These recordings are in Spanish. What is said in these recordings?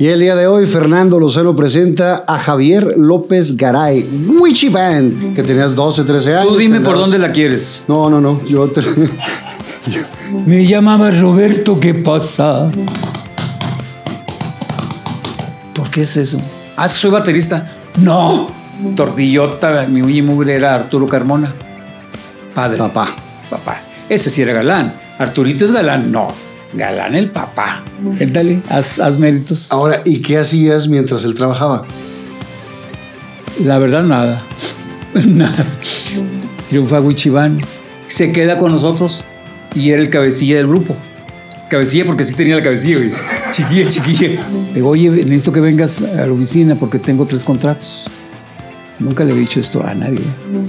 Y el día de hoy, Fernando Lozano presenta a Javier López Garay, Wichi Band, que tenías 12, 13 años. Tú dime por dónde la quieres. No, no, no. Yo te- Me llamaba Roberto, ¿qué pasa? ¿Por qué es eso? Ah, es que soy baterista. No. Tortillota, mi uña mugre era Arturo Carmona. Padre. Papá. Papá. Ese sí era galán. Arturito es galán. No. Galán el papá. Dale, haz, haz méritos. Ahora, ¿y qué hacías mientras él trabajaba? La verdad, nada. nada. Triunfa Wichibán. Se queda con nosotros y era el cabecilla del grupo. Cabecilla porque sí tenía la cabecilla, güey. Chiquilla, chiquilla. Digo, oye, necesito que vengas a la oficina porque tengo tres contratos. Nunca le he dicho esto a nadie.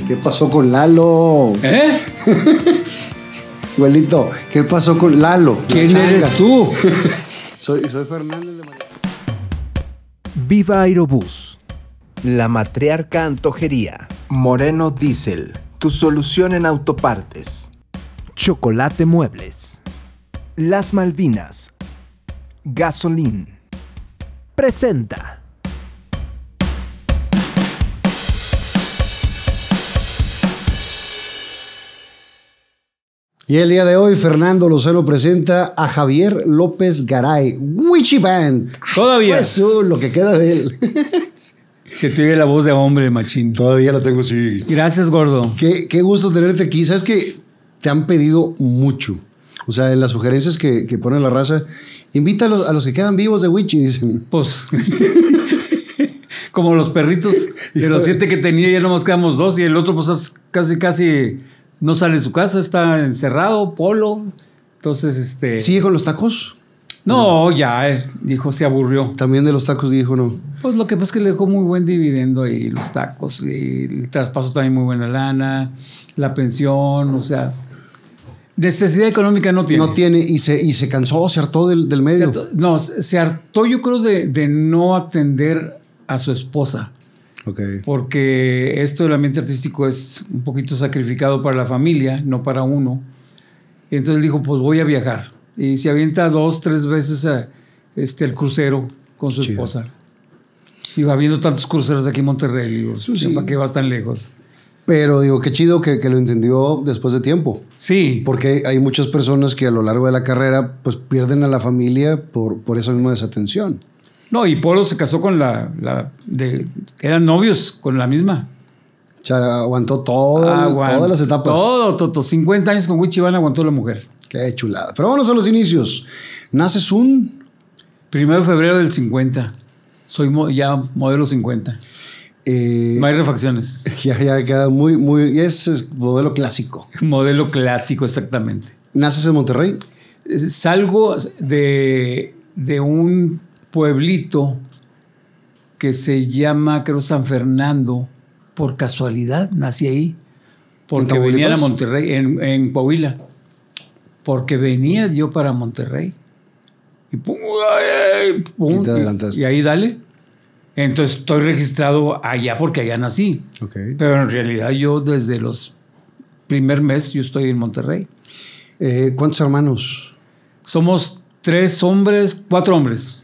¿Qué pasó con Lalo? ¿Eh? Abuelito, ¿qué pasó con Lalo? ¿Quién La eres tú? Soy, soy Fernández de María. Viva Aerobús. La matriarca antojería. Moreno Diesel. Tu solución en autopartes. Chocolate Muebles. Las Malvinas. Gasolín. Presenta. Y el día de hoy, Fernando Lozano presenta a Javier López Garay, Wichi Band. Todavía. Eso, lo que queda de él. Se te oye la voz de hombre, machín. Todavía la tengo así. Gracias, gordo. Qué, qué gusto tenerte aquí. Sabes que te han pedido mucho. O sea, en las sugerencias que, que pone la raza, invita a los, a los que quedan vivos de Wichi, dicen. Pues. Como los perritos de los siete que tenía, ya nomás quedamos dos y el otro, pues es casi, casi no sale de su casa, está encerrado, polo. Entonces, este. ¿Sigue con los tacos? No, ya, eh, dijo, se aburrió. También de los tacos dijo no. Pues lo que pasa es que le dejó muy buen dividendo y los tacos, y el traspaso también muy buena lana, la pensión, o sea. Necesidad económica no tiene. No tiene y se, y se cansó, se hartó del, del medio. No, se hartó yo creo de, de no atender a su esposa. Ok. porque esto del ambiente artístico es un poquito sacrificado para la familia, no para uno. Y entonces dijo, pues voy a viajar. Y se avienta dos, tres veces a, este, el crucero con su Chido. esposa. Digo, habiendo tantos cruceros aquí en Monterrey, digo, Sí. ¿para qué vas tan lejos? Pero digo, qué chido que, que lo entendió después de tiempo. Sí, Porque hay muchas personas que a lo largo de la carrera pues pierden a la familia por, por esa misma desatención. No, y Polo se casó con la, la de, eran novios con la misma. O sea, aguantó todo- todas las etapas. Todo, todo, 50 años con Wichibana aguantó la mujer. Qué chulada. Pero vámonos a los inicios. Naces un... Primero de febrero del 50. Soy mo- ya modelo 50. eh, No hay refacciones. ya, ya queda muy, muy... es modelo clásico. Modelo clásico, exactamente. Naces en Monterrey. Salgo de, de un pueblito que se llama, creo, San Fernando. Por casualidad nací ahí. Porque venía a Monterrey, en, en Coahuila. Porque venía yo para Monterrey. Y pum, ay, ay, pum, Y te adelantaste. y ahí dale. Entonces estoy registrado allá porque allá nací. Ok. Pero en realidad yo desde los primer mes yo estoy en Monterrey. Eh, ¿Cuántos hermanos? Somos tres hombres, cuatro hombres,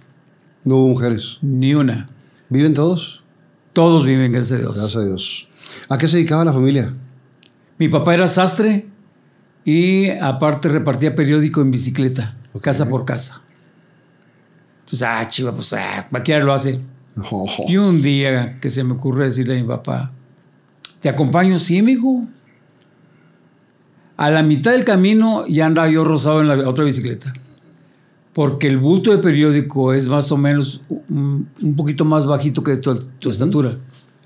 No hubo mujeres. ni una. ¿Viven todos? Todos viven, gracias a Dios. Gracias a Dios. ¿A qué se dedicaba la familia? Mi papá era sastre y aparte repartía periódico en bicicleta, casa por casa. Entonces, ah, chiva, pues ah, cualquiera lo hace. No. Y un día que se me ocurre decirle a mi papá, ¿te acompaño? Sí, mijo. A la mitad del camino ya andaba yo rosado en la otra bicicleta. Porque el bulto de periódico es más o menos un, un poquito más bajito que tu, tu estatura.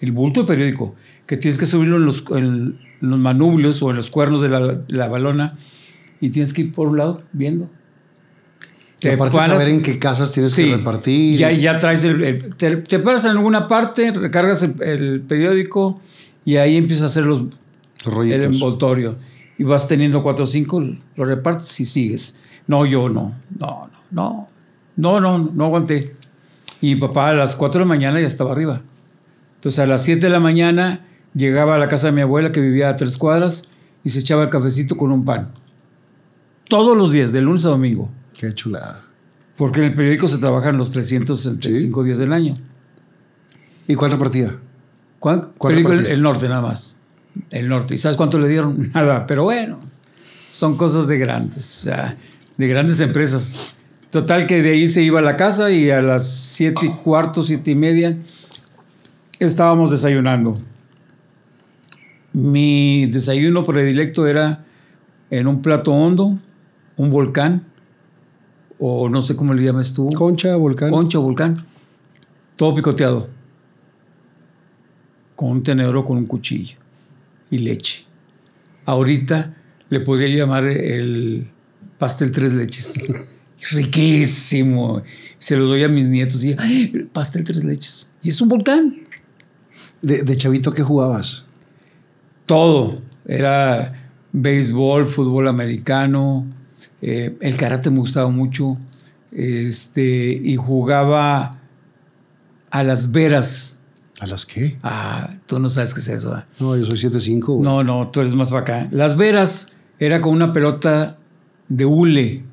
El bulto de periódico, que tienes que subirlo en los, en los manubrios o en los cuernos de la, la balona y tienes que ir por un lado viendo. Y aparte paras- saber en qué casas tienes que repartir. ya, ya traes el, el- te, te paras en alguna parte, recargas el, el periódico y ahí empiezas a hacer los, Los el envoltorio. Y vas teniendo cuatro o cinco, lo repartes y sigues. No, yo no, no, no, no, no, no, aguanté. Y mi papá a las 4 de la mañana ya estaba arriba. Entonces a las 7 de la mañana llegaba a la casa de mi abuela que vivía a tres cuadras y se echaba el cafecito con un pan. Todos los días, de lunes a domingo. Qué chulada. Porque en el periódico se trabajan los 365 días del año. ¿Y cuánto partía? ¿Cuánto Periódico el, partía? el norte nada más. El norte. ¿Y sabes cuánto le dieron? Nada. Pero bueno, son cosas de grandes, o sea, de grandes empresas. Total que de ahí se iba a la casa y a las siete y cuarto, siete y media, estábamos desayunando. Mi desayuno predilecto era en un plato hondo, un volcán, o no sé cómo le llamas tú. Concha, volcán. Concha volcán. Todo picoteado. Con un tenedor o con un cuchillo. Y leche. Ahorita le podría llamar el pastel tres leches. Riquísimo. Se lo doy a mis nietos y pastel tres leches. Y es un volcán. De, de chavito, ¿qué jugabas? Todo. Era béisbol, fútbol americano. eh, el karate me gustaba mucho. Este, y jugaba a las veras. ¿A las qué? Ah, tú no sabes qué es eso. ¿ah? No, yo soy 7'5". güey. No, no, tú eres más para acá. Las veras era con una pelota de hule.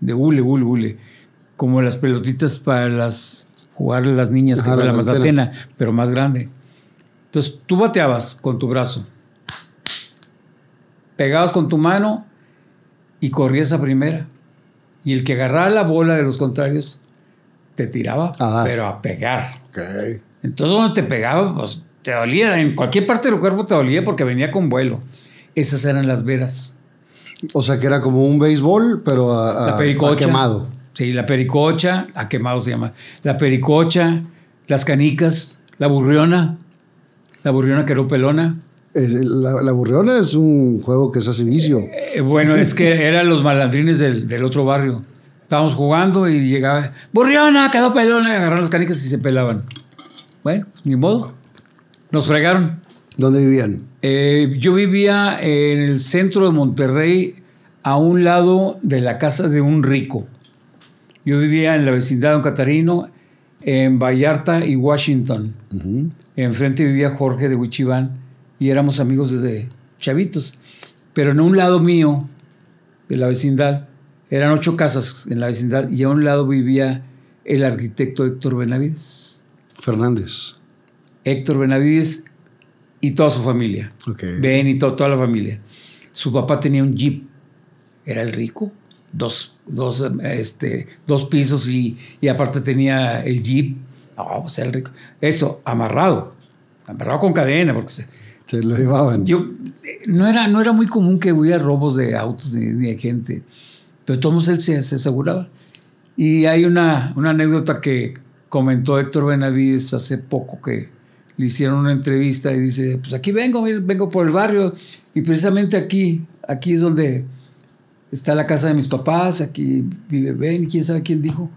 De hule, hule, hule. Como las pelotitas para las jugar las niñas que Ajá, fue la la matatena. pero más grande. Entonces tú bateabas con tu brazo. Pegabas con tu mano y corrías a primera. Y el que agarraba la bola de los contrarios te tiraba, pero a pegar. Ok. Entonces, donde te pegaba, pues te dolía. En cualquier parte del cuerpo te dolía porque venía con vuelo. Esas eran las veras. O sea que era como un béisbol, pero a, quemado. Sí, la pericocha, a quemado se llama. La pericocha, las canicas, la burriona, la burriona que era pelona. Es- la, la burriona es un juego que se hace vicio. Eh, bueno, es que eran los malandrines del, del otro barrio. Estábamos jugando y llegaba, burriona, quedó pelona, agarraron las canicas y se pelaban. Bueno, ni modo. Nos fregaron. ¿Dónde vivían? Eh, yo vivía en el centro de Monterrey, a un lado de la casa de un rico. Yo vivía en la vecindad de Don Catarino, en Vallarta y Washington. Enfrente vivía Jorge de Huichiván y éramos amigos desde chavitos. Pero en un lado mío, de la vecindad, eran ocho casas en la vecindad y a un lado vivía el arquitecto Héctor Benavides. Fernández. Héctor Benavides y toda su familia. Ok. Ben y to- toda la familia. Su papá tenía un jeep. Era el rico. Dos, dos, este, dos pisos y, y aparte tenía el jeep. No, pues era el rico. Eso, amarrado. Amarrado con cadena. Porque se- Se lo llevaban. yo, eh, no, era, no era muy común que hubiera robos de autos ni, ni de gente. Pero todos él se, se aseguraba. Y hay una, una anécdota que comentó Héctor Benavides hace poco que le hicieron una entrevista y dice, pues aquí vengo, vengo por el barrio y precisamente aquí, aquí es donde está la casa de mis papás, aquí vive Ben, quién sabe quién dijo.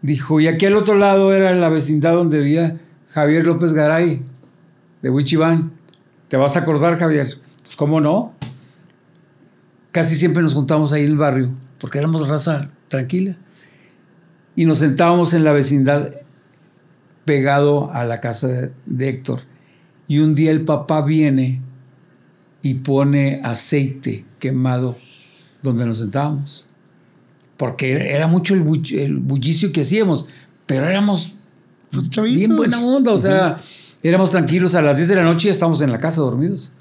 Dijo, y aquí al otro lado era la vecindad donde vivía Javier López Garay, de Huichiván. ¿Te vas a acordar, Javier? Pues cómo no. Casi siempre nos juntamos ahí en el barrio, porque éramos raza tranquila. Y nos sentábamos en la vecindad pegado a la casa de, de Héctor. Y un día el papá viene y pone aceite quemado donde nos sentábamos. Porque era, mucho el, bull- el bullicio que hacíamos, pero éramos Pues, bien buena onda, o sea, éramos tranquilos a las 10 de la noche y estábamos en la casa dormidos.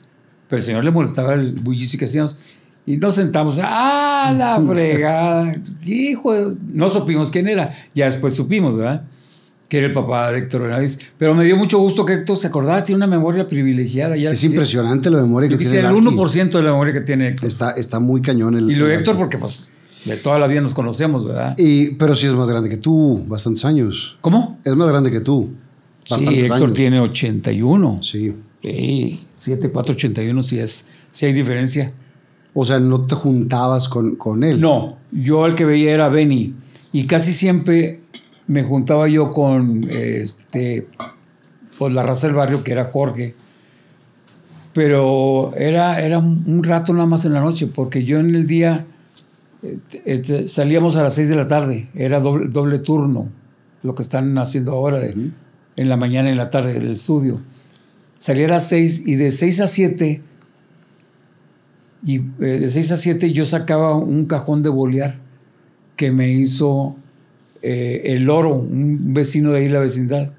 Pero al señor le molestaba el bullicio que hacíamos. Y nos sentamos, ¡ah, la fregada! Hijo, no supimos quién era. Ya después supimos, ¿verdad? Que era el papá de Héctor Benavides. Pero me dio mucho gusto que Héctor se acordaba, tiene una memoria privilegiada. Ya Es impresionante la memoria que tiene el el Arqui. 1% de la memoria que tiene Héctor. Está, está muy cañón el. Y lo de Héctor porque pues de toda la vida nos conocemos, ¿verdad? Y, pero sí es más grande que tú, bastantes años. ¿Cómo? Es más grande que tú. Sí, Bastantes Héctor años. tiene 81. Sí. Sí, 7481 sí es, sí hay diferencia. O sea, no te juntabas con, con él. No, yo el que veía era Benny y casi siempre me juntaba yo con este pues la raza del barrio que era Jorge. Pero era, era un rato nada más en la noche, porque yo en el día eh, eh, salíamos a las 6 de la tarde, era doble, doble turno, lo que están haciendo ahora de- en la mañana y en la tarde del estudio. Salía a las 6 y de 6 a 7 y eh, de 6 a 7 yo sacaba un cajón de bolear que me hizo eh, el oro, un vecino de ahí la vecindad.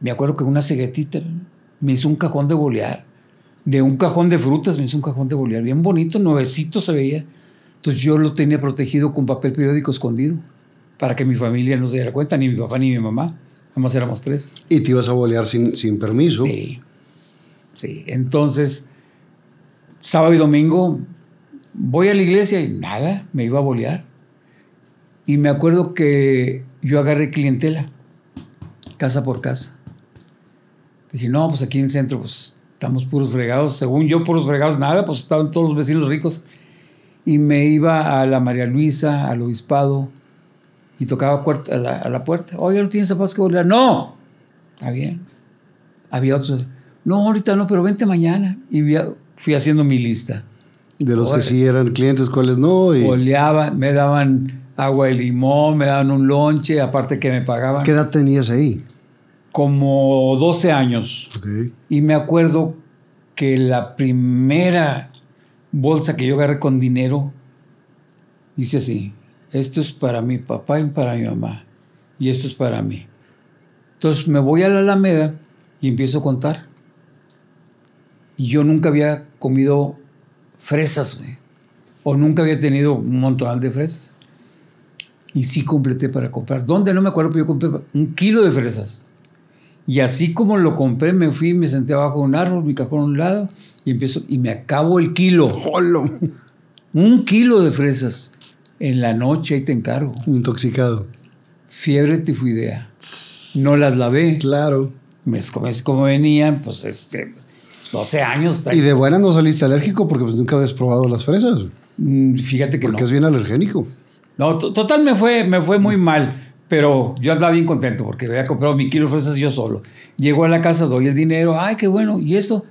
Me acuerdo que una ceguetita me hizo un cajón de bolear. De un cajón de frutas me hizo un cajón de bolear. Bien bonito, nuevecito se veía. Entonces yo lo tenía protegido con papel periódico escondido para que mi familia no se diera cuenta, ni mi papá ni mi mamá. Nada éramos tres. Y te ibas a bolear sin, sin permiso. Sí. Sí. Entonces, sábado y domingo voy a la iglesia y nada, me iba a bolear. Y me acuerdo que yo agarré clientela, casa por casa. Dije, no, pues aquí en el centro, pues estamos puros fregados. Según yo, puros fregados, nada, pues estaban todos los vecinos ricos. Y me iba a la María Luisa, al obispado, y tocaba a la, a la puerta. Oye, ¿no tienes zapatos que bolear? ¡No! Está bien. Había otros. No, ahorita no, pero vente mañana. Y fui haciendo mi lista. De los que sí eran clientes, ¿cuáles no? Y... Boleaba, me daban agua de limón, me daban un lonche, aparte que me pagaban. ¿Qué edad tenías ahí? Como 12 años. Y me acuerdo que la primera bolsa que yo agarré con dinero, dice así, esto es para mi papá y para mi mamá, y esto es para mí. Entonces me voy a la Alameda y empiezo a contar. Y yo nunca había comido fresas, güey. O nunca había tenido un montón de fresas. Y sí completé para comprar. ¿Dónde? No me acuerdo, pero yo compré un kilo de fresas. Y así como lo compré, me fui, me senté abajo de un árbol, mi cajón a un lado, y empiezo, y me acabo el kilo. Un kilo de fresas. En la noche ahí te encargo. Intoxicado. Fiebre tifoidea. No las lavé. Claro. Me, como, como venían, pues este, 12 años. ¿Y de buena no saliste alérgico porque pues, nunca habías probado las fresas? Mm, fíjate que porque es bien alergénico. No, total me fue, me fue muy mal. Pero yo andaba bien contento porque había comprado mi kilo de fresas yo solo. Llego a la casa, doy el dinero. Ay, qué bueno. ¿Y esto?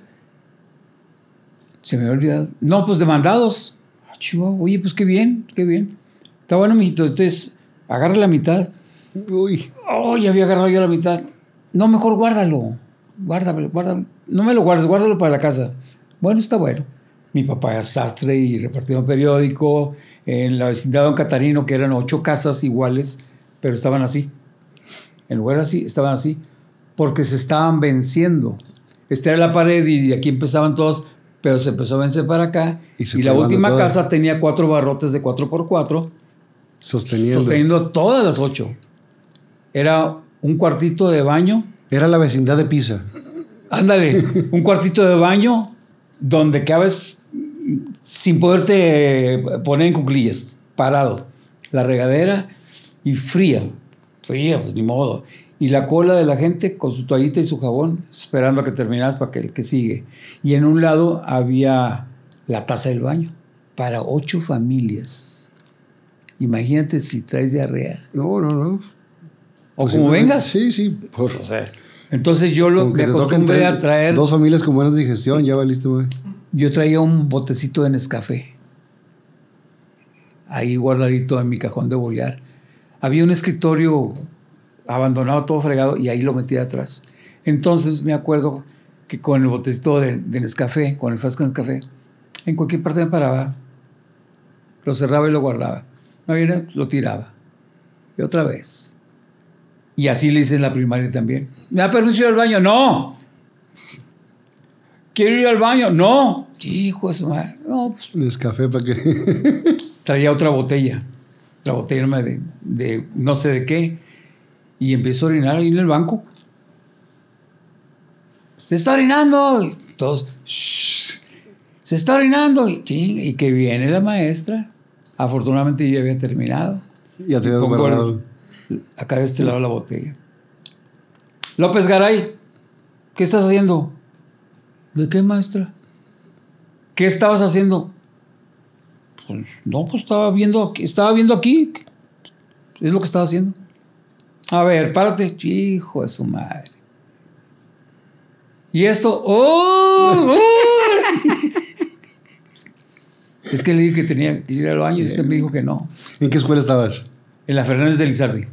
Se me había olvidado. No, pues demandados. Ah, Oye, pues qué bien, qué bien. Está bueno, mijito. Entonces, agarra la mitad. Uy. Oh, ya había agarrado yo la mitad. No, mejor guárdalo. Guárdalo, guárdalo. No me lo guardes, guárdalo para la casa. Bueno, está bueno. Mi papá es sastre y repartió un periódico. En la vecindad de Don Catarino, que eran ocho casas iguales, pero estaban así. En lugar así, estaban así. Porque se estaban venciendo. Esta era la pared y aquí empezaban todos, pero se empezó a vencer para acá. Y, la última casa tenía cuatro barrotes de cuatro por cuatro. Sosteniendo. Sosteniendo todas las ocho. Era un cuartito de baño. Era la vecindad de Pisa. Ándale, un cuartito de baño donde cabes sin poderte poner en cuclillas, parado. La regadera y fría, fría, pues ni modo. Y la cola de la gente con su toallita y su jabón, esperando a que terminas para que el que sigue. Y en un lado había la taza del baño para ocho familias. Imagínate si traes diarrea. No, no, no. O pues como vengas. Sí, sí. Por... O sea, entonces yo lo, me acostumbré a traer... Dos familias con buena digestión, ya valiste, güey. Yo traía un botecito de Nescafé. Ahí guardadito en mi cajón de bolear. Había un escritorio abandonado, todo fregado, y ahí lo metí atrás. Entonces me acuerdo que con el botecito de, de Nescafé, con el frasco de Nescafé, en cualquier parte me paraba, lo cerraba y lo guardaba. No viene, lo tiraba. Y otra vez. Y así le hice en la primaria también. ¿Me da permiso al baño? No. ¿Quiero ir al baño? No. Hijo de su madre. No, pues. café para qué. traía otra botella. Otra botella de, de, no sé de qué. Y empezó a orinar ahí en el banco. Se está orinando. Y todos. Se está orinando. Y, y que viene la maestra. Afortunadamente yo ya había terminado. Ya te había guardado acá de este lado la botella. López Garay, ¿qué estás haciendo? ¿De qué, maestra? ¿Qué estabas haciendo? Pues, no, pues estaba viendo aquí, estaba viendo aquí. Es lo que estaba haciendo. A ver, párate. Hijo de su madre. Y esto, ¡oh! ¡oh! es que le dije que tenía que ir al baño y usted me dijo que no. ¿En qué escuela estabas? En la Fernández de Lizardi.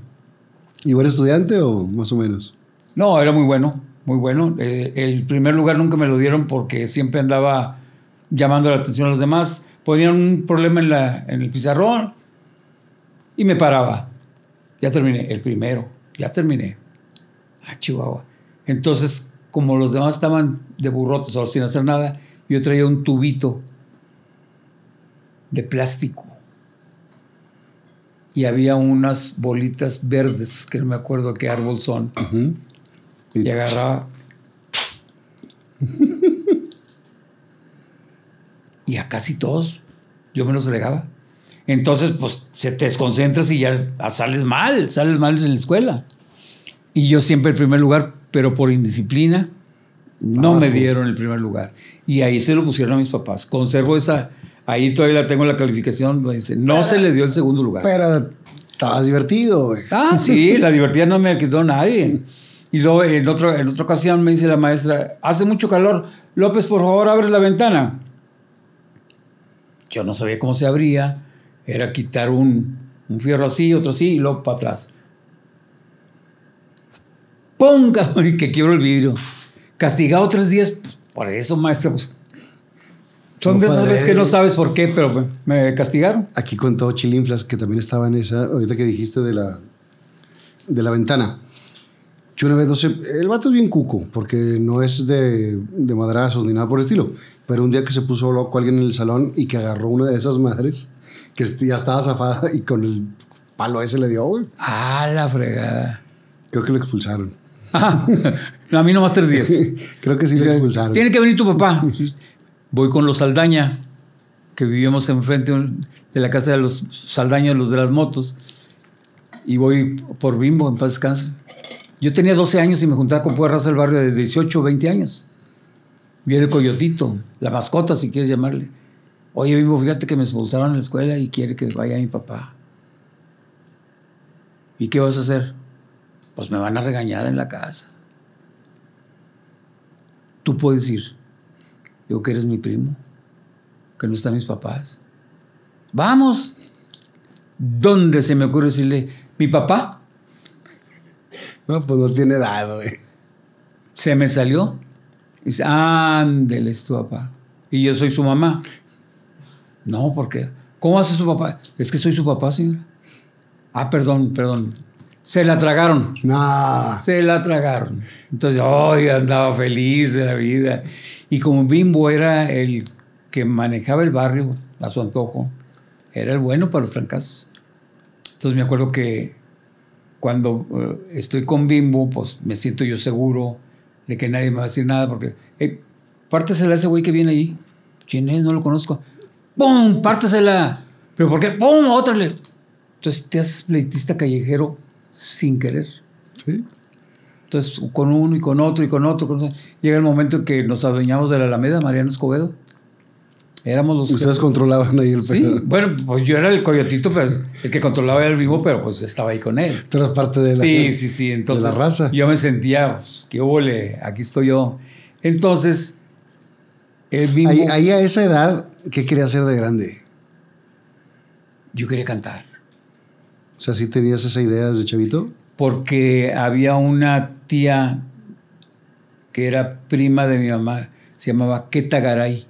¿Y buen estudiante o más o menos? No, era muy bueno, muy bueno. Eh, el primer lugar nunca me lo dieron porque siempre andaba llamando la atención a los demás. Ponían un problema en, el pizarrón Y me paraba. Ya terminé, el primero, ya terminé. Ah, Chihuahua. Entonces, como los demás estaban de burrotos o sin hacer nada, yo traía un tubito de plástico. Y había unas bolitas verdes, que no me acuerdo qué árbol son. Ujú. Y agarraba. y a casi todos yo me los fregaba. Entonces, pues se te desconcentras y ya sales mal, sales mal en la escuela. Y yo siempre el primer lugar, pero por indisciplina, no me dieron el primer lugar. Y ahí se lo pusieron a mis papás. Conservo esa, ahí todavía la tengo en la calificación, no se le dio el segundo lugar. Pero estabas divertido, güey. Ah, sí, la divertida no me quitó nadie. Y luego en, otro, en otra ocasión me dice la maestra, hace mucho calor, López, por favor, abre la ventana. Yo no sabía cómo se abría, era quitar un, un fierro así, otro así, y luego para atrás. Y que quiebro el vidrio. Castigado tres días, pues, por eso, maestra. Pues. Son de esas veces que no sabes por qué, pero me, me castigaron. Aquí contó Chilinflas, que también estaba en esa, ahorita que dijiste de la, de la ventana. Yo una vez, no sé, el vato es bien cuco, porque no es de, de madrazos ni nada por el estilo. Pero un día que se puso loco alguien en el salón y que agarró una de esas madres, que ya estaba zafada y con el palo ese le dio, güey. Ah, la fregada. Creo que lo expulsaron. Ah, no, a mí nomás tres días. Creo que sí lo expulsaron. Tiene que venir tu papá. Voy con los Saldaña, que vivíamos enfrente de la casa de los Saldaña, los de las motos. Y voy por Bimbo, en paz descanse. Yo tenía 12 años y me juntaba con pura raza del barrio de 18 o 20 años. Viene el coyotito, la mascota, si quieres llamarle. Oye, Bimbo, fíjate que me expulsaron en la escuela y quiere que vaya mi papá. ¿Y qué vas a hacer? Pues me van a regañar en la casa. Tú puedes ir. Digo que eres mi primo, que no están mis papás. Vamos. ¿Dónde se me ocurre decirle, mi papá? No, pues no tiene edad, güey. Se me salió. Dice, ándele, es tu papá. Y yo soy su mamá. No, ¿por qué? ¿Cómo hace su papá? Es que soy su papá, señora. Ah, perdón, perdón. Se la tragaron. No. Se la tragaron. Entonces, hoy andaba feliz de la vida. Y como Bimbo era el que manejaba el barrio a su antojo, era el bueno para los trancazos. Entonces me acuerdo que cuando eh, estoy con Bimbo, pues me siento yo seguro de que nadie me va a decir nada, porque, hey, pártesela a ese güey que viene ahí. ¿Quién es? No lo conozco. ¡Pum! Pártesela. ¿Pero por qué? ¡Pum! Otra le. Entonces te haces pleitista callejero sin querer. Sí. Entonces, con uno y con otro y con otro, con otro. llega el momento en que nos adueñamos de la Alameda, Mariano Escobedo. Éramos los Ustedes controlaban ahí el Sí, pedo. bueno, pues yo era el coyotito, pero el que controlaba era el vivo, pero pues estaba ahí con él. Tú eras parte de la, Sí, sí, sí. Entonces, de la raza. yo me sentía, pues, qué ole, aquí estoy yo. Entonces, el vivo, Ahí, ahí a esa edad, ¿qué quería hacer de grande? yo quería cantar. O sea, ¿sí tenías esa idea desde chavito? porque había una tía que era prima de mi mamá, se llamaba Keta Garay.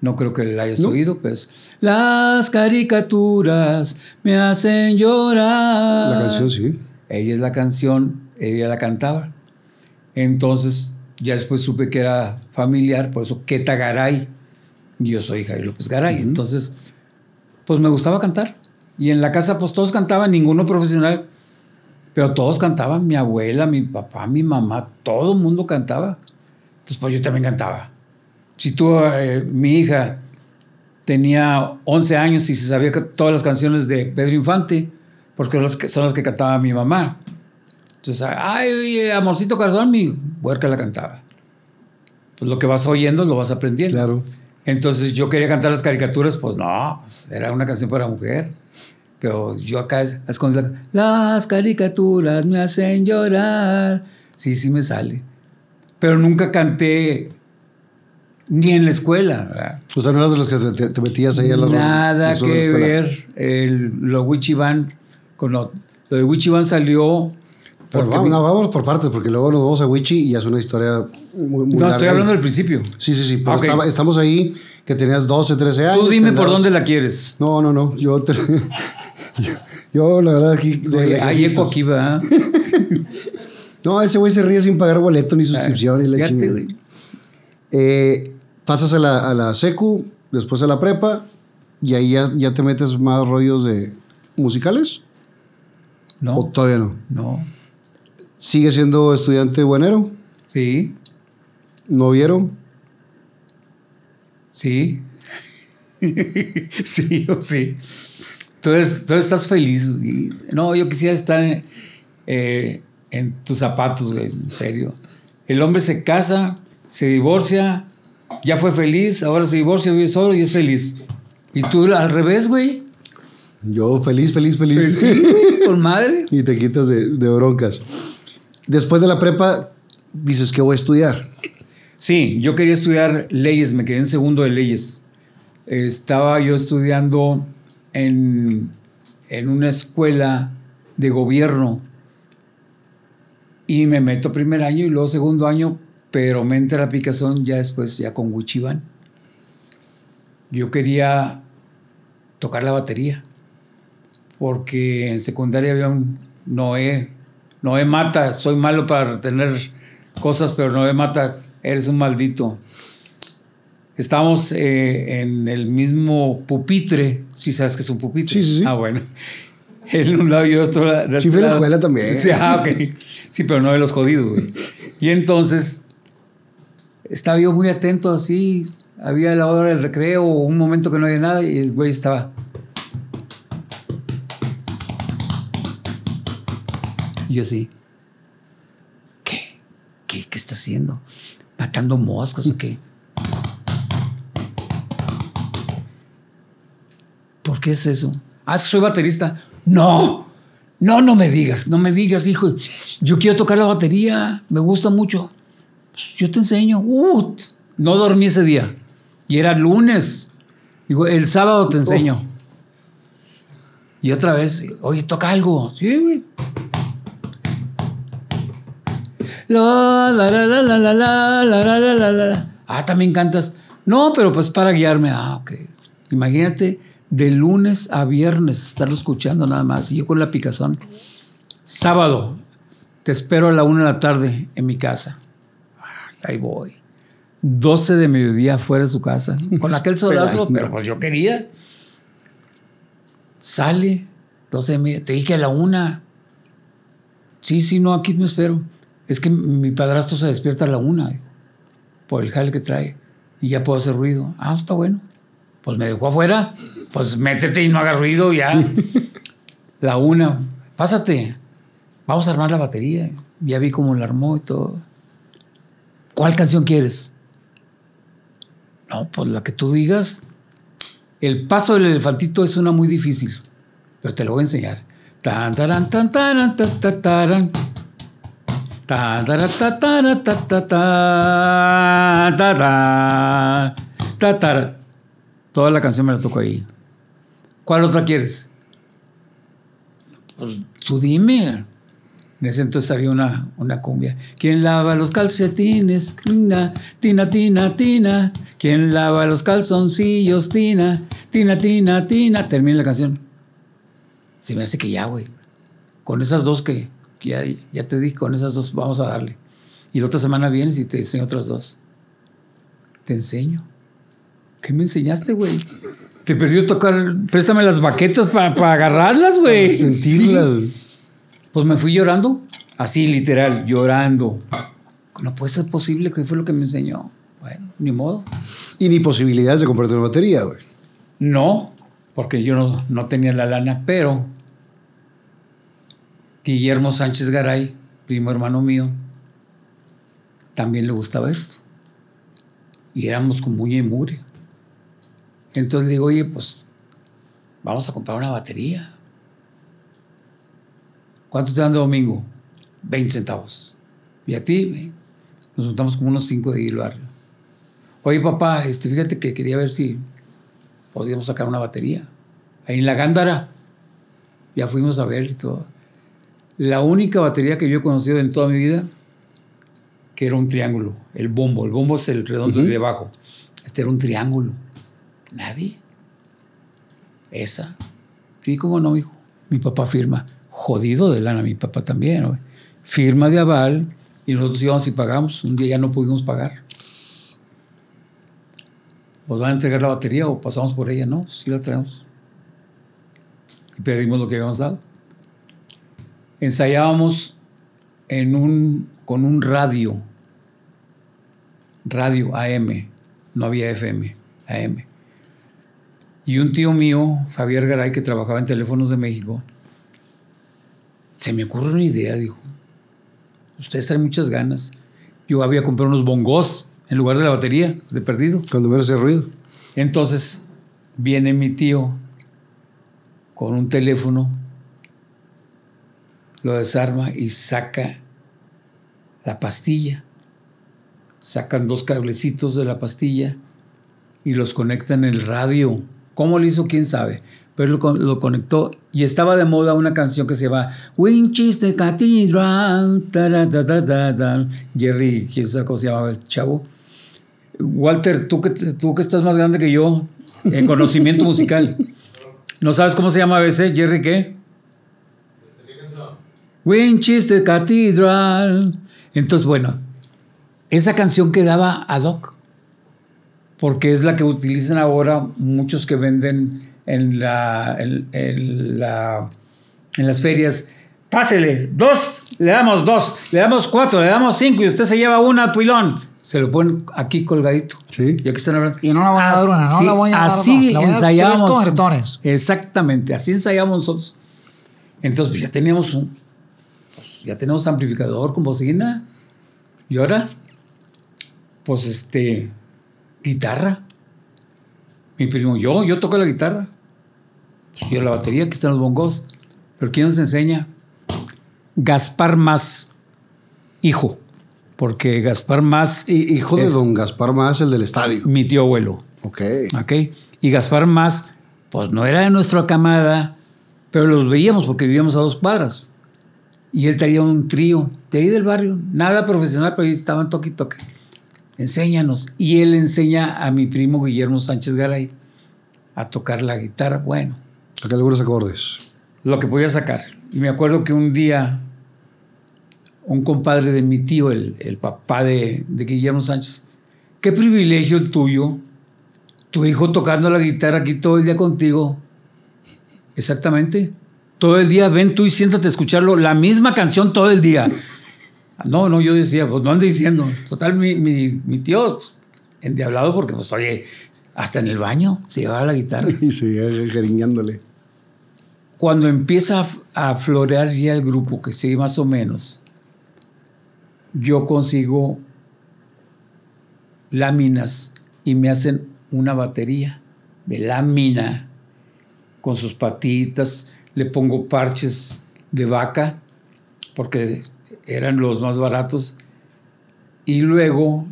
No creo que la hayas No. oído, pues. Las caricaturas me hacen llorar. La canción, sí. Ella es la canción, ella la cantaba. Entonces, ya después supe que era familiar, por eso Keta Garay. Y Yo soy Jair López Garay. Entonces, pues me gustaba cantar. Y en la casa, pues todos cantaban, ninguno profesional, pero todos cantaban. Mi abuela, mi papá, mi mamá, todo el mundo cantaba. Entonces, pues yo también cantaba. Si tú, eh, mi hija, tenía 11 años y se sabía todas las canciones de Pedro Infante, porque son las que, son las que cantaba mi mamá. Entonces, ay, amorcito corazón, mi huerca la cantaba. Pues lo que vas oyendo lo vas aprendiendo. Claro. Entonces yo quería cantar las caricaturas, pues no, pues, era una canción para mujer. Pero yo acá es- las caricaturas me hacen llorar. Sí, sí me sale. Pero nunca canté ni en la escuela. ¿verdad? O sea, no eras de los que te, metías ahí a la Nada de que la ver. El, lo Wichiban, con lo, lo de Wichiban salió... Pero vamos, mi- no, vamos por partes, porque luego nos vamos a Wichi y es una historia muy, muy no, larga estoy ahí. hablando del principio. Sí, sí, sí. Pero estaba- estamos ahí, que tenías 12, 13 años. Tú dime por dónde la quieres. No, no, no. Yo, te- yo, Yo, la verdad, aquí. Oye, Hay eco aquí, ¿verdad? No, ese güey se ríe sin pagar boleto ni suscripción y la. Eh, pasas a la, a la secu, después a la prepa, y ahí ya, ya te metes más rollos de musicales. ¿O No, todavía no? no. ¿Sigue siendo estudiante buenero? Sí, ¿No vieron? sí. sí o sí. Tú, eres- tú estás feliz. no, yo quisiera estar eh, en tus zapatos, güey, en serio. El hombre se casa, se divorcia, ya fue feliz, ahora se divorcia, vive solo y es feliz. Y tú al revés, güey. Yo feliz, feliz, feliz. Sí, güey, con madre. y te quitas de, de broncas. Después de la prepa, dices que voy a estudiar. Sí, yo quería estudiar leyes, me quedé en segundo de leyes. Estaba yo estudiando en, en una escuela de gobierno y me meto primer año y luego segundo año, pero me entra la aplicación ya después, ya con Wichiban. Yo quería tocar la batería porque en secundaria había un Noé, Noé mata, soy malo para tener cosas, pero Noé mata, eres un maldito. Estamos eh, en el mismo pupitre, si sabes que es un pupitre. Sí, sí, sí. Ah, bueno. En un lado y yo otro lado. Sí, fui a la escuela también. Sí, ah, ok. Sí, pero no de los jodidos, güey. Y entonces estaba yo muy atento así. Había la hora del recreo, un momento que no había nada y el güey estaba. Y yo sí. ¿Qué? ¿Qué, qué está haciendo? ¿Matando moscas o qué? ¿Por qué es eso? Ah, soy baterista. No, no, no me digas, no me digas, hijo. Yo quiero tocar la batería, me gusta mucho. Pues, yo te enseño. Ut. No dormí ese día. Y era lunes. Digo, el sábado te enseño. Y otra vez, oye, toca algo. Sí, güey. La, la, la, la, la, la, la, la, la, la. Ah, también cantas. No, pero pues para guiarme. Ah, ok. Imagínate de lunes a viernes estarlo escuchando nada más. Y yo con la picazón. Sábado, te espero a la una de la tarde en mi casa. Ahí voy. 12 de mediodía fuera de su casa. Con aquel solazo, Pero, pues yo quería. Sale, 12 de mediodía. Te dije a la una. Sí, sí, no, aquí me espero. Es que mi padrastro se despierta a la una, por el jale que trae. Y ya puedo hacer ruido. Ah, está bueno. Pues me dejó afuera. Pues métete y no hagas ruido ya. la una. Pásate. Vamos a armar la batería. Ya vi cómo la armó y todo. ¿Cuál canción quieres? No, pues la que tú digas. El paso del elefantito es una muy difícil, pero te lo voy a enseñar. Toda la canción me la toco ahí. ¿Cuál otra quieres? Pues, tú dime. En ese entonces había una, una cumbia. ¿Quién lava los calcetines? Tina, tina, tina, tina. ¿Quién lava los calzoncillos? Tina, tina, tina, tina. Termina la canción. Se me hace que ya, güey. Con esas dos que, que ya, ya te dije, con esas dos vamos a darle. Y la otra semana vienes y te enseño otras dos. Te enseño. ¿Qué me enseñaste, güey? Te perdió tocar. Préstame las baquetas para, para agarrarlas, güey. Sentirla. Sí. Pues me fui llorando, así literal, llorando. No puede ser posible que fue lo que me enseñó. Bueno, ni modo. Y ni posibilidades de comprarte una batería, güey. No, porque yo no, no tenía la lana, pero Guillermo Sánchez Garay, primo hermano mío, también le gustaba esto. Y éramos con muña y mugre. Entonces le digo, oye, pues vamos a comprar una batería. ¿Cuánto te dan de domingo? 20 centavos. ¿Y a ti? Nos juntamos como unos 5 de al barrio. Oye, papá, este, fíjate que quería ver si podíamos sacar una batería. Ahí en la Gándara. Ya fuimos a ver y todo. La única batería que yo he conocido en toda mi vida, que era un triángulo. El bombo. El bombo es el redondo de abajo. Este era un triángulo. Nadie. Esa. Sí, cómo no, hijo. Mi papá firma. Jodido de lana, mi papá también. Firma de aval y nosotros íbamos y pagamos. Un día ya no pudimos pagar. ¿Nos van a entregar la batería o pasamos por ella? No, sí la traemos. Y perdimos lo que habíamos dado. Ensayábamos en un, con un radio, radio AM, no había FM, AM. Y un tío mío, Javier Garay, que trabajaba en Teléfonos de México, se me ocurre una idea, dijo. Ustedes traen muchas ganas. Yo había comprado unos bongos en lugar de la batería, de perdido. Cuando menos hace ruido. Entonces viene mi tío con un teléfono, lo desarma y saca la pastilla. Sacan dos cablecitos de la pastilla y los conectan en el radio. ¿Cómo lo hizo? ¿Quién sabe? Pero lo, con- lo conectó y estaba de moda una canción que se llama Winchester Cathedral. Jerry, ¿quién sabe cómo se llamaba el chavo? Walter, tú que, tú que estás más grande que yo en conocimiento musical. ¿No sabes cómo se llama a veces? Jerry, ¿qué? Winchester Cathedral. Entonces, bueno, esa canción quedaba ad hoc, porque es la que utilizan ahora muchos que venden en, la, en, en la, en las ferias. Pásele, dos, le damos dos, le damos cuatro, le damos cinco y usted se lleva una al pilón. Se lo ponen aquí colgadito. Sí. Ya que están hablando. Y no la voy a dar una, no Así- la voy a dar Así voy a ensayamos. tres. Exactamente, así ensayamos nosotros. Entonces pues, ya teníamos un, pues, ya tenemos amplificador con bocina. Y ahora, pues este, guitarra. Mi primo, yo, yo toco la guitarra. Pues yo la batería, aquí están los bongos. Pero ¿quién nos enseña? Gaspar Más, hijo. Porque Gaspar Más, hijo de don Gaspar Más, el del estadio. mi tío abuelo. Ok. ¿Ok? Y Gaspar Más, pues no era de nuestra camada, pero los veíamos porque vivíamos a dos cuadras. Y él traía un trío de ahí del barrio, nada profesional, pero ahí estaban toque y toque. Enséñanos. Y él enseña a mi primo Guillermo Sánchez Garay a tocar la guitarra. Bueno, Acá algunos acordes. lo que podía sacar. Y me acuerdo que un día un compadre de mi tío, el, el papá de, de Guillermo Sánchez, qué privilegio el tuyo, tu hijo tocando la guitarra aquí todo el día contigo. Exactamente. Todo el día ven tú y siéntate a escucharlo, la misma canción todo el día. No, no, yo decía, pues no ande diciendo. Total, mi, mi, mi tío, pues, endiablado porque, pues, oye, hasta en el baño se llevaba la guitarra Y seguía cariñándole. Cuando empieza a, a florear ya el grupo, que sí, más o menos, yo consigo láminas y me hacen una batería de lámina con sus patitas, le pongo parches de vaca, porque eran los más baratos, y luego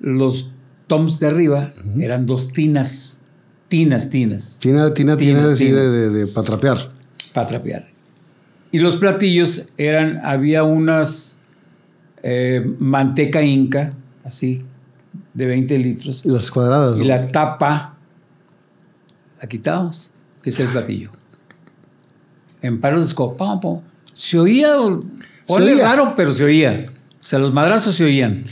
los toms de arriba eran dos tinas, tinas, tinas tiene, tiene Tinas, de, tinas. de, de pa' trapear. Para trapear. Y los platillos eran, había unas eh, manteca inca, así, de 20 litros, Y las cuadradas. y ¿no? la tapa la quitamos, que es el platillo. En palos de pam. se oía, ponle raro, pero se oía. O sea, los madrazos se oían.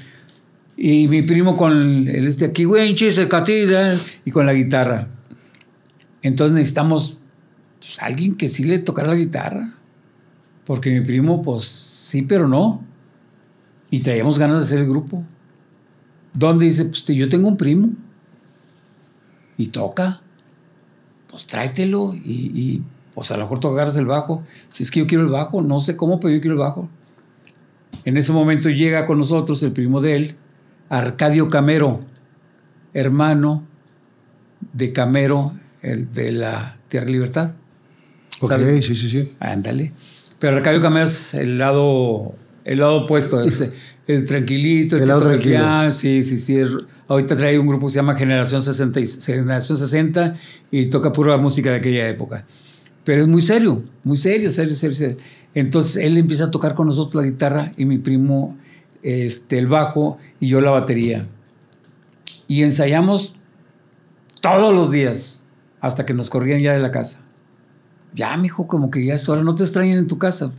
Y mi primo con el este aquí, güey, el catedral, y con la guitarra. Entonces necesitamos pues, alguien que sí le tocara la guitarra. Porque mi primo, pues sí, pero no. Y traíamos ganas de hacer el grupo. Donde dice, pues yo tengo un primo. Y toca. Pues tráetelo. Y, y, pues a lo mejor tú agarras el bajo. Si es que yo quiero el bajo, no sé cómo, pero yo quiero el bajo. En ese momento llega con nosotros el primo de él, Arcadio Camero, hermano de Camero, el de la Tierra Libertad. Ok, ¿sabes? sí, sí, sí. Ándale. Pero Arcadio Camero es el lado, el lado opuesto, es el tranquilito, El lado tranquilo. sí, sí, sí. Ahorita trae un grupo que se llama Generación 60, y- Generación 60 y toca pura música de aquella época. Pero es muy serio, muy serio, serio, serio, serio. Entonces él empieza a tocar con nosotros la guitarra y mi primo este, el bajo y yo la batería. Y ensayamos todos los días hasta que nos corrían ya de la casa. Ya, mijo, como que ya es hora, no te extrañen en tu casa.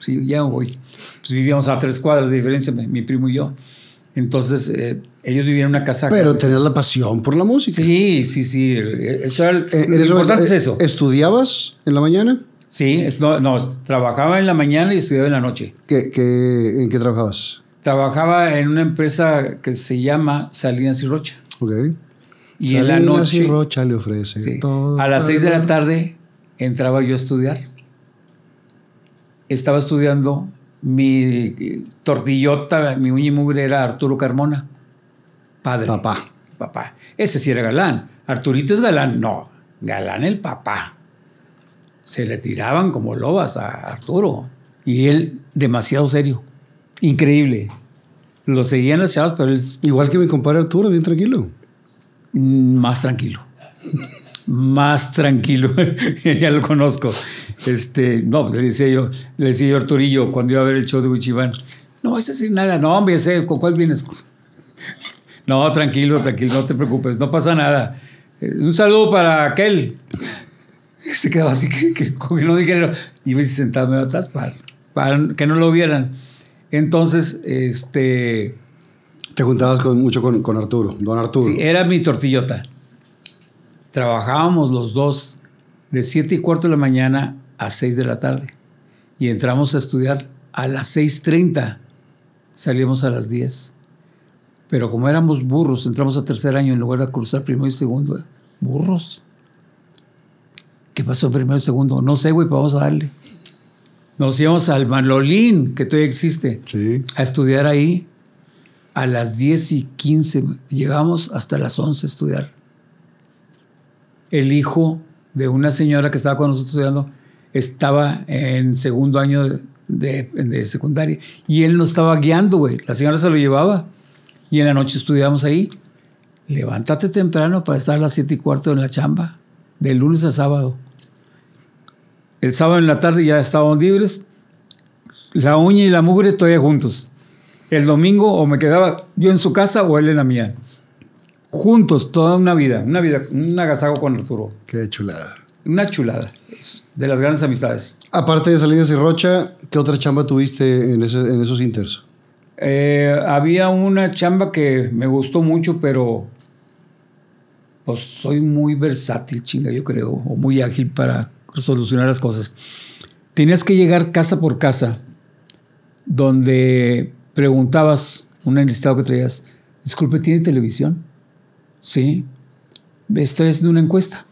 Sí, ya voy. Pues vivíamos a tres cuadras de diferencia, mi, mi primo y yo. Entonces, eh, ellos vivían en una casa. Pero tenías la pasión por la música. Sí, sí, sí. Eso era, Eh, lo ¿eres- importante es eh, eso. ¿Estudiabas en la mañana? Sí, no, no, trabajaba en la mañana y estudiaba en la noche. ¿Qué, qué- en qué trabajabas? Trabajaba en una empresa que se llama Salinas y Rocha. Ok. Y en la Salinas noche, y Rocha le ofrece sí, todo. a las seis de la tarde, entraba yo a estudiar. Estaba estudiando. Mi eh, tortillota, mi uña y mugre era Arturo Carmona. Padre. Papá. Papá. Ese sí era galán. Arturito es galán. No, galán el papá. Se le tiraban como lobas a Arturo. Y él demasiado serio. Increíble. Lo seguían las chavas, pero él Igual que mi compadre Arturo, bien tranquilo. Mm, Más tranquilo. Más tranquilo. ya lo conozco. Este, no, le decía yo, le decía yo a Arturillo cuando iba a ver el show de Wichibán. No vas a decir nada. No, hombre, sé, ¿con cuál vienes? No, tranquilo, tranquilo, no te preocupes, no pasa nada. Eh, Un saludo para aquel. Se quedó así que, que, que no dijera. Iba sentado medio atrás para, para que no lo vieran. Entonces, este. Te juntabas con, mucho con, con Arturo, don Arturo. Sí, era mi tortillota. Trabajábamos los dos de 7 y cuarto de la mañana a 6 de la tarde. Y entramos a estudiar a las 6.30. Salíamos a las 10. Pero como éramos burros, entramos a tercer año en lugar de cruzar primero y segundo. ¿eh? Burros. ¿Qué pasó primero y segundo? No sé, güey, pero vamos a darle. Nos íbamos al Manolín, que todavía existe Sí. a estudiar ahí a las 10 y 15. Llegamos hasta las 11 a estudiar. El hijo de una señora que estaba con nosotros estudiando estaba en segundo año de, secundaria y él nos estaba guiando, güey. La señora se lo llevaba y en la noche estudiamos ahí. Levántate temprano para estar a las 7 y cuarto en la chamba, de lunes a sábado. El sábado en la tarde ya estábamos libres, la uña y la mugre todavía juntos. El domingo o me quedaba yo en su casa o él en la mía. Juntos, toda una vida, una vida, un agasajo con Arturo. Qué chulada. Una chulada. De las grandes amistades. Aparte de Salinas y Rocha, ¿qué otra chamba tuviste en, ese- en esos inters? Eh, había una chamba que me gustó mucho, pero pues soy muy versátil, chinga, yo creo, o muy ágil para solucionar las cosas. Tenías que llegar casa por casa, donde preguntabas, un enlistado que traías, disculpe, ¿tiene televisión? Sí. Estoy haciendo una encuesta.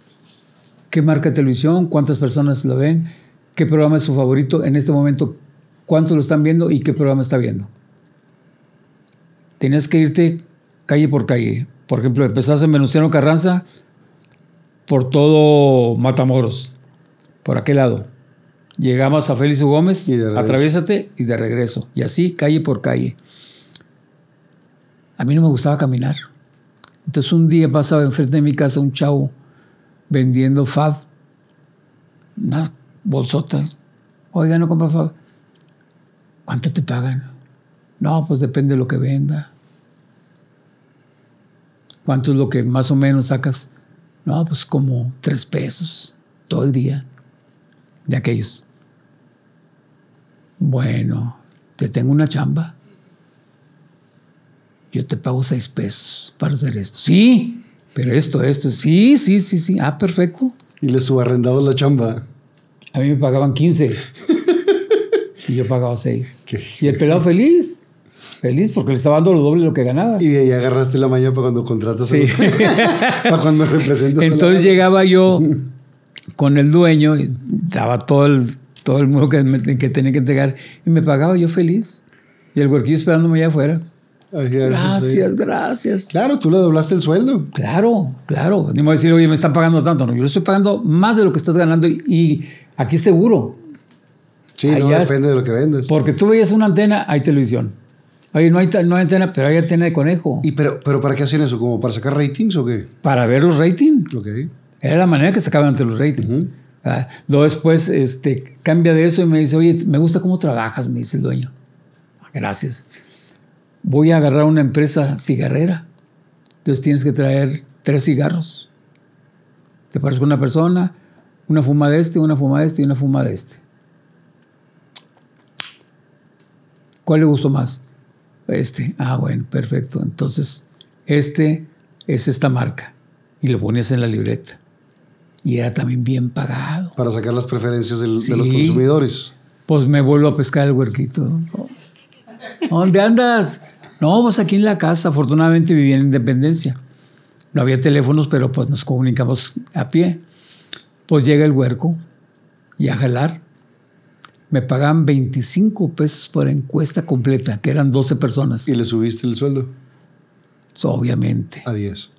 ¿Qué marca de televisión? ¿Cuántas personas lo ven? ¿Qué programa es su favorito? En este momento, ¿cuántos lo están viendo y qué programa está viendo? Tenías que irte calle por calle. Por ejemplo, empezás en Venustiano Carranza por todo Matamoros, por aquel lado. Llegamos a Félix. Gómez, Y de atraviésate y de regreso. Y así, calle por calle. A mí no me gustaba caminar. Entonces un día pasaba enfrente de mi casa un chavo vendiendo FAD. Una bolsota. Oiga, no compra FAD. ¿Cuánto te pagan? No, pues depende de lo que venda. ¿Cuánto es lo que más o menos sacas? No, pues como tres pesos todo el día de aquellos. Bueno, te tengo una chamba. Yo te pago seis pesos para hacer esto. Sí, pero esto, esto, sí, sí, sí, sí. Ah, perfecto. Y le subarrendabas la chamba. A mí me pagaban 15 y yo pagaba 6. Qué Y el pelado feliz, feliz porque le estaba dando lo doble de lo que ganaba. Y de ahí agarraste la mañana para cuando contratas. Sí. a- para cuando representas. a la- Entonces llegaba yo con el dueño y daba todo el, todo el mundo que, me- que tenía que entregar y me pagaba yo feliz. Y el huerquillo esperándome allá afuera. Ay. Gracias, gracias. Claro, tú le doblaste el sueldo. Claro, claro. Ni modo de decir, oye, me están pagando tanto. No, yo le estoy pagando más de lo que estás ganando y, y aquí seguro. Sí, no es- depende de lo que vendes. Porque tú veías una antena, hay televisión. Oye, no hay, no hay antena, pero hay antena de conejo. ¿Y pero, pero para qué hacían eso? ¿Como para sacar ratings o qué? Para ver los ratings. Ok. Era la manera que sacaban ante los ratings. Ah, Luego después este, cambia de eso y me dice, oye, me gusta cómo trabajas, me dice el dueño. Gracias. Voy a agarrar una empresa cigarrera. Entonces tienes que traer tres cigarros. Te paras con una persona, Una fuma de este, una fuma de este y una fuma de este. ¿Cuál le gustó más? Este. Ah, bueno, perfecto. Entonces, este es esta marca. Y lo ponías en la libreta. Y era también bien pagado. Para sacar las preferencias del- Sí. de los consumidores. Pues me vuelvo a pescar el huerquito. ¿Dónde andas? No, pues aquí en la casa. Afortunadamente vivía en Independencia. No había teléfonos, pero pues nos comunicamos a pie. Pues llega el huerco y a jalar. Me pagaban 25 pesos por encuesta completa, que eran 12 personas. Y le subiste el sueldo So, obviamente, a 10.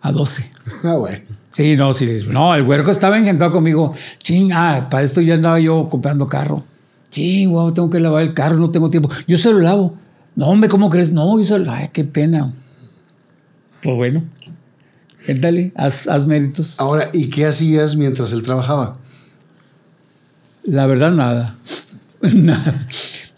a 12. Ah, bueno. Sí, no, sí. No, el huerco estaba engentado conmigo. Ching, ah, para esto ya andaba yo comprando carro. Ching, guau, tengo que lavar el carro, no tengo tiempo. Yo se lo lavo. No, hombre, ¿cómo crees? No, yo se lo... Ay, qué pena. Pues bueno. Dale, haz, haz méritos. Ahora, ¿y qué hacías mientras él trabajaba? La verdad, nada. Nada.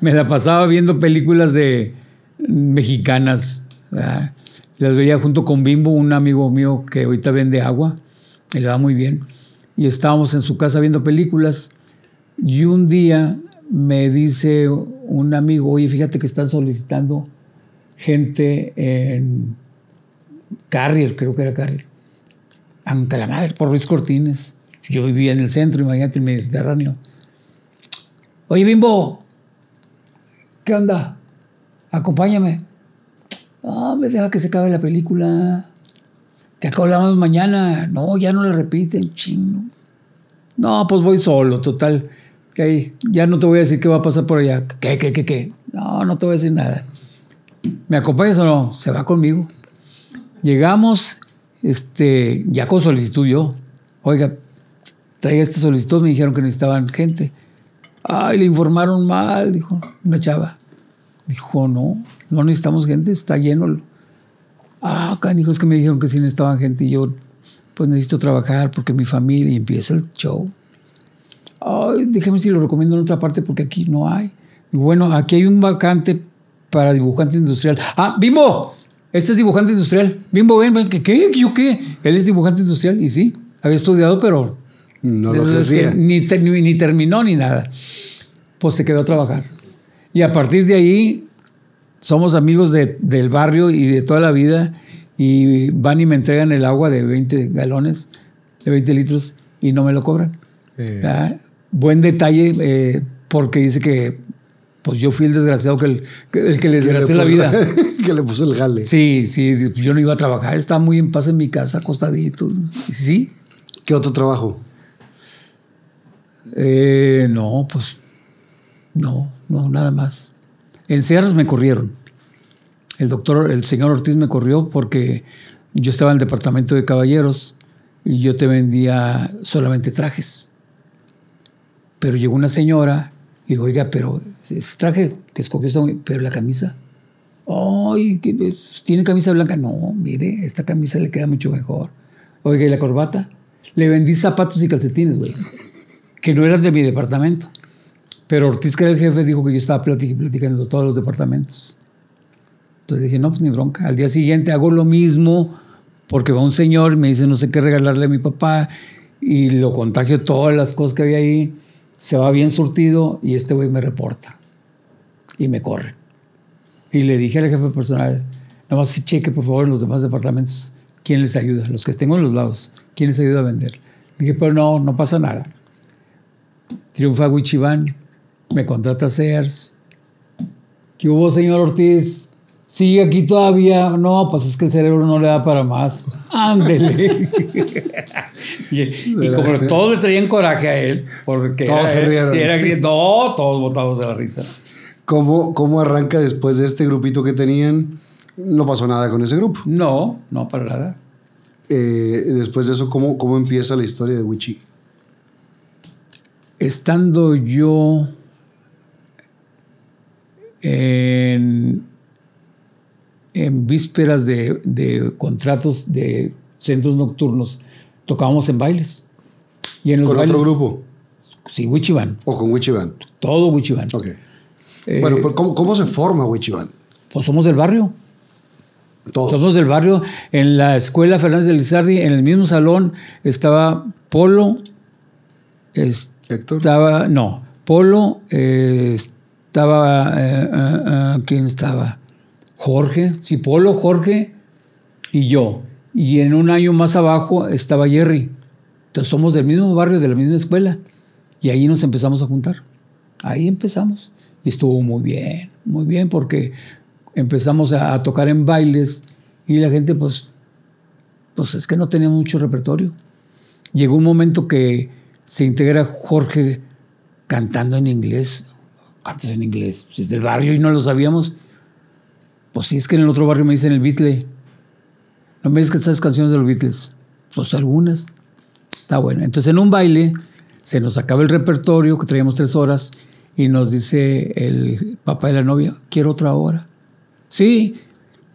Me la pasaba viendo películas de mexicanas. ¿verdad? Las veía junto con Bimbo, un amigo mío que ahorita vende agua. Y le va muy bien. Y estábamos en su casa viendo películas. Y un día me dice un amigo, oye, fíjate que están solicitando gente en Carrier, creo que era Carrier. Aunque la madre, por Luis Cortines. Yo vivía en el centro, imagínate, el Mediterráneo. Oye, Bimbo, ¿qué onda? Acompáñame. No, me deja que se acabe la película. Te hablamos mañana. No, ya no le repiten, chingo. No, pues voy solo, total. Ya no te voy a decir qué va a pasar por allá. ¿Qué, qué, qué, qué? No, no te voy a decir nada. ¿Me acompañas o no? Se va conmigo. Llegamos, este, ya con solicitud yo. Oiga, traía esta solicitud, me dijeron que necesitaban gente. Ay, le informaron mal, dijo una chava. Dijo, no, no necesitamos gente, está lleno. Ah, canijo, es que me dijeron que sí necesitaban gente y yo, pues necesito trabajar porque mi familia y empieza el show. Ay, déjame si lo recomiendo en otra parte porque aquí no hay. Bueno, aquí hay un vacante para dibujante industrial. Ah, Bimbo, este es dibujante industrial. Bimbo, ven, ven, ¿qué? ¿Qué? ¿Yo qué? Él es dibujante industrial y sí, había estudiado, pero No lo hacía. ni, te- ni- ni terminó ni nada. Pues se quedó a trabajar. Y a partir de ahí somos amigos de- del barrio y de toda la vida. Y van y me entregan el agua de 20 galones, de 20 litros, y no me lo cobran. Eh, Ah, Buen detalle, eh, porque dice que pues yo fui el desgraciado que el que, el que le desgració la vida. que le puso el jale. Sí, sí, yo no iba a trabajar, estaba muy en paz en mi casa, acostadito. Sí, ¿Qué otro trabajo? Eh, no, pues no, no, nada más. En Sears me corrieron. El doctor, el señor Ortiz me corrió porque yo estaba en el departamento de caballeros y yo te vendía solamente trajes. Pero llegó una señora y dijo, oiga, pero ese traje que escogió, muy- pero la camisa. Ay, ¿tiene camisa blanca? No, mire, esta camisa le queda mucho mejor. Oiga, ¿y la corbata? Le vendí zapatos y calcetines, güey que no eran de mi departamento. Pero Ortiz, que era el jefe, dijo que yo estaba platic- platicando todos los departamentos. Entonces dije, no, pues ni bronca. Al día siguiente hago lo mismo porque va un señor me dice no sé qué regalarle a mi papá y lo contagio todas las cosas que había ahí. Se va bien surtido y este güey me reporta y me corre. Y le dije al jefe personal, nada más cheque por favor en los demás departamentos quién les ayuda, los que tengo en los lados, quién les ayuda a vender. Dije, pero no, no pasa nada. Triunfa Wichiván, me contrata Sears. ¿Qué hubo, señor Ortiz? ¿Sigue aquí todavía? No, pues es que el cerebro no le da para más. Ándele. y, y como todos le traían coraje a él, porque Todos era, se rieron. sí, era no, todos botamos de la risa. ¿Cómo, ¿Cómo arranca después de este grupito que tenían? No pasó nada con ese grupo. No, no, para nada. Eh, después de eso, ¿cómo, ¿cómo empieza la historia de Wichi? Estando yo en, en vísperas de, de contratos de centros nocturnos, tocábamos en bailes. Y en los ¿Con bailes, otro grupo? Sí, Wichiban. ¿O con Wichi Band? Todo Wichiban. Ok. Eh, bueno, pero ¿cómo, cómo se forma Wichi Band? Pues somos del barrio. Todos. Somos del barrio. En la escuela Fernández de Lizardi, en el mismo salón, estaba Polo, Héctor. estaba, no, Polo, eh, estaba, eh, ¿quién estaba? Jorge, sí, Polo, Jorge y yo. Y en un año más abajo estaba Jerry. Entonces somos del mismo barrio, de la misma escuela. Y ahí nos empezamos a juntar. Ahí empezamos. Y estuvo muy bien, muy bien, porque empezamos a, tocar en bailes y la gente, pues, pues es que no tenía mucho repertorio. Llegó un momento que se integra Jorge cantando en inglés. Cantas en inglés. Es del barrio y no lo sabíamos. Pues sí, es que en el otro barrio me dicen el Beatle. No me dices que sabes canciones de los Beatles. Pues algunas. Está bueno. Entonces en un baile se nos acaba el repertorio, que traíamos tres horas, y nos dice el papá de la novia, quiero otra hora. Sí.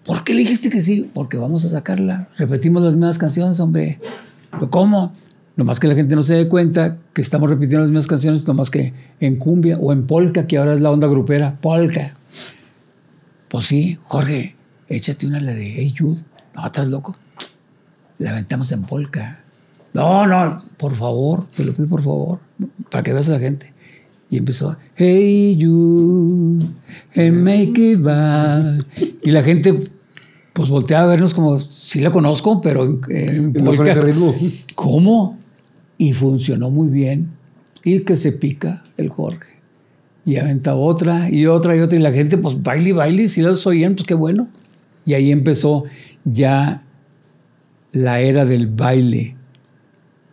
¿Por qué le dijiste que sí? Porque vamos a sacarla. Repetimos las mismas canciones, hombre. ¿Pero cómo? Nomás que la gente no se dé cuenta que estamos repitiendo las mismas canciones, nomás que en cumbia o en polka, que ahora es la onda grupera. Polka. Pues sí, Jorge, échate una la de Hey Jude. No, estás loco. La aventamos en polka. No, no, por favor, te lo pido por favor, para que veas a la gente. Y empezó, Hey Jude, and make it back. Y la gente, pues volteaba a vernos como, sí la conozco, pero en, en polka. ese ritmo. ¿Cómo? Y funcionó muy bien. Y que se pica el Jorge. Y aventa otra y otra y otra. Y la gente, pues baile y baile. Si los oían, pues qué bueno. Y ahí empezó ya la era del baile.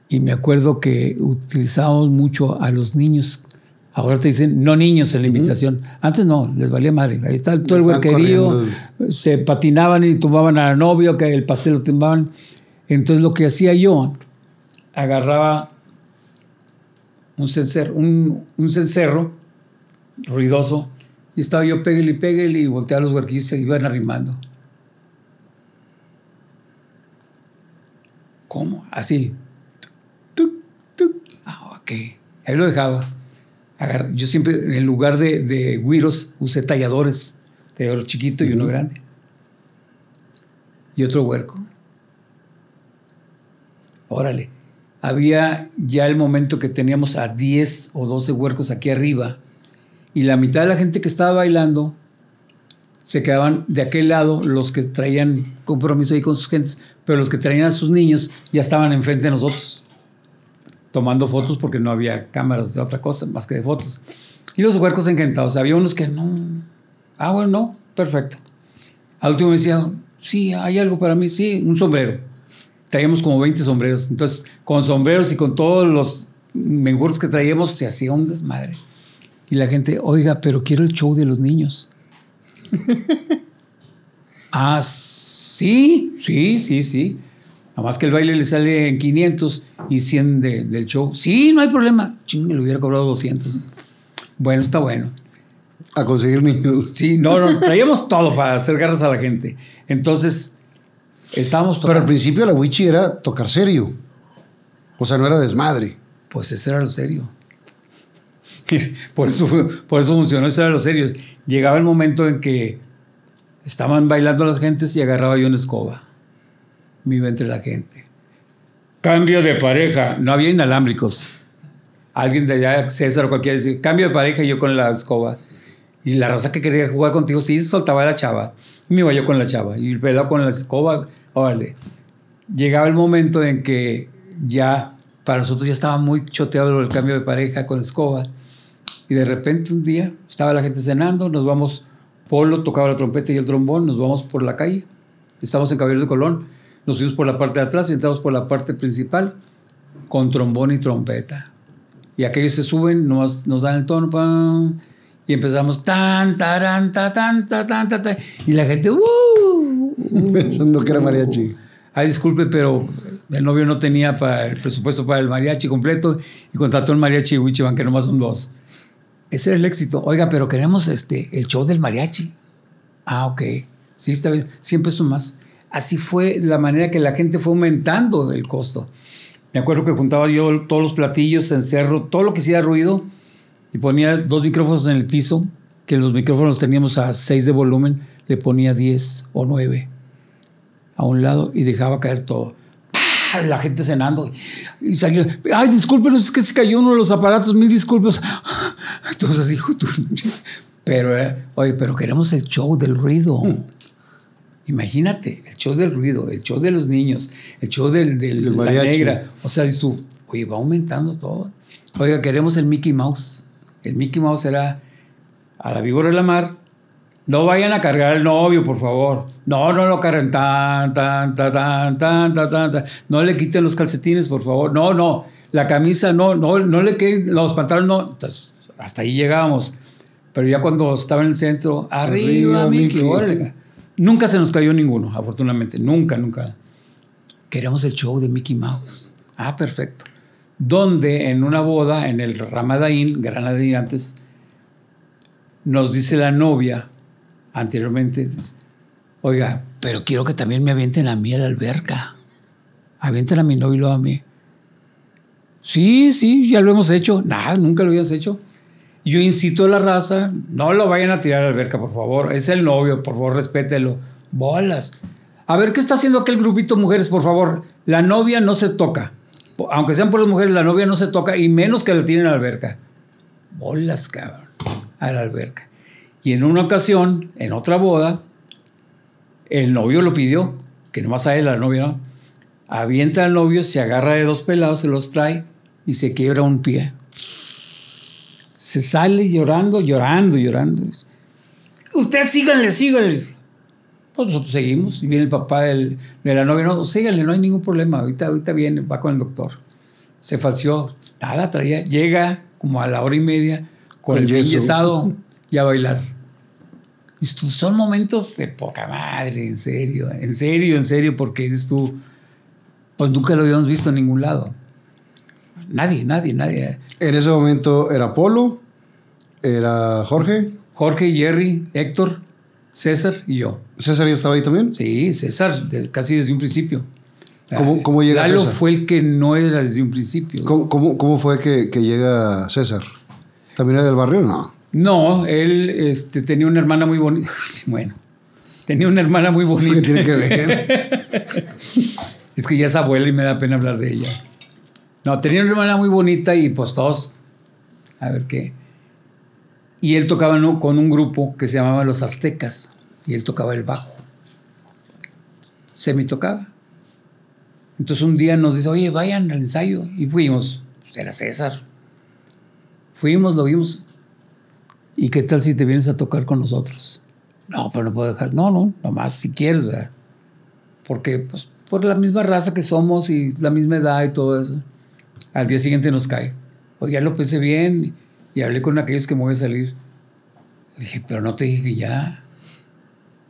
Y me acuerdo que utilizábamos mucho a los niños. Ahora te dicen, no niños en la invitación. Antes no, les valía madre. Ahí está todo el huerquerío. Se patinaban y tumbaban a la novia, que el pastel lo tumbaban. Entonces lo que hacía yo, agarraba un cencerro, un, un cencerro ruidoso y estaba yo pégale y pégale y volteaba los huerquillos y se iban arrimando. ¿Cómo? Así. Tuc, tuc. Ah, ok. Ahí lo dejaba. Agar- yo siempre, en lugar de, de güiros, usé talladores. Tallador chiquito y uno grande. Y otro huerco. Órale. Había ya el momento que teníamos a 10 o 12 huercos aquí arriba. Y la mitad de la gente que estaba bailando se quedaban de aquel lado los que traían compromiso ahí con sus gentes, pero los que traían a sus niños ya estaban enfrente de nosotros tomando fotos porque no había cámaras de otra cosa más que de fotos. Y los huercos encantados. Había unos que no. Ah, bueno, no, perfecto. Al último me decían, sí, hay algo para mí, sí, un sombrero. Traíamos como 20 sombreros. Entonces, con sombreros y con todos los menguros que traíamos, se hacía un desmadre. Y la gente, oiga, pero quiero el show de los niños. ah, sí, sí, sí, sí. Nada más que el baile le sale en 500 y 100 de- del show. Sí, no hay problema. Chingue, le hubiera cobrado 200. Bueno, está bueno. A conseguir niños. Sí, no, no, traíamos todo para hacer garras a la gente. Entonces, estábamos Pero al tocando. principio la wichi era tocar serio. O sea, no era desmadre. Pues eso era lo serio. Por eso, por eso funcionó, eso era lo serio. Llegaba el momento en que estaban bailando las gentes y agarraba yo una escoba. Me iba entre la gente. Cambio de pareja. No había inalámbricos. Alguien de allá, César o cualquiera, decía, cambio de pareja y yo con la escoba. Y la raza que quería jugar contigo, sí, soltaba la chava. Me iba yo con la chava. Y el pelado con la escoba, órale. Llegaba el momento en que ya, para nosotros ya estaba muy choteado el cambio de pareja con escoba. Y de repente un día estaba la gente cenando, nos vamos, Polo tocaba la trompeta y el trombón, nos vamos por la calle. Estamos en Caballeros de Colón, nos fuimos por la parte de atrás y entramos por la parte principal con trombón y trompeta. Y aquellos se suben, nos, nos dan el tono, pam, y empezamos tan, taran, ta, tan, ta, tan, ta, ta, y la gente, ¡uh! uh, Pensando que era mariachi. Ay, disculpe, pero el novio no tenía para el presupuesto para el mariachi completo y contrató el mariachi de Wichiban, que nomás son dos. Ese era el éxito. Oiga, pero queremos este, el show del mariachi. Ah, ok. Sí, está bien. Siempre son más. Así fue la manera que la gente fue aumentando el costo. Me acuerdo que juntaba yo todos los platillos, encerro, todo lo que hacía ruido y ponía dos micrófonos en el piso, que los micrófonos teníamos a 6 de volumen, le ponía 10 o 9 a un lado y dejaba caer todo. La gente cenando. Y salió, ay, discúlpenos, es que se cayó uno de los aparatos, mil disculpas. Entonces tú- pero, eh, oye, pero queremos el show del ruido. Imagínate, el show del ruido, el show de los niños, el show del, del- Del la negra. O sea, dices tú, oye, va aumentando todo. Oiga, queremos el Mickey Mouse. El Mickey Mouse era a la víbora de la mar. No vayan a cargar al novio, por favor. No, no lo carguen tan, tan, tan, tan, tan, tan, tan. No le quiten los calcetines, por favor. No, no. La camisa, no, no, no le queden los pantalones, no. Entonces, hasta ahí llegábamos. Pero ya cuando estaba en el centro, arriba, Arriba, Mickey. Nunca se nos cayó ninguno, afortunadamente. Nunca, nunca. Queremos el show de Mickey Mouse. Ah, perfecto. Donde en una boda, en el Ramadaín, Granadín antes, nos dice la novia anteriormente, oiga, pero quiero que también me avienten a mí a la alberca. Avienten a mi novio a mí. Sí, sí, ya lo hemos hecho. Nada, nunca lo habías hecho. Yo incito a la raza, no lo vayan a tirar a la alberca, por favor. Es el novio, por favor, respételo. Bolas. A ver, ¿qué está haciendo aquel grupito mujeres, por favor? La novia no se toca. Aunque sean por las mujeres, la novia no se toca y menos que la tiren a la alberca. Bolas, cabrón. A la alberca. Y en una ocasión, en otra boda, el novio lo pidió, que nomás a él, la novia no. Avienta al novio, se agarra de dos pelados, se los trae y se quiebra un pie. Se sale llorando, llorando, llorando. Usted síganle, síganle. Pues nosotros seguimos. Y viene el papá del- de la novia. No, síganle, no hay ningún problema. Ahorita, ahorita viene, va con el doctor. Se falseó. Nada, traía. Llega como a la hora y media con, Con el pie yeso. y a bailar. Y tú, son momentos de poca madre, en serio, en serio, en serio, porque dices tú, pues nunca lo habíamos visto en ningún lado. Nadie, nadie, nadie. En ese momento era Polo, era Jorge, Jorge, Jerry, Héctor, César y yo. César ya estaba ahí también. Sí, César, casi desde un principio. ¿Cómo- cómo llega Lalo César? fue el que no era desde un principio. ¿Cómo, cómo, cómo fue que, que llega César? ¿También era del barrio? No. No, él este, tenía una hermana muy bonita. Bueno, tenía una hermana muy ¿Qué bonita. tiene que ver? Es que ya es abuela y me da pena hablar de ella. No, tenía una hermana muy bonita y pues todos, a ver qué. Y él tocaba ¿no? con un grupo que se llamaba Los Aztecas y él tocaba el bajo. Semi tocaba. Entonces un día nos dice, oye, vayan al ensayo. Y fuimos. Pues era César. Fuimos, lo vimos. ¿Y qué tal si te vienes a tocar con nosotros? No, pero no puedo dejar. No, no, nomás si quieres, ¿verdad? porque pues, por la misma raza que somos y la misma edad y todo eso. Al día siguiente nos cae. Oye, ya lo pensé bien y hablé con aquellos que me voy a salir. Le dije, pero no te dije que ya.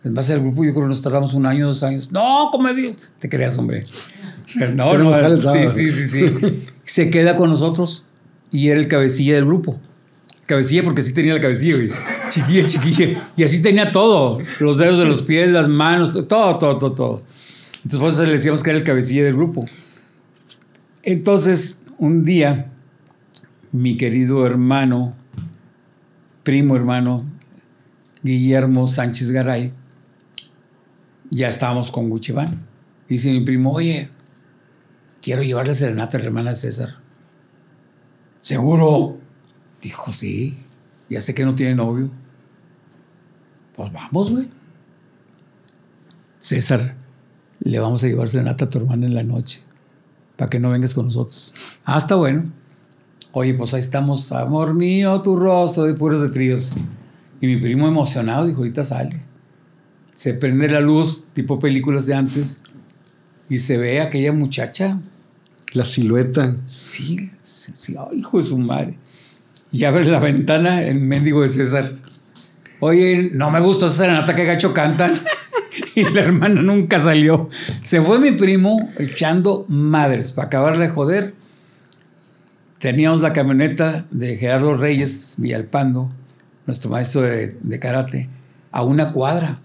En base al grupo yo creo que nos tardamos un año, dos años. No, como digo, te creas, hombre. O sea, no, no, sí, sí, sí, sí. Se queda con nosotros y era el cabecilla del grupo. Cabecilla porque sí tenía la cabecilla, güey. Chiquilla, chiquilla. Y así tenía todo. Los dedos de los pies, las manos, todo, todo, todo, todo. Entonces por eso le decíamos que era el cabecilla del grupo. Entonces, un día, mi querido hermano, primo hermano, Guillermo Sánchez Garay, ya estábamos con Guchiván. Dice mi primo, oye, quiero llevarle serenata a la hermana César. ¿Seguro? Dijo, sí. Ya sé que no tiene novio. Pues vamos, güey. César, le vamos a llevar serenata a tu hermana en la noche. Para que no vengas con nosotros. Ah, está bueno. Oye, pues ahí estamos. Amor mío, tu rostro de puros de tríos. Y mi primo emocionado dijo, ahorita sale. Se prende la luz, tipo películas de antes. Y se ve aquella muchacha La silueta. Sí, sí, hijo de su madre. Y abre la ventana el mendigo de César. Oye, no me gustó esa serenata que gacho cantan. y la hermana nunca salió. Se fue mi primo echando madres para acabarle de joder. Teníamos la camioneta de Gerardo Reyes Villalpando, nuestro maestro de, de karate, a una cuadra.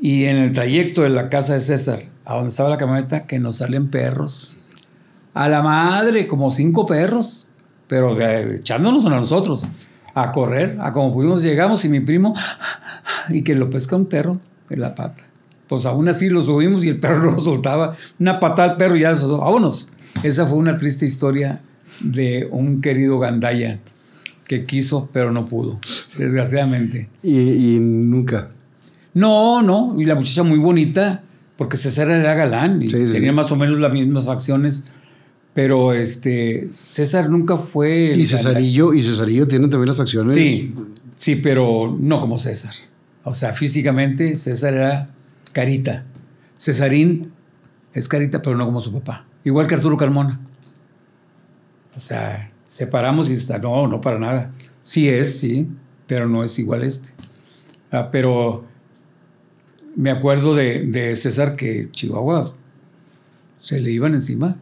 Y en el trayecto de la casa de César, a donde estaba la camioneta, que nos salen perros. A la madre, como cinco perros, pero de- echándonos a nosotros, a correr, a como pudimos llegamos y mi primo, y que lo pesca un perro en la pata. Pues Pues aún así lo subimos y el perro no lo soltaba. Una patada al perro y ya, vámonos. Esa fue una triste historia de un querido Gandaya que quiso, pero no pudo, desgraciadamente. Y, y nunca. No, no, y la muchacha muy bonita, porque César era galán y Sí, sí, tenía sí. más o menos las mismas facciones, pero este César nunca fue... el Y. Cesarillo, y Cesarillo tiene también las facciones. Sí, sí, pero no como César. O sea, físicamente César era carita. Cesarín es carita, pero no como su papá. Igual que Arturo Carmona. O sea, separamos y está, no, no para nada. Sí es, sí, pero no es igual este. Ah, pero me acuerdo de, de César que Chihuahua se le iban encima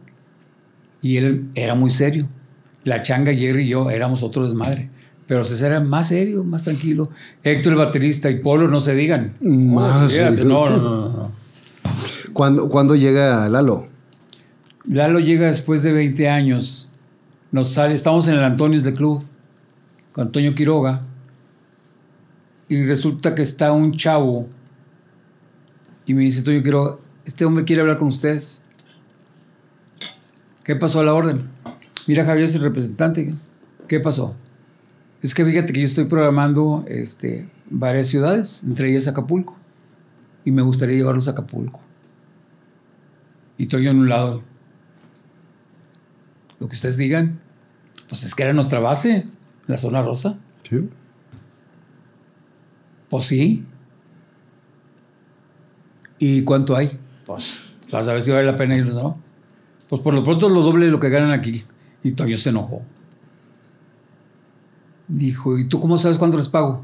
y él era muy serio. La changa, Jerry y yo éramos otro desmadre. Pero César era más serio, más tranquilo. Héctor el baterista y Polo no se digan. Más serios. no, no, no, no. ¿Cuándo, cuándo llega Lalo? Lalo llega después de 20 años. Nos sale, estamos en el Antonios de Club con Antonio Quiroga. Y resulta que está un chavo. Y me dice, Antonio Quiroga, este hombre quiere hablar con ustedes. ¿Qué pasó a la orden? Mira, Javier es el representante. ¿Qué pasó? Es que fíjate que yo estoy programando este, varias ciudades, entre ellas Acapulco. Y me gustaría llevarlos a Acapulco. Y estoy yo en un lado. Lo que ustedes digan. Pues es que era nuestra base, la zona rosa. Sí. Pues sí. ¿Y cuánto hay? Pues vas a ver si vale la pena irnos, ¿no? Pues por lo pronto lo doble de lo que ganan aquí. Y Toño se enojó. Dijo, ¿y tú cómo sabes cuánto les pago?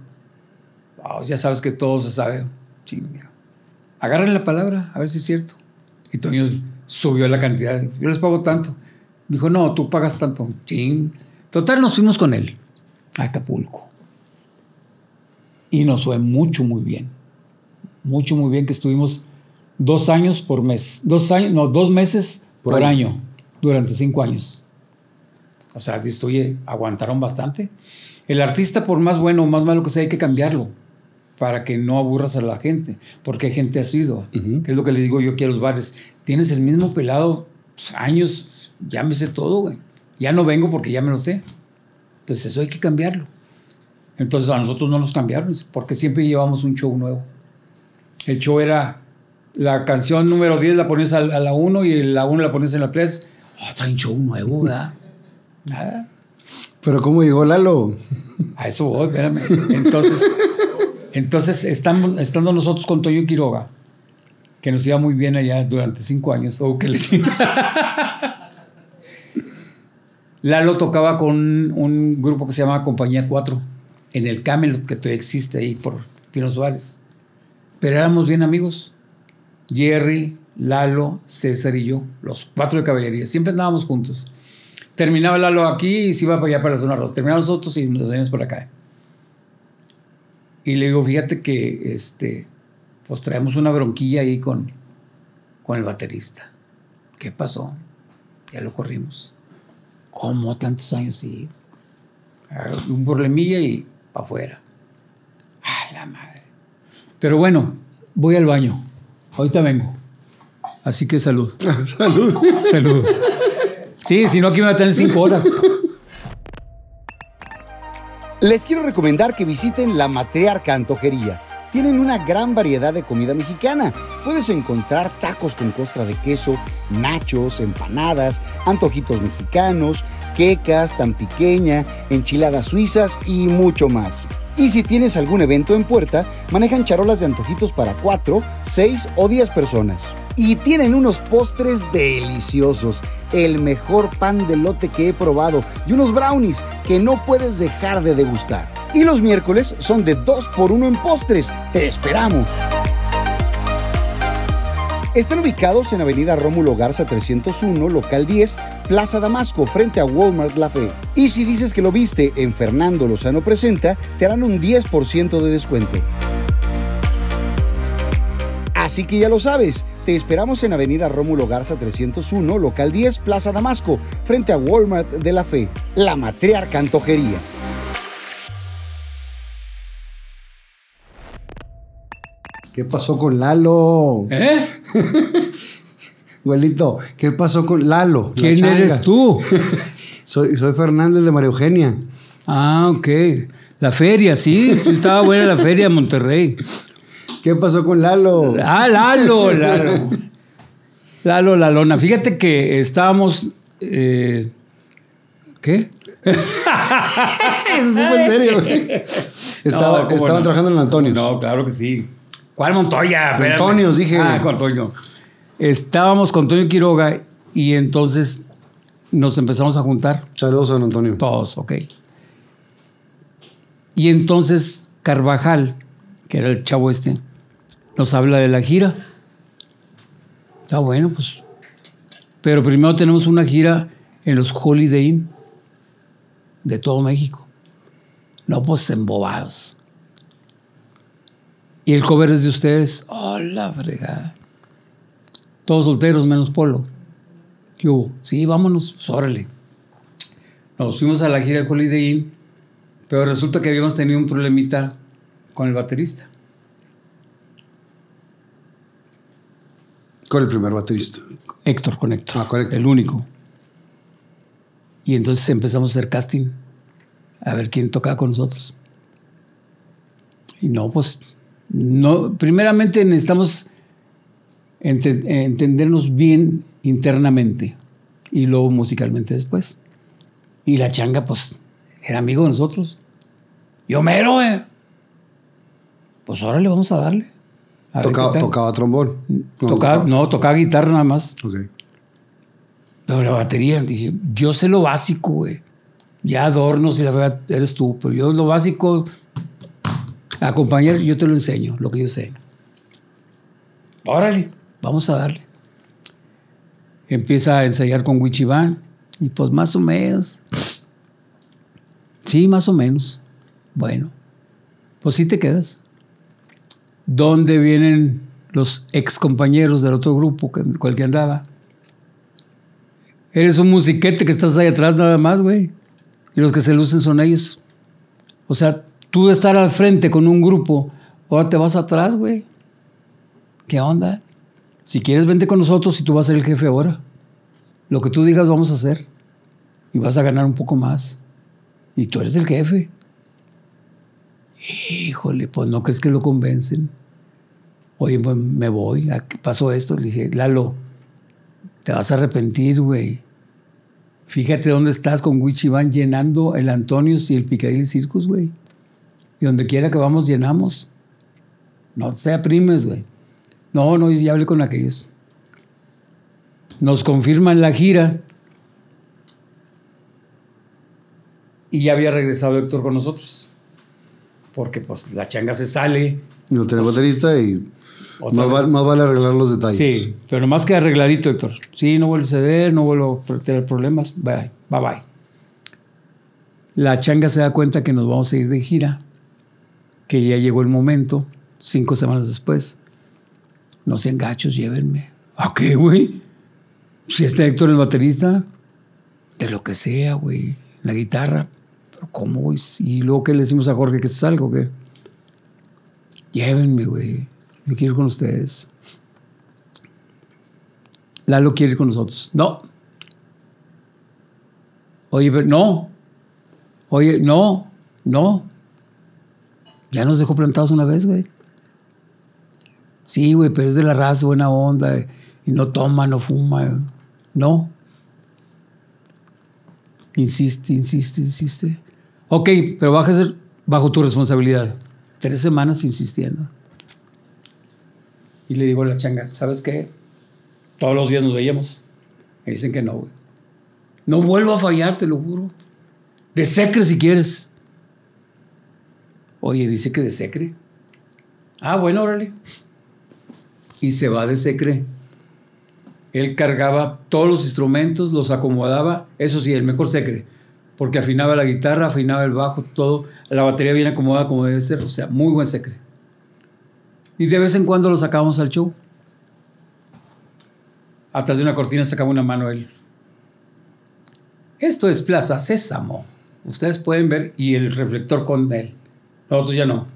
"Ah, ya sabes que todo se sabe. Chinga. Agarren la palabra, a ver si es cierto. Y Toño subió la cantidad. Yo les pago tanto. Dijo, no, tú pagas tanto. Ching. Total, nos fuimos con él a Acapulco. Y nos fue mucho, muy bien. Mucho, muy bien, que estuvimos dos años por mes. Dos años, no, dos meses Por por, año. año. durante cinco años. O sea, dices, oye, aguantaron bastante. El artista, por más bueno o más malo que sea, hay que cambiarlo para que no aburras a la gente, porque hay gente ¿no? Ujú. que es lo que le digo yo aquí a los bares. Tienes el mismo pelado pues, años, ya me sé todo, güey. Ya no vengo porque ya me lo sé. Entonces eso hay que cambiarlo. Entonces a nosotros no nos cambiaron, porque siempre llevamos un show nuevo. El show era la canción número 10 la pones a, la 1 y la 1 la pones en la 3. Oh, traen show nuevo, ¿verdad? Nada. Pero ¿cómo llegó Lalo? A eso voy, espérame. Entonces, entonces estando, estando nosotros con Toyo Quiroga, que nos iba muy bien allá durante cinco años, o que le Lalo tocaba con un grupo que se llama Compañía 4, en el Camelot, que todavía existe ahí por Pino Suárez. Pero éramos bien amigos. Jerry, Lalo, César y yo, los cuatro de caballería. Siempre andábamos juntos. Terminaba Lalo aquí y se iba para allá para la zona rosa. Terminaba nosotros y nos veníamos por acá. Y le digo, fíjate que este, pues traemos una bronquilla ahí con, con el baterista. ¿Qué pasó? Ya lo corrimos. ¿Cómo tantos años? Sí. Un problemilla y para afuera. ¡Ah, la madre! Pero bueno, voy al baño. Ahorita vengo. Así que salud. Salud. Salud. Sí, si no aquí me va a tener cinco horas. Les quiero recomendar que visiten la Matriarca Antojería. Tienen una gran variedad de comida mexicana. Puedes encontrar tacos con costra de queso, nachos, empanadas, antojitos mexicanos, quecas tan pequeña, enchiladas suizas y mucho más. Y si tienes algún evento en puerta, manejan charolas de antojitos para 4, 6 o 10 personas. Y tienen unos postres deliciosos, el mejor pan de lote que he probado y unos brownies que no puedes dejar de degustar. Y los miércoles son de 2 por 1 en postres. ¡Te esperamos! Están ubicados en Avenida Rómulo Garza 301, local 10, Plaza Damasco, frente a Walmart La Fe. Y si dices que lo viste en Fernando Lozano Presenta, te harán un 10% de descuento. Así que ya lo sabes, te esperamos en Avenida Rómulo Garza 301, local 10, Plaza Damasco, frente a Walmart de La Fe, la matriarca antojería. ¿Qué pasó con Lalo? ¿Eh? Abuelito, ¿qué pasó con Lalo? la ¿Quién eres tú? Soy, soy Fernández de María Eugenia. Ah, ok. La feria, sí, sí estaba buena la feria de Monterrey. ¿Qué pasó con Lalo? Ah, Lalo, Lalo. Lalo, la lona. Fíjate que estábamos. eh, ¿Qué? Eso sí fue en serio. Estaba, No, ¿cómo estaban no? trabajando en Antonio. No, claro que sí. ¿Cuál Montoya? Antonios, dije. Ah, con Toño. Estábamos con Toño Quiroga y entonces nos empezamos a juntar Saludos don Antonio. todos, ok. Y entonces Carvajal, que era el chavo este, nos habla de la gira. Está bueno, pues. Pero primero tenemos una gira en los Holiday Inn de todo México. No, pues embobados. Y el cover es de ustedes. ¡Oh, la fregada! Todos solteros menos Polo. ¿Qué hubo? Sí, vámonos, pues, órale. Nos fuimos a la gira de Holiday Inn, pero resulta que habíamos tenido un problemita con el baterista. Con el primer baterista. Héctor con Héctor. Ah, con Héctor. El único. Y entonces empezamos a hacer casting. A ver quién tocaba con nosotros. Y no, pues, no, primeramente necesitamos ente- entendernos bien internamente y luego musicalmente después. Y la changa, pues, era amigo de nosotros. Yo mero, eh. Pues ahora le vamos a darle. A Tocaba, tocaba trombón. No, Tocaba- no, tocaba guitarra nada más. Ok. Pero la batería, dije, yo sé lo básico, güey. Ya adornos y la verdad eres tú, pero yo lo básico, acompañar, yo te lo enseño, lo que yo sé. Órale, vamos a darle. Empieza a ensayar con Wichiván y pues más o menos. Sí, más o menos. Bueno, pues sí te quedas. ¿Dónde vienen los ex compañeros del otro grupo con el que andaba? Eres un musiquete que estás ahí atrás nada más, güey. Y los que se lucen son ellos. O sea, tú de estar al frente con un grupo, ahora te vas atrás, güey. ¿Qué onda? Si quieres, vente con nosotros y tú vas a ser el jefe ahora. Lo que tú digas vamos a hacer. Y vas a ganar un poco más. Y tú eres el jefe. Híjole, pues no crees que lo convencen. Oye, pues me voy. ¿A qué pasó esto? Le dije, Lalo, te vas a arrepentir, güey. Fíjate dónde estás con Wichiván llenando el Antonios y el Picadilly Circus, güey. Y donde quiera que vamos, llenamos. No te aprimes, güey. No, no, ya hablé con aquellos. Nos confirman la gira. Y ya había regresado Héctor con nosotros. Porque pues la changa se sale. Y no tenía baterista y más, va- más vale arreglar los detalles. Sí, pero nomás que arregladito, Héctor. Sí, no vuelvo a ceder, no vuelvo a tener problemas. Bye, bye, bye. La changa se da cuenta que nos vamos a ir de gira, que ya llegó el momento, cinco semanas después. No sean gachos, llévenme. ¿A qué, güey? Si está Héctor el baterista, de lo que sea, güey. La guitarra. Pero ¿cómo, güey? Y luego, ¿qué le decimos a Jorge que se salga o qué? Llévenme, güey. Yo quiero ir con ustedes. Lalo quiere ir con nosotros. No. Oye, pero no. Oye, no. No. Ya nos dejó plantados una vez, güey. Sí, güey, pero es de la raza, buena onda. Y no toma, no fuma. No. Insiste, insiste, insiste. Ok, pero vas bajo tu responsabilidad. Tres semanas insistiendo. Y le digo a la changa, ¿sabes qué? Todos los días nos veíamos. Me dicen que no, güey. No vuelvo a fallar, te lo juro. De secre si quieres. Oye, dice que de secre. Ah, bueno, órale. Y se va de secre. Él cargaba todos los instrumentos, los acomodaba. Eso sí, el mejor secre. Porque afinaba la guitarra, afinaba el bajo, todo. La batería bien acomodada como debe ser. O sea, muy buen secre. Y de vez en cuando lo sacábamos al show. Atrás de una cortina sacaba una mano él. Esto es Plaza Sésamo. Ustedes pueden ver y el reflector con él. Nosotros ya no.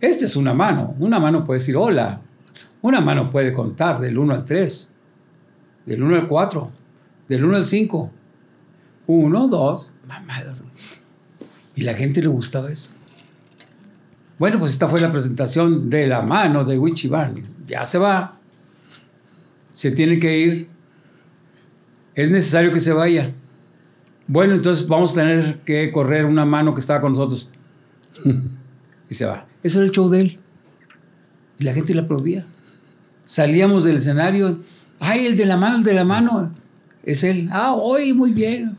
Este es una mano. Una mano puede decir hola. Una mano puede contar del 1 al 3, del 1 al 4, del 1 al 5. 1, 2, mamadas. Y la gente le gustaba eso. Bueno, pues esta fue la presentación de la mano de Wichiban. Ya se va. Se tiene que ir. Es necesario que se vaya. Bueno, entonces vamos a tener que correr una mano que estaba con nosotros. y se va. Eso era el show de él. Y la gente le aplaudía. Salíamos del escenario. Ay, el de la mano, el de la mano. Es él. Ah, hoy, muy bien.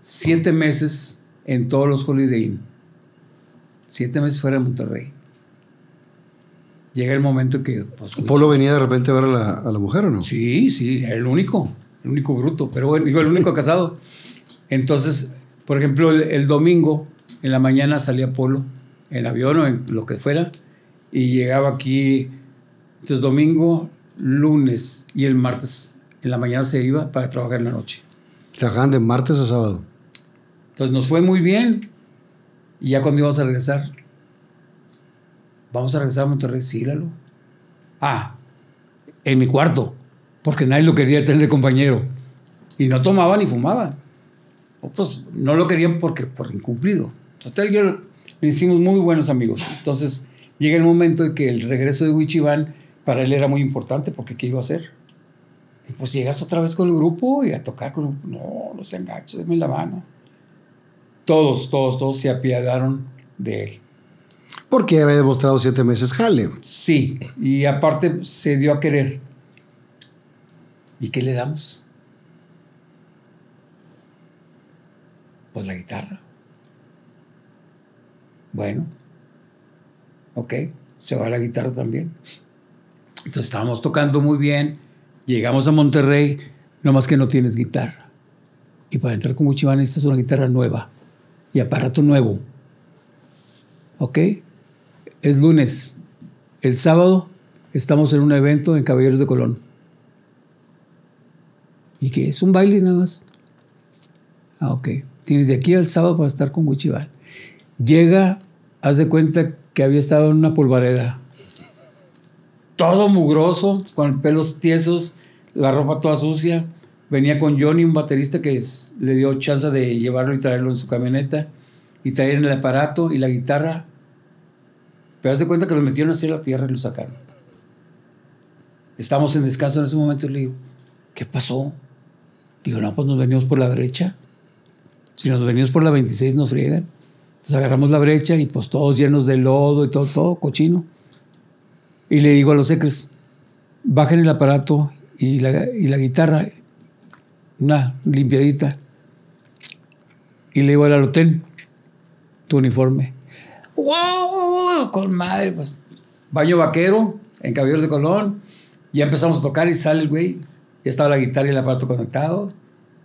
Siete meses en todos los Holiday Inn. Siete meses fuera de Monterrey. Llega el momento que... Pues, ¿Polo venía de repente a ver a la, a la mujer o no? Sí, sí, era el único, el único bruto, pero bueno, digo, el único casado. Entonces, por ejemplo, el, el domingo en la mañana salía Polo en avión o en lo que fuera y llegaba aquí, entonces domingo, lunes y el martes en la mañana se iba para trabajar en la noche. Trabajaban de martes a sábado. Entonces nos fue muy bien y ya cuando íbamos a regresar, vamos a regresar a Monterrey, sí, Lalo. Ah, en mi cuarto, porque nadie lo quería tener de compañero. Y no tomaba ni fumaba. Pues no lo querían porque por incumplido. Total, yo lo hicimos muy buenos amigos. Entonces llega el momento de que el regreso de Wichiban para él era muy importante porque ¿qué iba a hacer? Y pues llegas otra vez con el grupo y a tocar con... No, no se enganches, denme la mano. Todos, todos, todos se apiadaron de él. Porque había demostrado siete meses jale. Sí, y aparte se dio a querer. ¿Y qué le damos? Pues la guitarra. Bueno, ok, se va la guitarra también. Entonces estábamos tocando muy bien, llegamos a Monterrey, nomás que no tienes guitarra. Y para entrar con Uchiván esta es una guitarra nueva y aparato nuevo. ¿Ok? Es lunes. El sábado estamos en un evento en Caballeros de Colón. ¿Y qué? Es un baile nada más. Ah, ok. Tienes de aquí al sábado para estar con Wichiban. Llega, haz de cuenta que había estado en una polvareda. Todo mugroso, con pelos tiesos, la ropa toda sucia. Venía con Johnny, un baterista que le dio chance de llevarlo y traerlo en su camioneta. Y traer el aparato y la guitarra. Pero haz de cuenta que lo metieron así a la tierra y lo sacaron. Estamos en descanso en ese momento y le digo, ¿qué pasó? Digo, no, pues nos venimos por la brecha. Si nos venimos por la 26 nos friegan. Entonces agarramos la brecha y pues todos llenos de lodo y todo, todo cochino. Y le digo a los secres, bajen el aparato y la, y la guitarra, una limpiadita. Y le digo al alotén, tu uniforme. ¡Wow! Con madre, pues. Baño vaquero en Caballeros de Colón. Ya empezamos a tocar y sale el güey. Ya estaba la guitarra y el aparato conectado.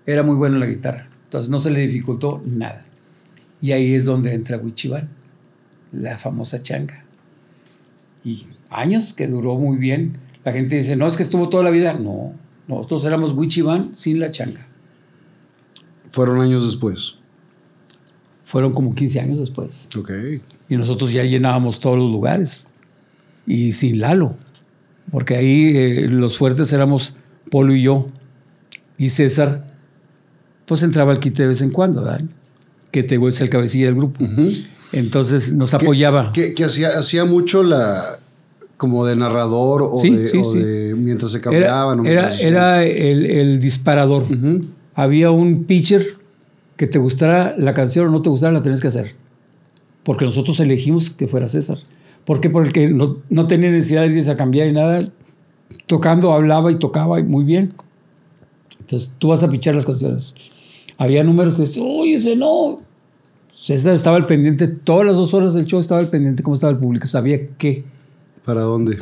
Era muy bueno la guitarra. Entonces no se le dificultó nada. Y ahí es donde entra Wichiban, la famosa changa. Y años que duró muy bien. La gente dice, no, es que estuvo toda la vida. No, nosotros éramos Wichiban sin la changa. Fueron años después. Fueron como 15 años después. Ok. Y nosotros ya llenábamos todos los lugares. Y sin Lalo. Porque ahí eh, los fuertes éramos Polo y yo. Y César, pues entraba al quite de vez en cuando, ¿verdad? Que te es el cabecilla del grupo. Entonces nos apoyaba. Que, que hacía, hacía mucho la como de narrador o, Sí, de, sí, o sí. de mientras se cambiaban. era, era el, el disparador. Había un pitcher que te gustara la canción o no te gustara, la tenías que hacer. Porque nosotros elegimos que fuera César. ¿Por qué? Porque no, no tenía necesidad de irse a cambiar y nada. Tocando, hablaba y tocaba muy bien. Entonces tú vas a pichar las canciones. Había números que decían, oye, ese no. César estaba al pendiente, todas las dos horas del show estaba al pendiente cómo estaba el público, sabía qué ¿Para dónde?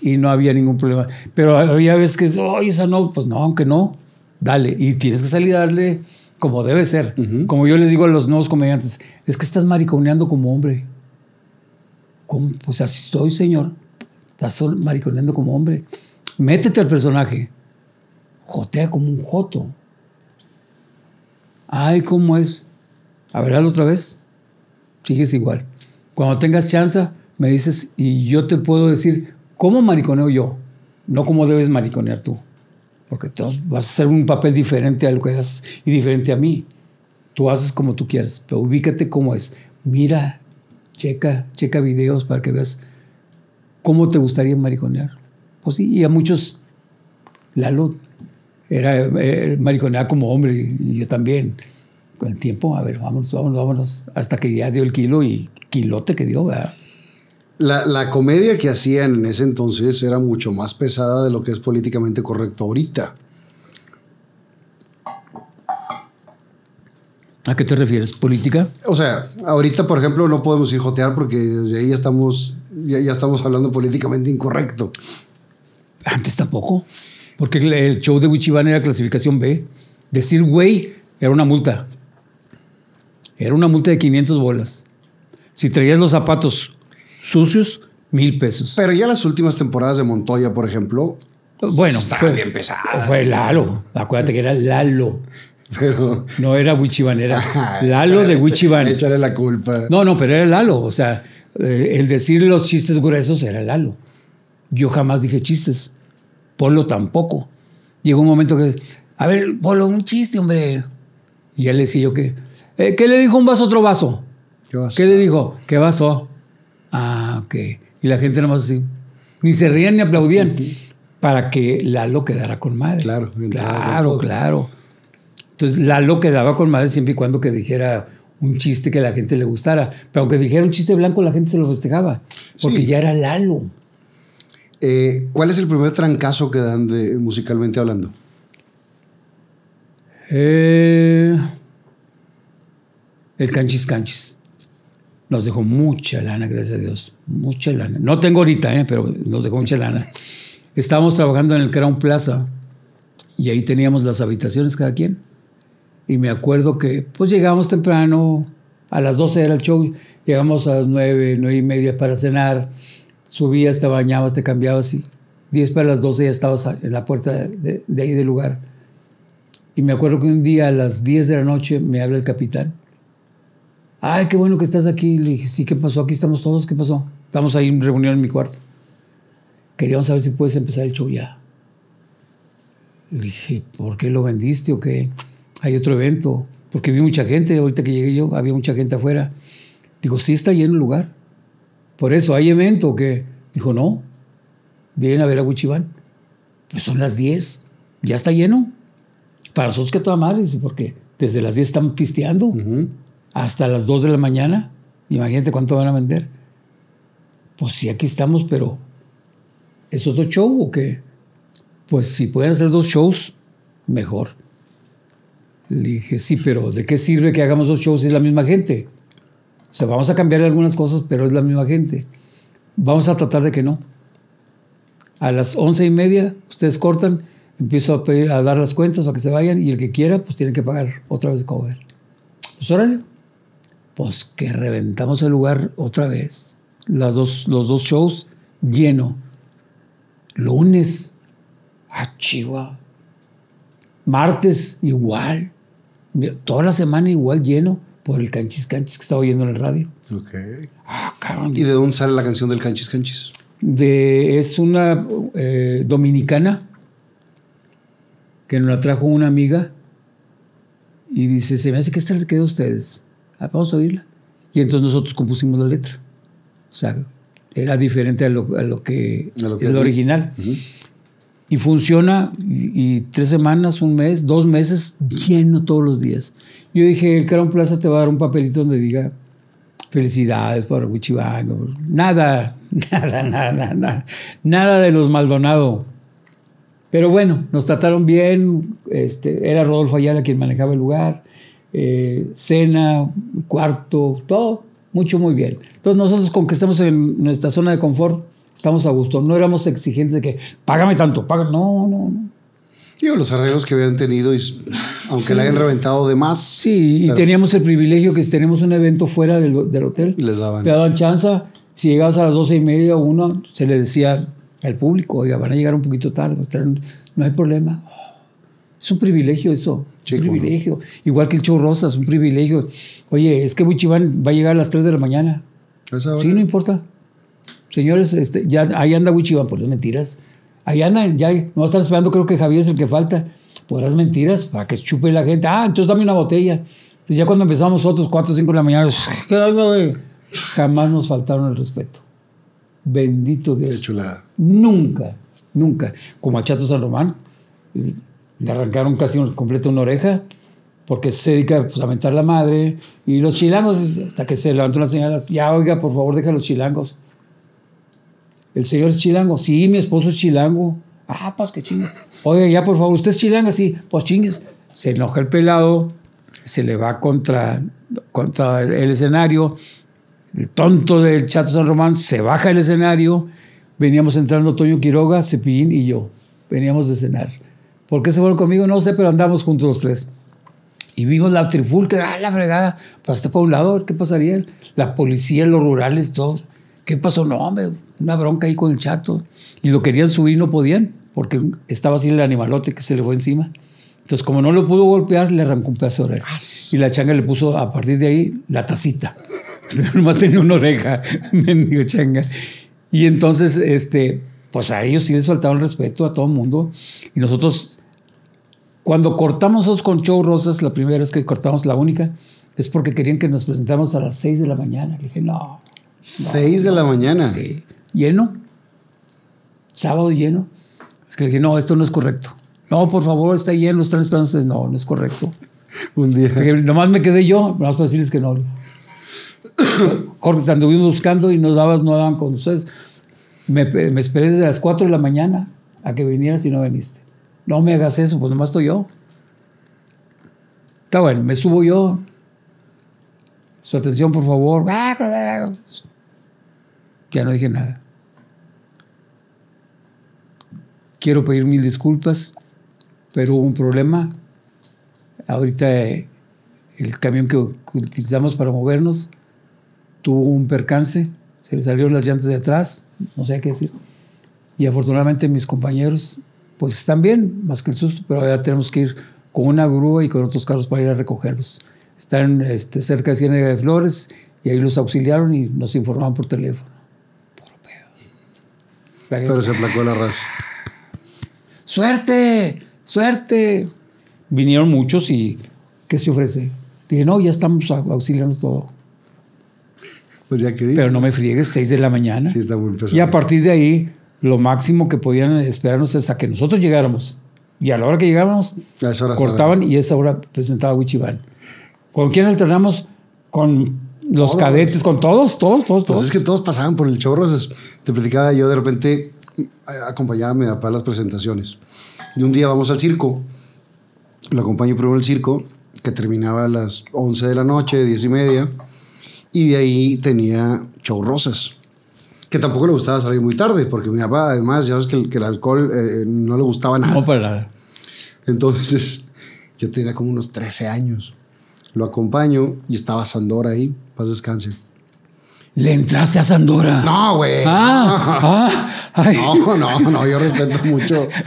y no había ningún problema. Pero había veces que, oye, esa no, pues no, aunque no, dale. Y tienes que salir a darle como debe ser. Como yo les digo a los nuevos comediantes, es que estás mariconeando como hombre. ¿Cómo? Pues así estoy, señor. Estás mariconeando como hombre. Métete al personaje. Jotea como un joto. Ay, ¿cómo es? A ver, hazlo otra vez. sigues igual. Cuando tengas chance, me dices y yo te puedo decir cómo mariconeo yo, no cómo debes mariconear tú. Porque tú vas a hacer un papel diferente a lo que haces y diferente a mí. Tú haces como tú quieras, pero ubícate cómo es. Mira, checa, checa videos para que veas cómo te gustaría mariconear. Pues sí, y a muchos, Lalo era eh, mariconear como hombre y yo también. Con el tiempo, a ver, vámonos, vámonos, vámonos, hasta que ya dio el kilo y kilote que dio, ¿verdad? La, la, comedia que hacían en ese entonces era mucho más pesada de lo que es políticamente correcto ahorita. ¿A qué te refieres? ¿Política? O sea, ahorita, por ejemplo, no podemos ir jotear porque desde ahí ya estamos, ya, ya estamos hablando políticamente incorrecto. Antes tampoco. Porque el show de Wichiban era clasificación B. Decir güey era una multa. Era una multa de 500 bolas. Si traías los zapatos sucios, mil pesos. Pero ya las últimas temporadas de Montoya, por ejemplo. Bueno, fue bien pesado. Fue Lalo. Acuérdate que era Lalo. Pero. No era Wichiban, era Lalo de Wichiban. Échale la culpa. No, no, pero era Lalo. O sea, eh, el decir los chistes gruesos era Lalo. Yo jamás dije chistes. Polo tampoco. Llegó un momento que, a ver, Polo, un chiste, hombre. Y él le decía yo que, eh, ¿qué le dijo un vaso a otro vaso? ¿Qué, vaso? ¿Qué le dijo? ¿Qué vaso? Ah, ok. Y la gente nomás así, ni se rían ni aplaudían, para que Lalo quedara con madre. Claro, claro, claro. Entonces Lalo quedaba con madre siempre y cuando que dijera un chiste que a la gente le gustara. Pero aunque dijera un chiste blanco, la gente se lo festejaba, porque Sí. ya era Lalo. Eh, ¿Cuál es el primer trancazo que dan de, musicalmente hablando? Eh, el canchis canchis. Nos dejó mucha lana, gracias a Dios. Mucha lana. No tengo ahorita, eh, pero nos dejó mucha lana. Estábamos trabajando en el Crown Plaza y ahí teníamos las habitaciones cada quien. Y me acuerdo que pues llegamos temprano, a las 12 era el show, llegamos a las 9, 9 y media para cenar, subías, te bañabas, te cambiabas y 10 para las 12 ya estabas en la puerta de, de ahí del lugar. Y me acuerdo que un día a las 10 de la noche me habla el capitán. Ay, qué bueno que estás aquí. Le dije, sí, ¿qué pasó? Aquí estamos todos. ¿Qué pasó? Estamos ahí en reunión en mi cuarto. Queríamos saber si puedes empezar el show ya. Le dije, ¿por qué lo vendiste o qué? Hay otro evento. Porque vi mucha gente. Ahorita que llegué yo, había mucha gente afuera. Digo, sí está lleno el lugar. Por eso, ¿hay evento o qué? Dijo, no. Vienen a ver a Wichibán. Pues son las 10. Ya está lleno. Para nosotros que toda madre, porque desde las 10 estamos pisteando hasta las 2 de la mañana. Imagínate cuánto van a vender. Pues sí, aquí estamos, pero ¿es otro show o qué? Pues si pueden hacer dos shows, mejor. Le dije, sí, pero ¿de qué sirve que hagamos dos shows si es la misma gente? O sea, vamos a cambiar algunas cosas, pero es la misma gente. Vamos a tratar de que no. A las once y media, ustedes cortan, empiezo a, pedir, a dar las cuentas para que se vayan y el que quiera, pues tiene que pagar otra vez cover. Pues órale. Pues que reventamos el lugar otra vez. Las dos, los dos shows lleno. Lunes, ah, chihuahua. Martes, igual. Toda la semana igual lleno por el canchis canchis que estaba oyendo en el radio. Ok. Ah, cabrón. ¿Y de dónde sale la canción del Canchis Canchis? de, es una eh, dominicana que nos la trajo una amiga y dice, se me hace que esta les queda a ustedes. Ah, vamos a oírla. Y entonces nosotros compusimos la letra. O sea, era diferente a lo, a lo que A lo que es el original. Y funciona, y, y tres semanas, un mes, dos meses, lleno todos los días. Yo dije, el Crown Plaza te va a dar un papelito donde diga felicidades para Wichibango. Nada, nada, nada, nada, nada de los Maldonado. Pero bueno, nos trataron bien. Este, era Rodolfo Ayala quien manejaba el lugar. eh, cena, cuarto, todo. Mucho, muy bien. Entonces nosotros con estamos en nuestra zona de confort, estamos a gusto. No éramos exigentes de que, págame tanto, págame. No, no, no. Digo, los arreglos que habían tenido, y, aunque Sí. la hayan reventado de más, Sí, y Pero- teníamos el privilegio que si tenemos un evento fuera del, del hotel, les daban. te daban chance. Si llegabas a las doce y media o una, se le decía al público, oiga, van a llegar un poquito tarde, no hay problema. Es un privilegio eso. Un no. privilegio. Igual que el show Rosas, un privilegio. Oye, es que Wichiván va a llegar a las 3 de la mañana. Sí, no importa. Señores, este, ya ahí anda Wichiván, por las mentiras. Ahí andan, ya no están esperando, creo que Javier es el que falta. Por las mentiras, para que chupe la gente. Ah, entonces dame una botella. Entonces ya cuando empezamos nosotros, 4 o 5 de la mañana, ¿qué? Jamás nos faltaron el respeto. Bendito Qué Dios. chulada. Nunca, nunca. Como al Chato San Román, le arrancaron casi un- completo una oreja, porque se dedica pues, a mentar la madre. Y los chilangos, hasta que se levantó la señora, ya oiga, por favor, deja los chilangos. El señor es chilango. Sí, mi esposo es chilango. Ah, pues qué chingo. Oiga, ya por favor, usted es chilanga, sí. Pues chingues. Se enoja el pelado, se le va contra, contra el, el escenario. El tonto del Chato San Román se baja del escenario. Veníamos entrando Toño Quiroga, Cepillín y yo. Veníamos de cenar. ¿Por qué se fueron conmigo? No sé, pero andamos juntos los tres. Y vimos la trifulca, ah, la fregada, para un lado, ¿qué pasaría? La policía, los rurales, todos. ¿Qué pasó? No, hombre, una bronca ahí con el chato. Y lo querían subir, no podían, porque estaba así el animalote que se le fue encima. Entonces, como no lo pudo golpear, le arrancó un pedazo de oreja. Y la changa le puso, a partir de ahí, la tacita. Nomás tenía una oreja, mendigo changa. Y entonces, este, pues a ellos sí les faltaba el respeto a todo el mundo. Y nosotros cuando cortamos nosotros con Show Rosas, la primera vez que cortamos, la única, es porque querían que nos presentáramos a las 6 de la mañana. Le dije, no, 6 de la mañana. sí. lleno, sábado lleno. Es que le dije, no, esto no es correcto. No, por favor, está lleno, están esperando ustedes. No, no es correcto. Un día. Dije, nomás me quedé yo, nomás para decirles que no. Jorge, te anduvimos buscando y nos dabas, no daban con ustedes. Me, me esperé desde las 4 de la mañana a que vinieras y no viniste. No me hagas eso, pues nomás estoy yo. Está bueno, me subo yo. Su atención, por favor. Ya no dije nada. Quiero pedir mil disculpas, pero hubo un problema. Ahorita eh, el camión que, utilizamos para movernos tuvo un percance, se le salieron las llantas de atrás, no sé qué decir. Y afortunadamente mis compañeros pues están bien, más que el susto, pero ahora tenemos que ir con una grúa y con otros carros para ir a recogerlos. Están este, cerca de Ciénaga de Flores y ahí los auxiliaron y nos informaron por teléfono. Pero se aplacó la raza. ¡Suerte! ¡Suerte! Vinieron muchos y ¿qué se ofrece? Dije, no, ya estamos au- auxiliando todo. Pues ya que. Pero no me friegues, 6 de la mañana. Sí, está muy pesado. Y a partir de ahí, lo máximo que podían esperarnos es a que nosotros llegáramos. Y a la hora que hora cortaban y a esa hora presentaba Wichiván. ¿Con quién alternamos? Con los Todos. cadetes, con todos, todos, todos, Pues todos. es que todos pasaban por el show Rosas. Te platicaba yo de repente, a- acompañaba a mi papá a las presentaciones. Y un día vamos al circo. Lo acompaño primero al circo, que terminaba a las 11 de la noche, 10 y media. Y de ahí tenía show Rosas. Que tampoco le gustaba salir muy tarde, porque mi papá, además, ya ves que el, que el alcohol eh, no le gustaba nada. No, para nada. Entonces, yo tenía como unos 13 años. Lo acompaño y estaba Sandora ahí, paz descanse. Le entraste a Sandora. No, güey. Ah, ah. No, no, no, yo respeto mucho.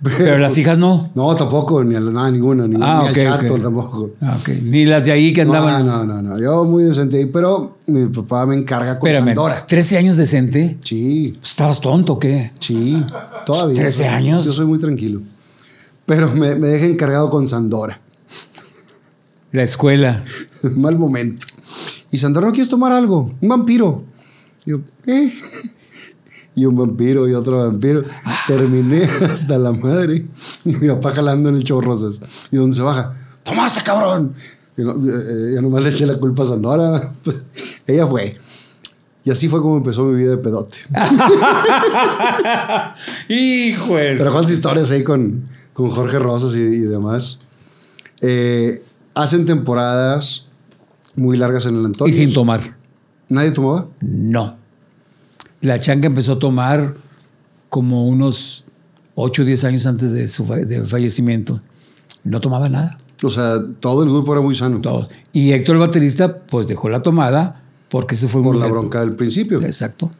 Pero las hijas no. No, tampoco, ni a nada, ninguna, ni, Ah, ni ok, al chato ok. tampoco. Ah, ok. Ni las de ahí que No, andaban. no, no, no, yo muy decente ahí, pero mi papá me encarga con Espérame, Sandora. 13 años decente. Sí, ¿Estabas tonto o qué? sí, todavía. 13 años. Yo soy muy tranquilo. Pero me, me deja encargado con Sandora. La escuela. Mal momento. Y Sandora, ¿no quieres tomar algo? Un vampiro. Y yo, ¿eh? Y un vampiro y otro vampiro. Terminé hasta la madre. Y mi papá jalando en el show rosas. Y donde se baja, ¡tomaste, cabrón! Y no, eh, eh, yo nomás le eché la culpa a Sandora. Ella fue. Y así fue como empezó mi vida de pedote. Híjole. Pero cuántas historias hay con, con Jorge Rosas y, y demás. Eh, hacen temporadas muy largas en el Antonio. Y sin tomar. ¿Nadie tomaba? No. La changa empezó a tomar como unos 8 o 10 años antes de su de fallecimiento. No tomaba nada. O sea, todo el grupo era muy sano. Todo. Y Héctor, el baterista, pues dejó la tomada porque se fue Por la bronca del principio. Exacto.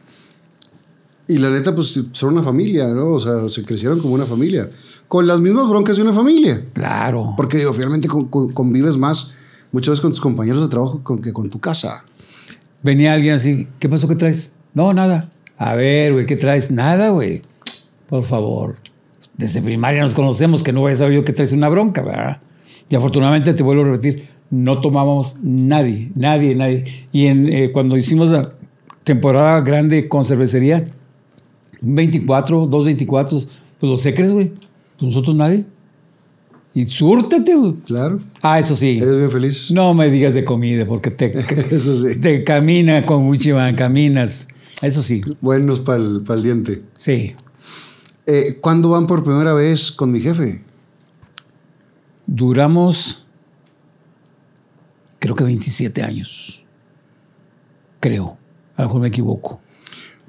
Y la neta, pues son una familia, ¿no? O sea, se crecieron como una familia. Con las mismas broncas de una familia. Claro. Porque digo, finalmente con- con- convives más muchas veces con tus compañeros de trabajo con, que con tu casa. Venía alguien así, ¿qué pasó? ¿Qué traes? No, nada. A ver, güey, ¿qué traes? Nada, güey. Por favor. Desde primaria nos conocemos, que no voy a saber yo que traes una bronca, ¿verdad? Y afortunadamente te vuelvo a repetir, no tomábamos nadie, nadie, nadie. Y en, eh, cuando hicimos la temporada grande con cervecería, 24, dos 24, pues los secres, güey. Pues nosotros nadie. Y súrtate, güey. Claro. Ah, eso sí. Eres bien feliz. No me digas de comida, porque te, Eso sí. te camina con Wichiban, caminas. Eso sí, Buenos para el, diente. sí. Eh, ¿Cuándo van por primera vez con mi jefe? Duramos, creo que 27 años. Creo. A lo mejor me equivoco.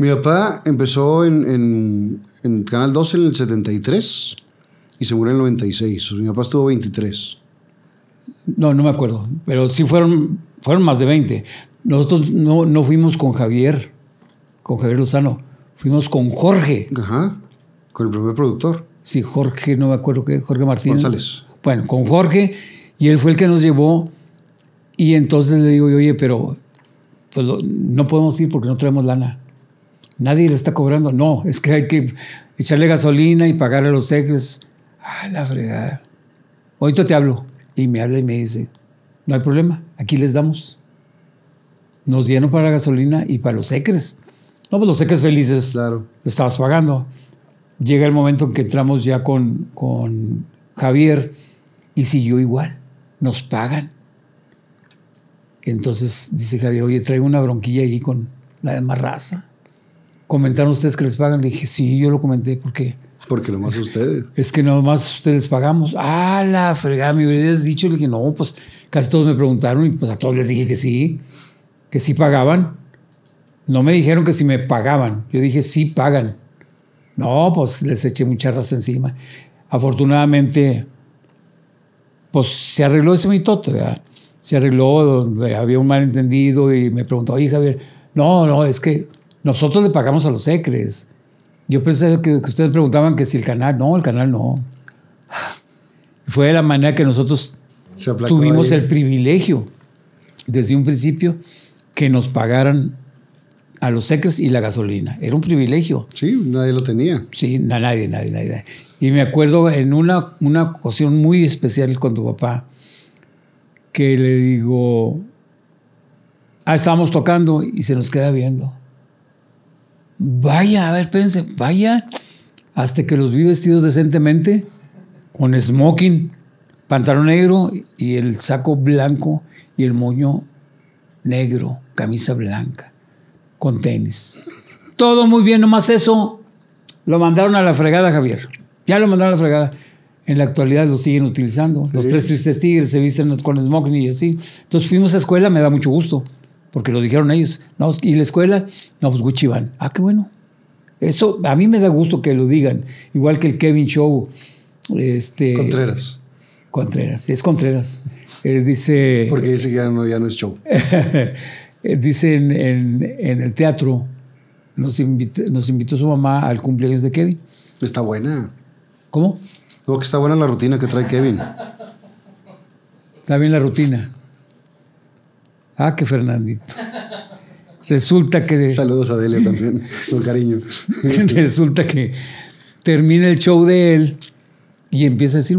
Mi papá empezó en, en- en Canal 12 en el 73 y se murió en el 96. O sea, mi papá estuvo 23. No, no me acuerdo. Pero sí fueron, fueron más de 20. Nosotros no, no fuimos con Javier, con Javier Lozano. Fuimos con Jorge. Ajá. Con el primer productor. Sí, Jorge, no me acuerdo qué, Jorge Martínez. González. Bueno, con Jorge, y él fue el que nos llevó. Y entonces le digo, oye, pero pues, no podemos ir porque no traemos lana. Nadie le está cobrando. No, es que hay que echarle gasolina y pagar a los secres. Ah, la fregada. Ahorita te hablo. Y me habla y me dice, no hay problema, aquí les damos. Nos dieron para la gasolina y para los secres. No, pues los secres felices Claro. estabas pagando. Llega el momento en que entramos ya con, con Javier y siguió igual. Nos pagan. Entonces dice Javier, oye, traigo una bronquilla ahí con la demás raza. ¿Comentaron ustedes que les pagan? Le dije, sí, yo lo comenté porque Porque nomás ustedes. es que nomás ustedes pagamos. Ah, la fregada, me hubieras dicho. Le dije, no, pues casi todos me preguntaron y pues a todos les dije que sí, que sí pagaban. No me dijeron que si me pagaban. Yo dije, sí pagan. No, pues les eché mucha raza encima. Afortunadamente, pues se arregló ese mitote, ¿verdad? Se arregló donde había un malentendido y me preguntó, oye Javier, no, no, es que nosotros le pagamos a los secres. Yo pensé que, que ustedes preguntaban que si el canal, no, el canal no. Fue de la manera que nosotros tuvimos ahí. el privilegio desde un principio que nos pagaran a los secres y la gasolina. Era un privilegio. Sí, nadie lo tenía. Sí, na- nadie, nadie, nadie. Y me acuerdo en una, una ocasión muy especial con tu papá, que le digo, ah, estábamos tocando y se nos queda viendo. Vaya, a ver, espérense, vaya, hasta que los vi vestidos decentemente, con smoking, pantalón negro y el saco blanco y el moño negro, camisa blanca, con tenis. Todo muy bien, nomás eso lo mandaron a la fregada, Javier. Ya lo mandaron a la fregada. En la actualidad lo siguen utilizando. Los tres tristes tigres se visten con smoking y así. Entonces fuimos a escuela, me da mucho gusto, porque lo dijeron ellos. No, y la escuela, no, pues Gucci van. Ah, qué bueno. Eso a mí me da gusto que lo digan. Igual que el Kevin Show. Este, Contreras. Contreras, es Contreras. Eh, dice. Porque dice que ya no, ya no es show. Eh, Dice en, en- en el teatro, nos, invita- nos invitó su mamá al cumpleaños de Kevin. Está buena. ¿Cómo? No, que está buena la rutina que trae Kevin. Está bien la rutina. Ah, que Fernandito. Resulta que, Saludos a Delia también, con cariño. resulta que termina el show de él y empieza a decir,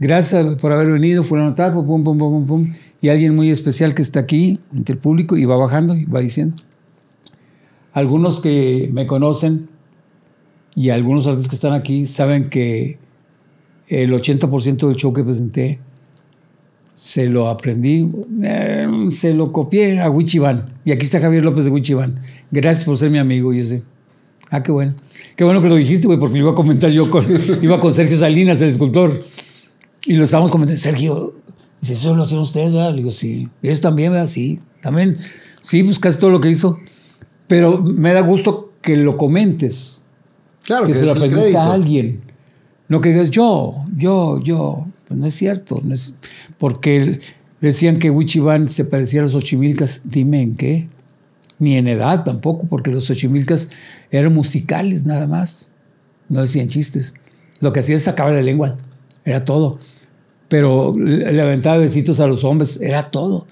gracias por haber venido, fue a notar, pum, pum, pum, pum, pum. Y alguien muy especial que está aquí, entre el público, y va bajando y va diciendo. Algunos que me conocen y algunos artistas que están aquí saben que el 80% del show que presenté se lo aprendí, eh, se lo copié a Wichiban. Y aquí está Javier López de Wichiban. Gracias por ser mi amigo, yo sé. Ah, qué bueno. Qué bueno que lo dijiste, güey, porque lo iba a comentar yo con, iba con Sergio Salinas, el escultor. Y lo estábamos comentando. Sergio, dice, eso lo hacían ustedes, ¿verdad? Le digo, sí. Eso también, ¿verdad? Sí. También, sí, pues casi todo lo que hizo. Pero me da gusto que lo comentes Claro que que se lo crédito. a alguien. No que digas yo, yo, yo. Pues no es cierto. no es- porque decían que Wichiban se parecía a los Ochimilcas. Dime en qué. ni en edad tampoco, porque los Xochimilcas eran musicales nada más, no decían chistes. Lo que hacía es sacar la lengua, era todo. Pero le aventaba besitos a los hombres, era todo.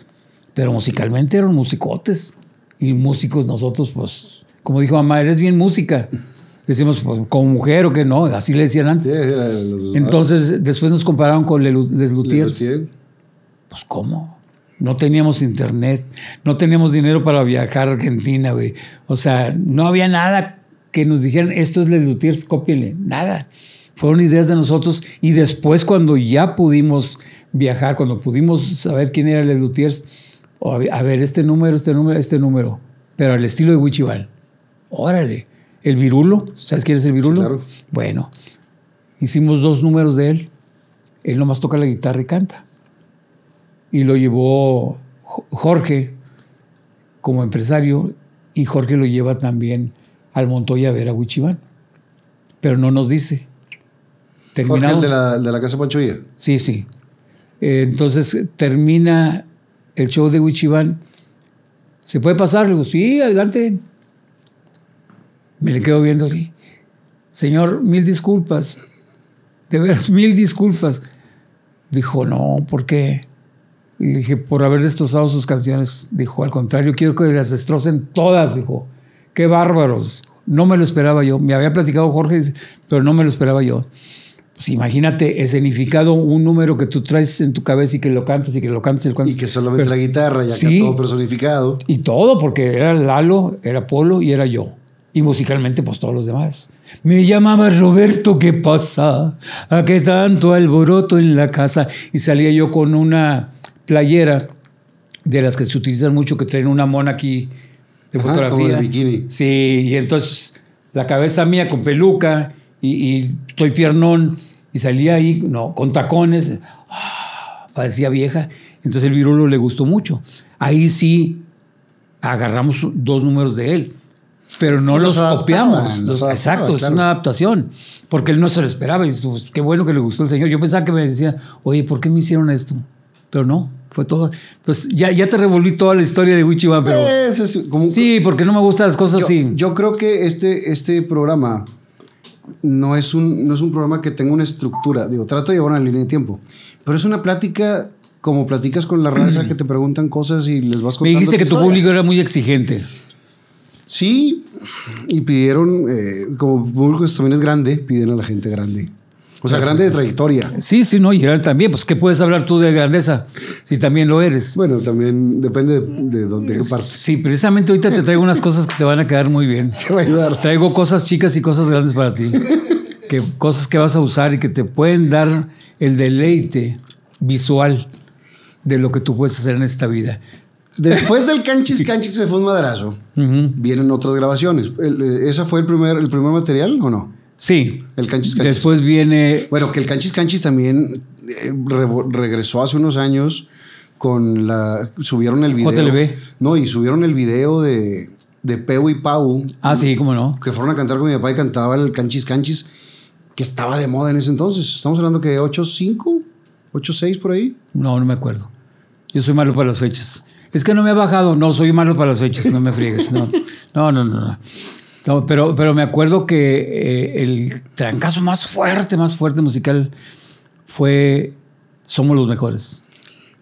Pero musicalmente eran musicotes. Y músicos nosotros, pues, como dijo mamá, eres bien música. Decimos, pues, como mujer o que no, así le decían antes. Entonces, después nos compararon con Les Luthiers. Pues, ¿cómo? No teníamos internet, no teníamos dinero para viajar a Argentina, güey. O sea, no había nada que nos dijeran, esto es Les Luthiers, cópienle. Nada. Fueron ideas de nosotros y después cuando ya pudimos viajar, cuando pudimos saber quién era Les Luthiers, a ver, este número, este número, este número, pero al estilo de Wichival. Órale. El virulo, ¿sabes quién es el virulo? Claro. Bueno, hicimos dos números de él. Él nomás toca la guitarra y canta. Y lo llevó Jorge como empresario y Jorge lo lleva también al Montoya a ver a Wichiván. Pero no nos dice. Terminamos. Jorge, el de la, Casa Pancho Sí, sí. entonces termina el show de Wichiván. ¿Se puede pasar? Le digo, sí, adelante. Me le quedo viendo aquí. Señor, mil disculpas. De veras, mil disculpas. Dijo, no, ¿por qué? Le dije, por haber destrozado sus canciones. Dijo, al contrario, quiero que las destrocen todas. Dijo, qué bárbaros. No me lo esperaba yo. Me había platicado Jorge, pero no me lo esperaba yo. Pues imagínate escenificado un número que tú traes en tu cabeza y que lo cantas y que lo cantas y lo cantas. Y que solamente la guitarra, ya sí, todo personificado. Y todo, porque era Lalo, era Polo y era yo. Y musicalmente, pues todos los demás. Me llamaba Roberto, ¿qué pasa? ¿A qué tanto alboroto en la casa? Y salía yo con una playera de las que se utilizan mucho, que traen una mona aquí de fotografía. Como el bikini. Sí, y entonces la cabeza mía con peluca y, estoy piernón y salía ahí, no, con tacones, ah, parecía vieja. Entonces el virulo le gustó mucho. Ahí sí agarramos dos números de él, pero no los, copiamos. exacto, es una adaptación, porque él no se lo esperaba y pues, qué bueno que le gustó el señor. Yo pensaba que me decía, oye, ¿por qué me hicieron esto? Pero no, fue todo. Entonces ya, ya te revolví toda la historia de Wichiban, pero... sí, porque no me gustan las cosas así. Yo creo que este, este programa no es, un, no es un programa que tenga una estructura. Digo, trato de llevar una línea de tiempo. Pero es una plática como platicas con la raza que te preguntan cosas y les vas contando. Me dijiste que tu público era muy exigente. Sí, y pidieron, eh, como público también es grande, piden a la gente grande. O sea, grande de trayectoria. Sí, sí, no, y él también. Pues, ¿qué puedes hablar tú de grandeza si también lo eres? Bueno, también depende de, dónde partes. Sí, precisamente ahorita te traigo unas cosas que te van a quedar muy bien. Te va a ayudar. Traigo cosas chicas y cosas grandes para ti. que, cosas que vas a usar y que te pueden dar el deleite visual de lo que tú puedes hacer en esta vida. Después del Canchis Canchis se fue un madrazo, vienen otras grabaciones. Eh, ¿Ese fue el primer, el primer material o no? Sí. El Canchis Canchis. Después viene. Bueno, que el Canchis Canchis también eh, regresó hace unos años con la. Subieron el video. JLB. No, y subieron el video de, de Peu y Pau. Ah, sí, cómo no. Que fueron a cantar con mi papá y cantaba el Canchis Canchis, que estaba de moda en ese entonces. Estamos hablando que 8-5, 8-6 por ahí. No, no me acuerdo. Yo soy malo para las fechas. Es que no me ha bajado. No, soy malo para las fechas, no me friegues. No, no, no. no pero, pero me acuerdo que eh, el trancazo más fuerte, más fuerte musical fue Somos los Mejores.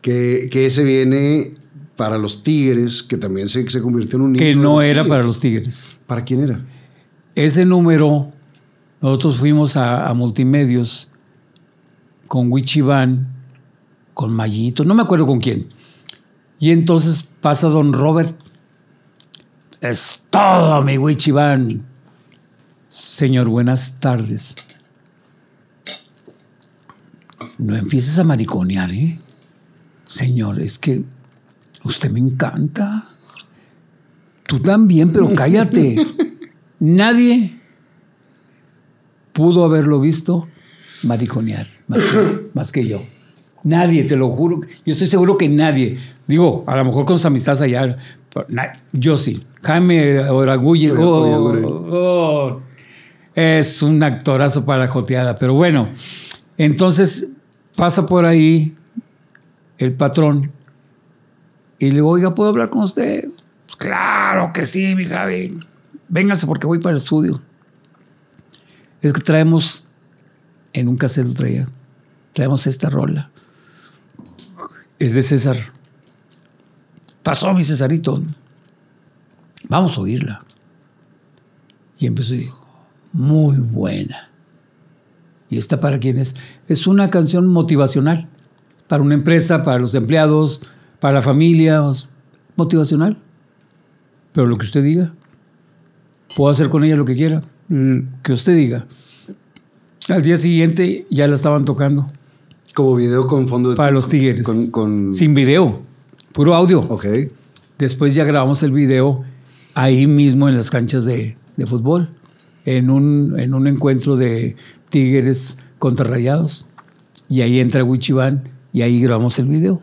Que, que ese viene para los Tigres, que también se, se convirtió en un Que no era para los Tigres. ¿Para quién era? Ese número, nosotros fuimos a, a Multimedios con Wichivan, con Mayito, no me acuerdo con quién. Y entonces pasa don Robert es todo, mi Wichiván. Señor, buenas tardes. No empieces a mariconear, ¿eh? Señor, es que usted me encanta. Tú también, pero cállate. Nadie pudo haberlo visto mariconear, más que, más que, yo. Nadie, te lo juro. Yo estoy seguro que nadie. Digo, a lo mejor con sus amistades allá, yo sí. Jaime Oragulli oh, oh, es un actorazo para la joteada. Pero bueno, entonces pasa por ahí el patrón y le digo, oiga, ¿puedo hablar con usted? Claro que sí, mi Javi. Véngase porque voy para el estudio. Es que traemos, en un cassette lo traía, traemos esta rola. Es de César. Pasó mi Cesarito. Vamos a oírla. Y empezó y dijo, muy buena. ¿Y esta para quién es? Es una canción motivacional. Para una empresa, para los empleados, para la familia. Motivacional. Pero lo que usted diga. Puedo hacer con ella lo que quiera. Que usted diga. Al día siguiente ya la estaban tocando. Como video con fondo de... Para los Tigres. Con, con- Sin video. Puro audio. Ok. Después ya grabamos el video ahí mismo en las canchas de, de fútbol, en un, en un encuentro de Tigres contra Rayados. Y ahí entra Wichiván y ahí grabamos el video.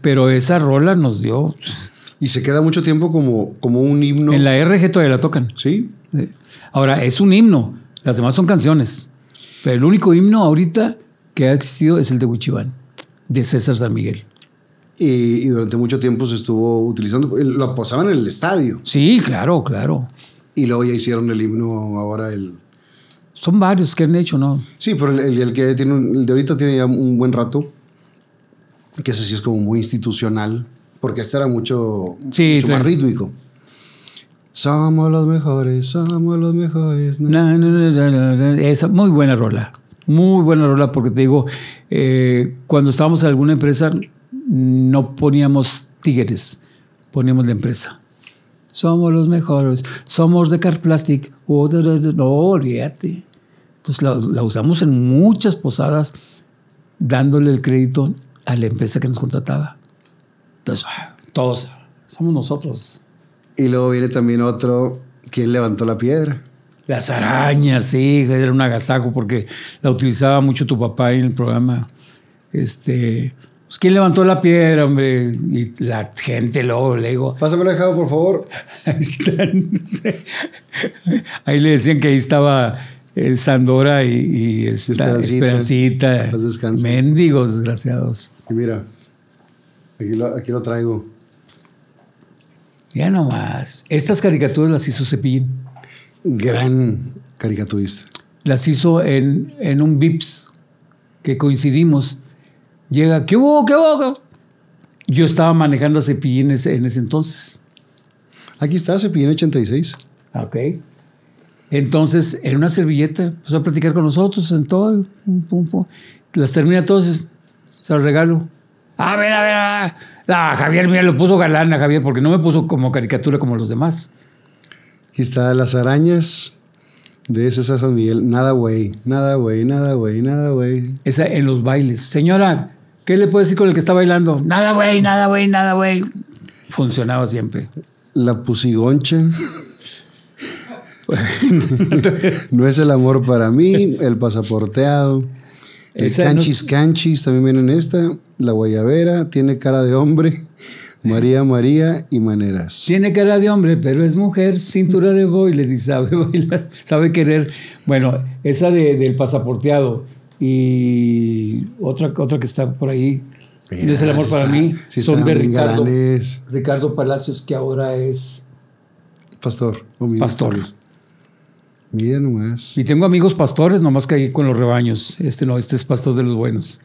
Pero esa rola nos dio... Y se queda mucho tiempo como, como un himno. En la RG todavía la tocan. Sí. Ahora, es un himno. Las demás son canciones. Pero el único himno ahorita que ha existido es el de Wichiván, de César San Miguel. Y, y durante mucho tiempo se estuvo utilizando. Lo pasaban en el estadio. Sí, claro, claro. Y luego ya hicieron el himno ahora el. Son varios que han hecho, ¿no? Sí, pero el, que tiene un- el de ahorita tiene ya un buen rato. Que ese sí es como muy institucional. Porque este era mucho, Sí, mucho más rítmico. Somos los mejores, somos los mejores. ¿no? Na, na. Esa, muy buena rola. Muy buena rola porque te digo, eh, cuando estábamos en alguna empresa no poníamos tigres, poníamos la empresa. Somos los mejores, somos de Car Plastic. Oh. No, olvídate. Entonces la, la usamos en muchas posadas dándole el crédito a la empresa que nos contrataba. Entonces, ah, todos somos nosotros. Y luego viene también otro. ¿Quién levantó la piedra? Las arañas, sí, era un agasajo porque la utilizaba mucho tu papá en el programa. Este, pues, ¿quién levantó la piedra, hombre? Y la gente luego le digo, Pásamela, Javo, por favor. ahí están. Ahí le decían que ahí estaba eh, Sandora y, y esta Esperancita. Esperancita. Mendigos, desgraciados. Y mira, aquí lo, aquí lo traigo. Ya nomás. Estas caricaturas las hizo Cepillín. Gran caricaturista. las hizo en, en un VIPS que coincidimos. Llega, ¿qué hubo? ¿Qué hubo? Yo estaba manejando a Cepillín en ese, en entonces. Aquí está, Cepillín 86. Ok. Entonces, en una servilleta, empezó a platicar con nosotros, sentó, pum, pum, pum. Las termina todas, se las regalo. A ver, a ver, a ver. Ah, Javier, mira, lo puso galán a Javier, porque no me puso como caricatura como los demás. Aquí está Las Arañas de César San Miguel. Nada, güey. Nada, güey. Nada, güey. Nada, güey. Esa en los bailes. Señora, ¿qué le puede decir con el que está bailando? Nada, güey, nada, güey, nada, güey. Funcionaba siempre. La pusigoncha. no es el amor para mí. El pasaporteado. El Esa no- canchis canchis también viene en esta. La guayabera. Tiene cara de hombre. María María y maneras. Tiene cara de hombre, pero es mujer, cintura de boiler y sabe bailar, sabe querer. Bueno, esa de- del pasaporteado y otra, otra que está por ahí. Mira, no es el amor para está- mí. sí son de Ricardo, galanes. Ricardo Palacios, que ahora es Pastor. pastor. Mira nomás. Y tengo amigos pastores, nomás que ahí con los rebaños. Este no, este es pastor de los buenos.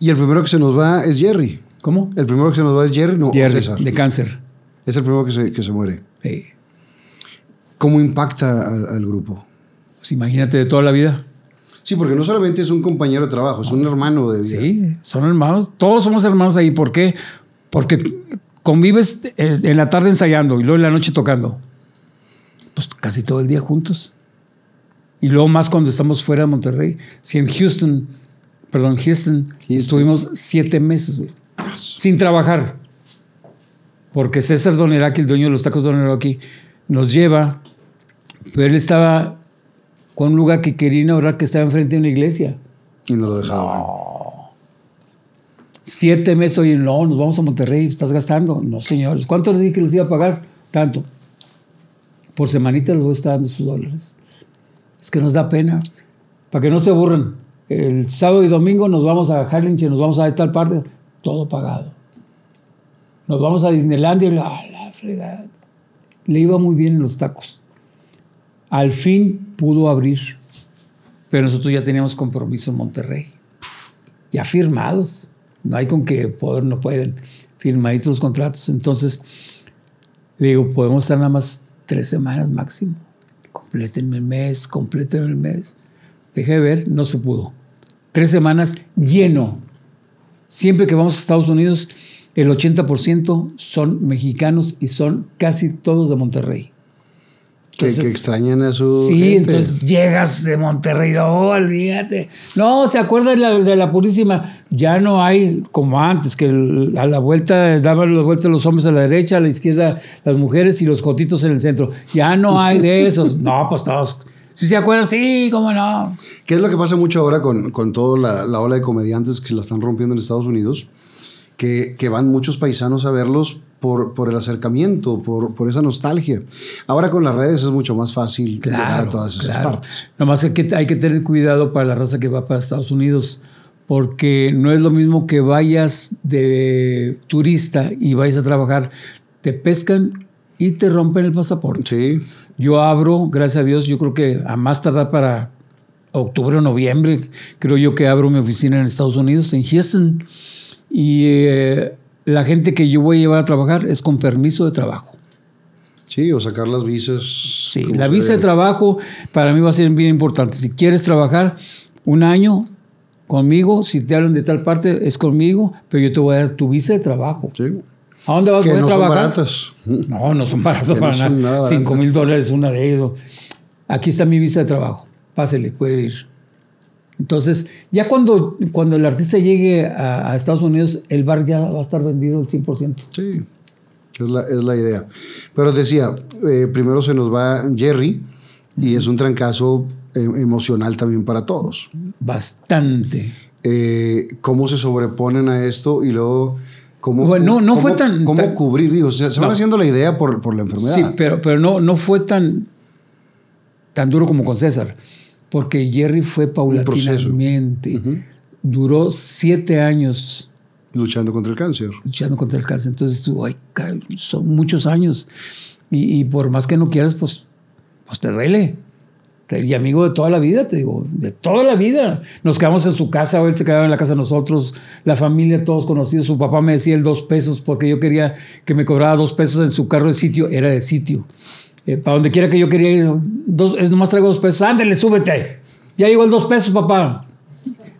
Y el primero que se nos va es Jerry. ¿Cómo? El primero que se nos va es Jerry, no, Jerry, César. de cáncer. Es el primero que se, que se muere. Sí. ¿Cómo impacta al, al grupo? Pues imagínate de toda la vida. Sí, porque no solamente es un compañero de trabajo, es un hermano de vida. Sí, son hermanos. Todos somos hermanos ahí. ¿Por qué? Porque convives eh, en la tarde ensayando y luego en la noche tocando. Pues casi todo el día juntos. Y luego más cuando estamos fuera de Monterrey. Si en Houston, perdón, Houston, estuvimos siete meses, güey. Sin trabajar. Porque César Doneraki, el dueño de los tacos Doneraki, nos lleva. Pero él estaba con un lugar que quería inaugurar que estaba enfrente de una iglesia. Y no lo dejaban. Siete meses, oye, no, nos vamos a Monterrey, estás gastando. No, señores. ¿Cuánto les dije que les iba a pagar? Tanto. Por semanita les voy a estar dando sus dólares. Es que nos da pena. Para que no se aburran. El sábado y domingo nos vamos a Harlingen, nos vamos a tal parte, todo pagado. Nos vamos a Disneylandia y la, la fregada. Le iba muy bien en los tacos. Al fin pudo abrir, pero nosotros ya teníamos compromiso en Monterrey. Ya firmados. No hay con que poder, no pueden. Firmaditos los contratos. Entonces, le digo, podemos estar nada más tres semanas máximo. Complétenme el mes, complétenme el mes. Dejé de ver, no se pudo. Tres semanas lleno. Siempre que vamos a Estados Unidos, el 80% son mexicanos y son casi todos de Monterrey. Que, Entonces- que extrañan a su. Sí, gente. entonces llegas de Monterrey, no, olvídate. No, ¿se acuerda de la, de la Purísima? Ya no hay como antes, que el- a la vuelta daban la vuelta los hombres a la derecha, a la izquierda las mujeres y los jotitos en el centro. Ya no hay de esos. No, pues todos. ¿Sí se acuerdan? Sí, cómo no. ¿Qué es lo que pasa mucho ahora con, con toda la, la ola de comediantes que se la están rompiendo en Estados Unidos? Que, que van muchos paisanos a verlos por, por el acercamiento, por, por esa nostalgia. Ahora con las redes es mucho más fácil llegar Claro, a todas esas claro. partes. Nomás hay que, hay que tener cuidado para la raza que va para Estados Unidos, porque no es lo mismo que vayas de turista y vayas a trabajar, te pescan y te rompen el pasaporte. Sí, Yo abro, gracias a Dios, yo creo que a más tardar para octubre o noviembre, creo yo que abro mi oficina en Estados Unidos, en Houston, y eh, la gente que yo voy a llevar a trabajar es con permiso de trabajo. sí, o sacar las visas. Sí, la visa de trabajo para mí va a ser bien importante. Si quieres trabajar un año conmigo, si te hablan de tal parte, es conmigo, pero yo te voy a dar tu visa de trabajo. Sí. ¿A dónde vas Que a no son trabajar? baratas. No, no son baratos Que no para son nada. Cinco mil dólares una de eso. Aquí está mi visa de trabajo. Pásele, puede ir. Entonces, ya cuando, cuando el artista llegue a, a Estados Unidos, el bar ya va a estar vendido al 100%. Sí, es la, es la idea. Pero decía, eh, primero se nos va Jerry y es un trancazo eh, emocional también para todos. Bastante. Eh, ¿Cómo se sobreponen a esto y luego cómo, Bueno, no- no cómo- fue tan- cómo tan- cubrir? Digo, se, se van haciendo la idea por, por la enfermedad. Sí, pero, pero no, no fue tan, tan duro como con César, porque Jerry fue paulatinamente. Duró siete años Luchando contra el cáncer. luchando contra el cáncer. Entonces tú, ay, son muchos años. Y, y por más que no quieras, pues, pues te duele. Y amigo de toda la vida, te digo, de toda la vida. Nos quedamos en su casa, o él se quedaba en la casa de nosotros, la familia, todos conocidos. Su papá me decía el dos pesos porque yo quería que me cobrara dos pesos en su carro de sitio, era de sitio. Eh, para donde quiera que yo quería ir, dos, es nomás traigo dos pesos, ándale, súbete. Ya llegó el dos pesos, papá.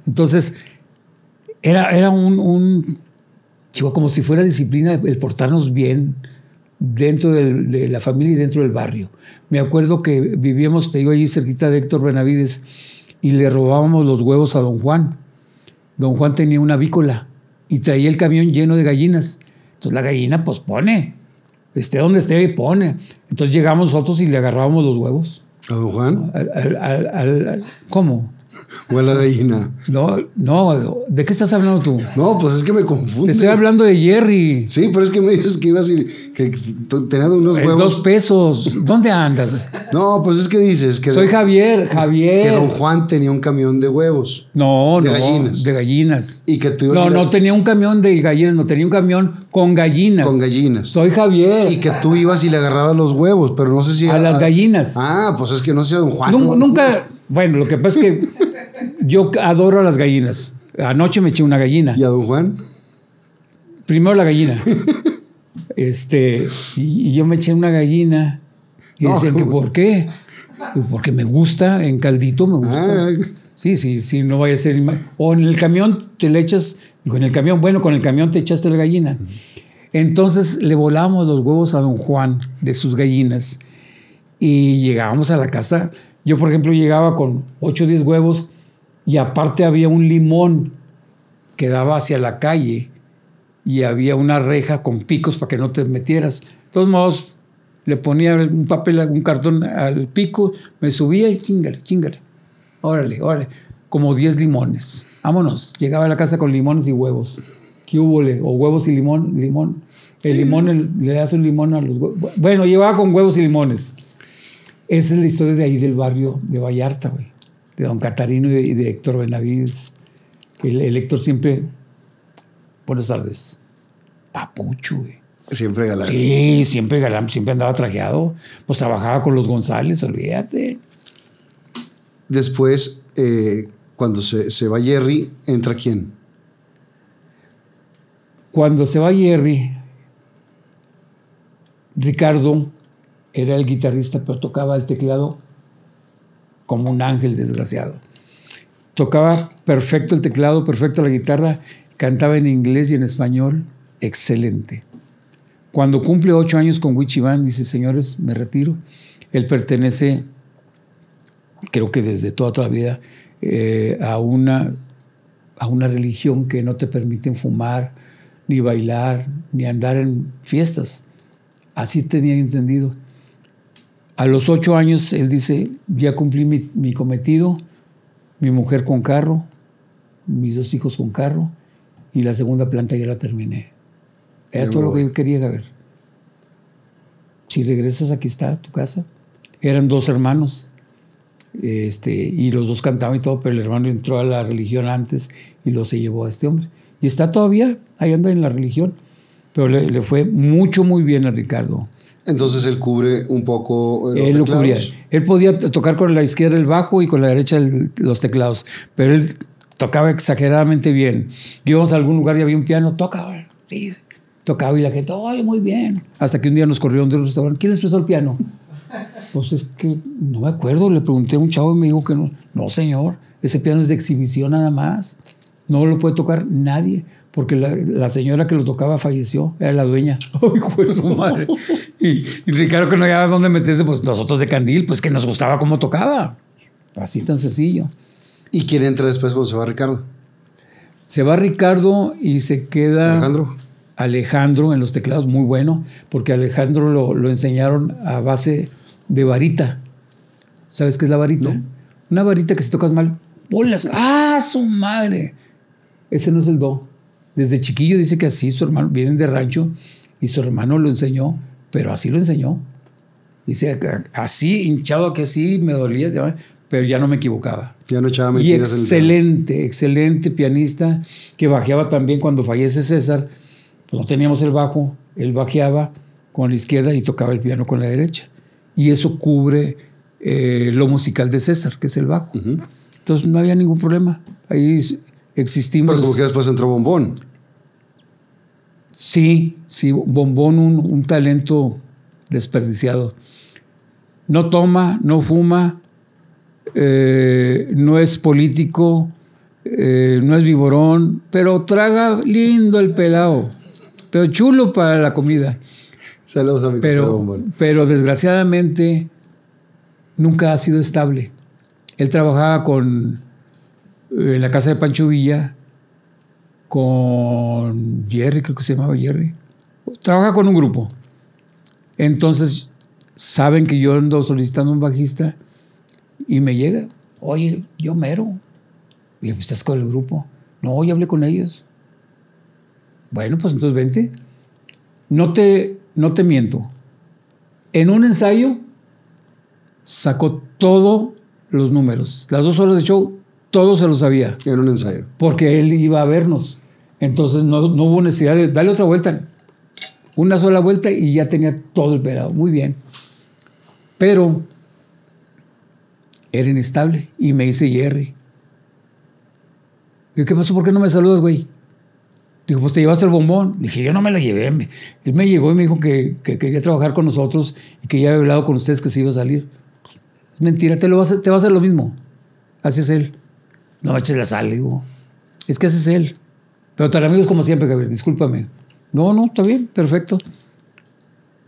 Entonces, era, era un, un- como si fuera disciplina el portarnos bien dentro del- de la familia y dentro del barrio. Me acuerdo que vivíamos, te digo, allí cerquita de Héctor Benavides y le robábamos los huevos a don Juan. Don Juan tenía una avícola y traía el camión lleno de gallinas. Entonces la gallina pues pone, esté donde esté, pone. Entonces llegamos nosotros y le agarrábamos los huevos. ¿A don Juan? Al- al- al- al- al- ¿Cómo? ¿O a la gallina? No, no, ¿de qué estás hablando tú? No, pues es que me confunde. Te estoy hablando de Jerry. Sí, pero es que me dices que ibas a ir, que tenías unos El huevos. dos pesos. ¿Dónde andas? No, pues es que dices que, Soy Javier, que Javier. don Juan tenía un camión de huevos No, De no, gallinas. de gallinas. y que tú ibas No, a a- no tenía un camión de gallinas, no tenía un camión con gallinas. con gallinas. Soy Javier. Y que tú ibas y le agarrabas los huevos, pero no sé si... A las gallinas. Ah, pues es que no sé a don Juan. Nun- ¿no? Nunca, bueno, lo que pasa es que yo adoro a las gallinas. Anoche me eché una gallina. ¿Y a don Juan? Primero la gallina. este, y, y yo me eché una gallina. Y No, decían que. ¿por qué? Porque me gusta, en caldito me gusta. Ah, Sí, sí, sí, no vaya a ser. O en el camión te le echas. Digo, en el camión, bueno, con el camión te echaste la gallina. Entonces le volamos los huevos a don Juan de sus gallinas y llegábamos a la casa. Yo, por ejemplo, llegaba con 8 o 10 huevos y aparte había un limón que daba hacia la calle y había una reja con picos para que no te metieras. De todos modos, le ponía un papel, un cartón al pico, me subía y chingale, chingale. Órale, órale. Como 10 limones. Vámonos. Llegaba a la casa con limones y huevos. ¿Qué hubo? O huevos y limón, limón. El limón, le das un limón a los huevos. Bueno, llevaba con huevos y limones. Esa es la historia de ahí del barrio de Vallarta, güey. De don Catarino y de, Héctor Benavides. El, el Héctor siempre. Buenas tardes. Papucho, güey. Siempre galán. Sí, siempre galán, siempre andaba trajeado. Pues trabajaba con los González, olvídate. Después, eh, cuando se, se va Jerry, ¿entra quién? Cuando se va Jerry, Ricardo era el guitarrista, pero tocaba el teclado como un ángel desgraciado. Tocaba perfecto el teclado, perfecto la guitarra, cantaba en inglés y en español, excelente. Cuando cumple ocho años con Wichiban, dice, señores, me retiro. Él pertenece, creo que desde toda, la vida, eh, a, una, a una religión que no te permiten fumar, ni bailar, ni andar en fiestas. Así tenía entendido. A los ocho años, él dice, ya cumplí mi, mi cometido, mi mujer con carro, mis dos hijos con carro, y la segunda planta ya la terminé. Era todo lo que yo quería ver. Si regresas, aquí está tu casa. Eran dos hermanos. Este, y los dos cantaban y todo, pero el hermano entró a la religión antes y lo se llevó a este hombre. Y está todavía, ahí anda en la religión. Pero le, le fue mucho, muy bien a Ricardo. Entonces él cubre un poco eh, los Él lo cubría. Él podía tocar con la izquierda el bajo y con la derecha el- los teclados, pero él tocaba exageradamente bien. Íbamos a algún lugar y había un piano, toca, sí, tocaba y la gente, ¡ay, muy bien! Hasta que un día nos corrieron de un restaurante, ¿quién les prestó el piano? Pues es que no me acuerdo, le pregunté a un chavo y me dijo que no. No, señor, ese piano es de exhibición nada más. No lo puede tocar nadie, porque la, la señora que lo tocaba falleció, era la dueña. ¡Ay, hijo de su madre! Y, y Ricardo que no había dónde meterse, pues nosotros de Candil, pues que nos gustaba cómo tocaba. Así tan sencillo. ¿Y quién entra después cuando se va Ricardo? Se va Ricardo y se queda Alejandro. Alejandro en los teclados, muy bueno, porque Alejandro lo, lo enseñaron a base de varita. ¿Sabes qué es la varita? No. Una varita que si tocas mal, bolas, ¡ah, su madre! Ese no es el do. Desde chiquillo dice que así su hermano, vienen de rancho y su hermano lo enseñó, pero así lo enseñó. Dice, así, hinchado que así, me dolía, pero ya no me equivocaba. Ya no echaba Y excelente, excelente pianista que bajeaba también cuando fallece César. no teníamos el bajo, él bajeaba con la izquierda y tocaba el piano con la derecha. Y eso cubre eh, lo musical de César, que es el bajo. Entonces no había ningún problema. Ahí existimos. Pero como que después entró Bombón. Sí, sí, Bombón, un, un talento desperdiciado. No toma, no fuma, eh, no es político, eh, no es viborón, pero traga lindo el pelado, pero chulo para la comida. Saludos a mi Pero, Bombón. pero desgraciadamente nunca ha sido estable. Él trabajaba con en la casa de Pancho Villa con Jerry, creo que se llamaba Jerry. Trabaja con un grupo. Entonces saben que yo ando solicitando un bajista y me llega, oye, yo mero. Y ¿estás con el grupo? No, ya hablé con ellos. Bueno, pues entonces vente. No te, no te miento. En un ensayo sacó todos los números. Las dos horas de show, todo se lo sabía. En un ensayo. Porque él iba a vernos. Entonces no, no hubo necesidad de darle otra vuelta. Una sola vuelta y ya tenía todo el pelado. Muy bien. Pero era inestable. Y me dice Jerry. ¿Qué pasó? ¿Por qué no me saludas, güey? Dijo, pues te llevaste el bombón. Dije, yo no me lo llevé. Él me llegó y me dijo que, que quería trabajar con nosotros y que ya había hablado con ustedes que se iba a salir. Es mentira, te, lo va a hacer, te va a hacer lo mismo. Así es él. No me eches la sal, digo. Es que ese es él. Pero tan amigos como siempre, Gabriel, discúlpame. No, no, está bien, perfecto.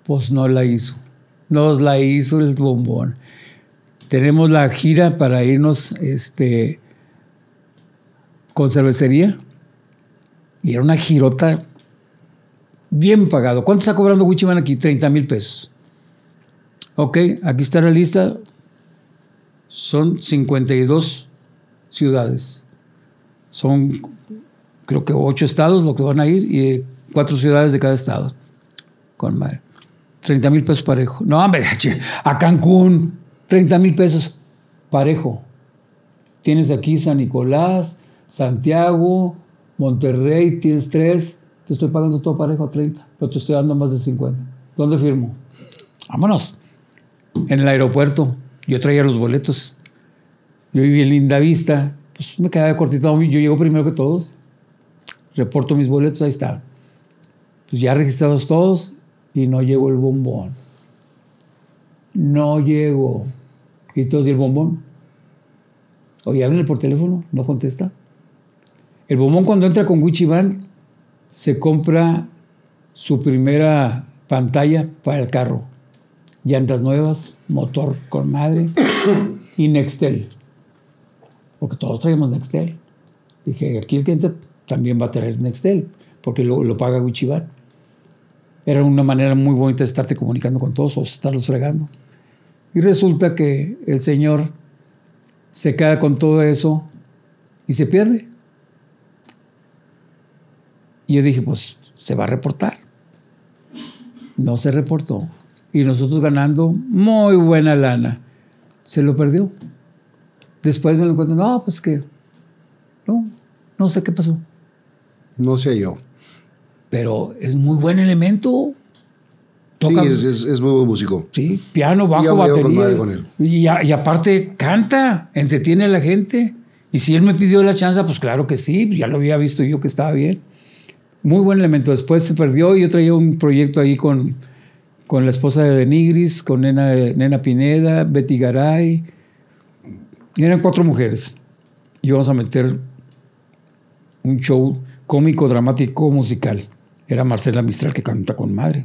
Pues no la hizo. Nos la hizo el bombón. Tenemos la gira para irnos este, con cervecería. Y era una girota bien pagado. ¿Cuánto está cobrando Wichiman aquí? 30 mil pesos. Ok, aquí está la lista. Son 52 ciudades. Son, creo que ocho estados los que van a ir y cuatro ciudades de cada estado. Con madre. 30 mil pesos parejo. No, hombre, a Cancún, 30 mil pesos parejo. Tienes aquí San Nicolás, Santiago, Monterrey, tienes tres, te estoy pagando todo parejo a 30, pero te estoy dando más de 50. ¿Dónde firmo? Vámonos. En el aeropuerto. Yo traía los boletos. Yo viví en Linda Vista. Pues me quedaba cortito. Yo llego primero que todos. Reporto mis boletos, ahí está. Pues ya registrados todos y no llegó el bombón. No llegó. Y todos, ¿y el bombón? Oye, háblenle por teléfono, no contesta. El bombón cuando entra con Wichiban se compra su primera pantalla para el carro. Llantas nuevas, motor con madre y Nextel. Porque todos traemos Nextel. Dije, aquí el cliente también va a traer Nextel, porque lo, lo paga Wichiban. Era una manera muy bonita de estarte comunicando con todos o estarlos fregando. Y resulta que el señor se queda con todo eso y se pierde. Y yo dije, pues se va a reportar. No se reportó. Y nosotros ganando muy buena lana. Se lo perdió. Después me lo encuentro, no, pues que, no, no sé qué pasó. No sé yo. Pero es muy buen elemento. Toca, sí, es, es, es, muy buen músico. Sí, piano, bajo, batería. Con él. Y, y, aparte canta, entretiene a la gente. Y si él me pidió la chance, pues claro que sí, ya lo había visto yo que estaba bien. Muy buen elemento. Después se perdió y yo traía un proyecto ahí con, con la esposa de Denigris, con Nena, Nena Pineda, Betty Garay. Y eran cuatro mujeres. Y íbamos a meter un show cómico, dramático, musical. Era Marcela Mistral que canta con madre.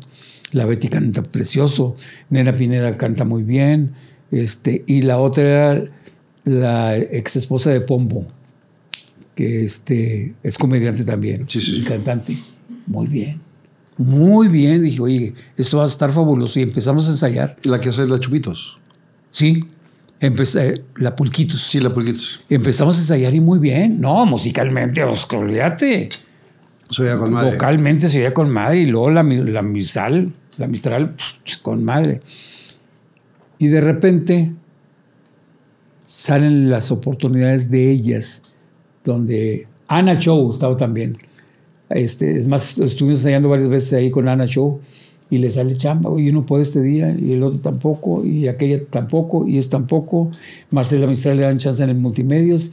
La Betty canta precioso. Nena Pineda canta muy bien. Este, y la otra era la ex esposa de Pombo, que este, es comediante también. Sí, sí. Y cantante. Muy bien. Muy bien. Dije, oye, esto va a estar fabuloso. Y empezamos a ensayar. La que hace la Chupitos. Sí. Empecé, la Pulquitos. Sí, la Pulquitos. Empezamos a ensayar y muy bien. No, musicalmente, os, olvídate. Se oía con madre. Vocalmente se oía con madre. Y luego la, la Misal, la Mistral, con madre. Y de repente salen las oportunidades de ellas, donde Ana Show estaba también. Este, es más, estuvimos ensayando varias veces ahí con Ana Show y le sale chamba, oye, no puedo este día, y el otro tampoco, y aquella tampoco, y es tampoco. Marcela Mistral le dan chance en el multimedios.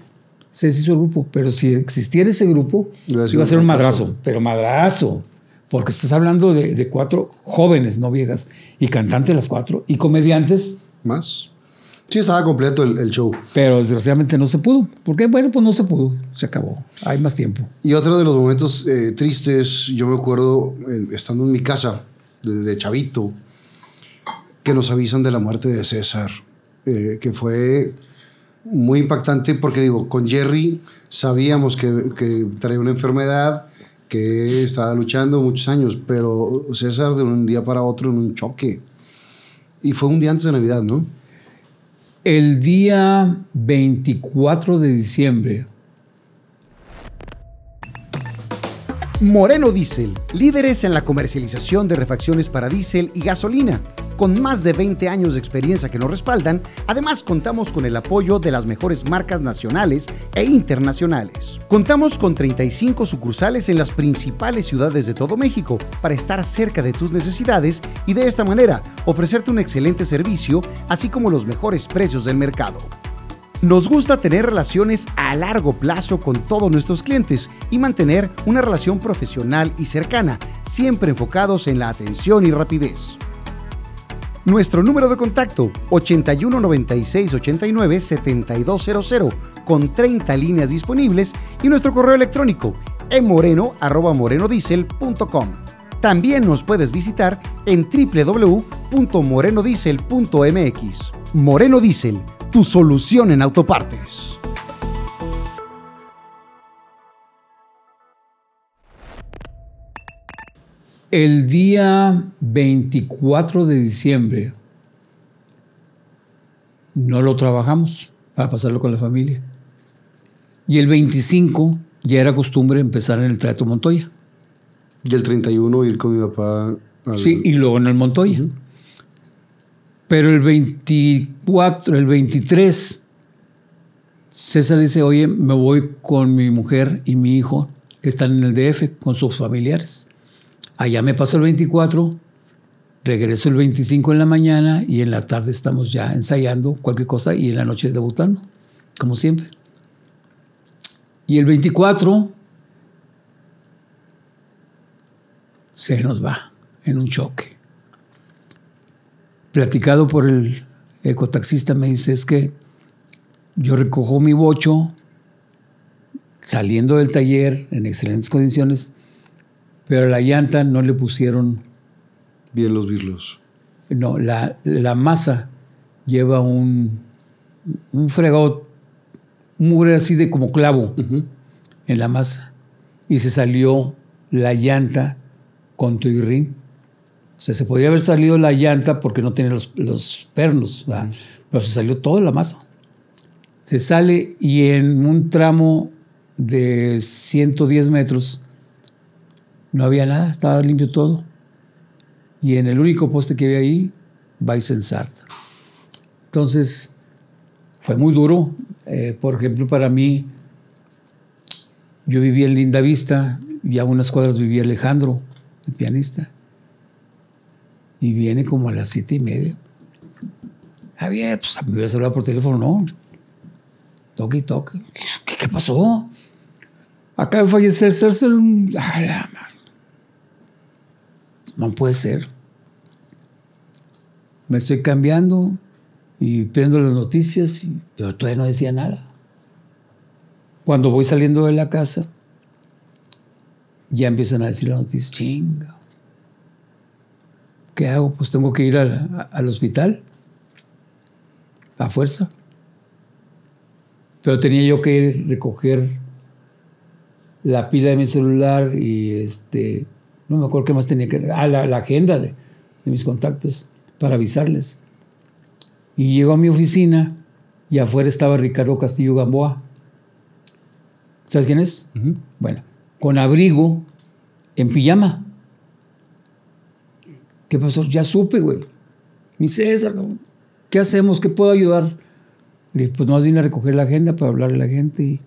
Se deshizo el grupo, pero si existiera ese grupo, iba a ser un madrazo, pero madrazo. Porque estás hablando de, de cuatro jóvenes, no viejas, y cantantes las cuatro, y comediantes. Más. Sí, estaba completo el, el, show. Pero desgraciadamente no se pudo. ¿Por qué? Bueno, pues no se pudo. Se acabó. Hay más tiempo. Y otro de los momentos eh, tristes, yo me acuerdo eh, estando en mi casa, de, de, chavito, que nos avisan de la muerte de César, eh, que fue muy impactante porque digo, con Jerry sabíamos que, que traía una enfermedad, que estaba luchando muchos años, pero César de un día para otro en un choque. Y fue un día antes de Navidad, ¿no? El día 24 de diciembre. Moreno Diesel, líderes en la comercialización de refacciones para diésel y gasolina. Con más de 20 años de experiencia que nos respaldan, además contamos con el apoyo de las mejores marcas nacionales e internacionales. Contamos con 35 sucursales en las principales ciudades de todo México para estar cerca de tus necesidades y de esta manera ofrecerte un excelente servicio, así como los mejores precios del mercado. Nos gusta tener relaciones a largo plazo con todos nuestros clientes y mantener una relación profesional y cercana, siempre enfocados en la atención y rapidez. Nuestro número de contacto 81 96 89 7200 con 30 líneas disponibles y nuestro correo electrónico emoreno@morenodiesel.com. También nos puedes visitar en www.morenodiesel.mx. Moreno Diesel, tu solución en autopartes. El día 24 de diciembre no lo trabajamos para pasarlo con la familia. Y el 25 ya era costumbre empezar en el Teatro Montoya. Y el 31 ir con mi papá. Al... Sí, y luego en el Montoya. Uh -huh. Pero el 24, el 23, César dice, oye, me voy con mi mujer y mi hijo que están en el DF con sus familiares. Allá me paso el 24, regreso el 25 en la mañana y en la tarde estamos ya ensayando cualquier cosa y en la noche debutando, como siempre. Y el 24 se nos va en un choque. Platicado por el ecotaxista me dice es que yo recojo mi bocho saliendo del taller en excelentes condiciones, pero la llanta no le pusieron... Bien los birlos. No, la, la masa lleva un, un fregado, un mugre así de como clavo en la masa. Y se salió la llanta con toirrín. O sea, se podría haber salido la llanta porque no tiene los, los pernos, pero se salió toda la masa. Se sale y en un tramo de 110 metros no había nada, estaba limpio todo. Y en el único poste que había ahí, Weissensart. Entonces, fue muy duro. Eh, por ejemplo, para mí, yo vivía en Linda Vista y a unas cuadras vivía Alejandro, el pianista. Y viene como a las siete y media. Javier, pues me hubiera hablado por teléfono, no. Toque y toque. ¿Qué, pasó? Acaba de fallecer César. No puede ser. Me estoy cambiando y prendo las noticias, pero todavía no decía nada. Cuando voy saliendo de la casa, ya empiezan a decir las noticias, chinga. ¿Qué hago? Pues tengo que ir al, al hospital, a fuerza. Pero tenía yo que ir a recoger la pila de mi celular y este, no me acuerdo qué más tenía que... Ah, la, la agenda de, de, mis contactos para avisarles. Y llegó a mi oficina y afuera estaba Ricardo Castillo Gamboa. ¿Sabes quién es? Uh -huh. Bueno, con abrigo, en pijama. ¿Qué pasó? Ya supe, güey. Mi César, ¿qué hacemos? ¿Qué puedo ayudar? Le dije, pues no vine a recoger la agenda para hablarle a la gente y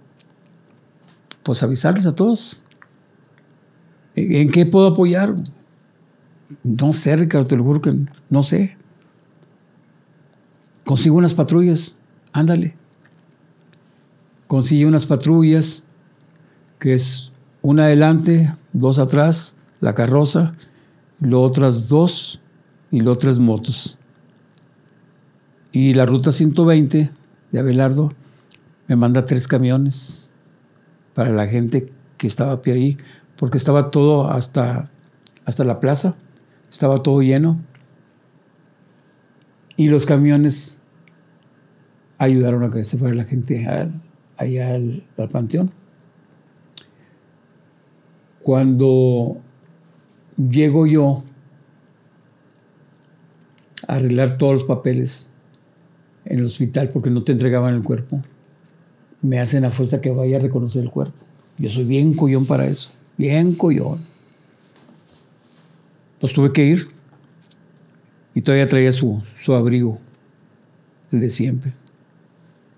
pues avisarles a todos. ¿En qué puedo apoyar? No sé, Ricardo, te lo no sé. Consigo unas patrullas, ándale. Consigue unas patrullas, que es una adelante, dos atrás, la carroza, lo otras dos y lo otras motos. Y la ruta 120 de Abelardo me manda tres camiones para la gente que estaba a pie ahí, porque estaba todo hasta, hasta la plaza, estaba todo lleno. Y los camiones ayudaron a que se fuera la gente allá al, al panteón. Cuando llego yo a arreglar todos los papeles en el hospital porque no te entregaban el cuerpo, me hacen a fuerza que vaya a reconocer el cuerpo. Yo soy bien collón para eso, bien collón. Pues tuve que ir y todavía traía su, su abrigo, el de siempre.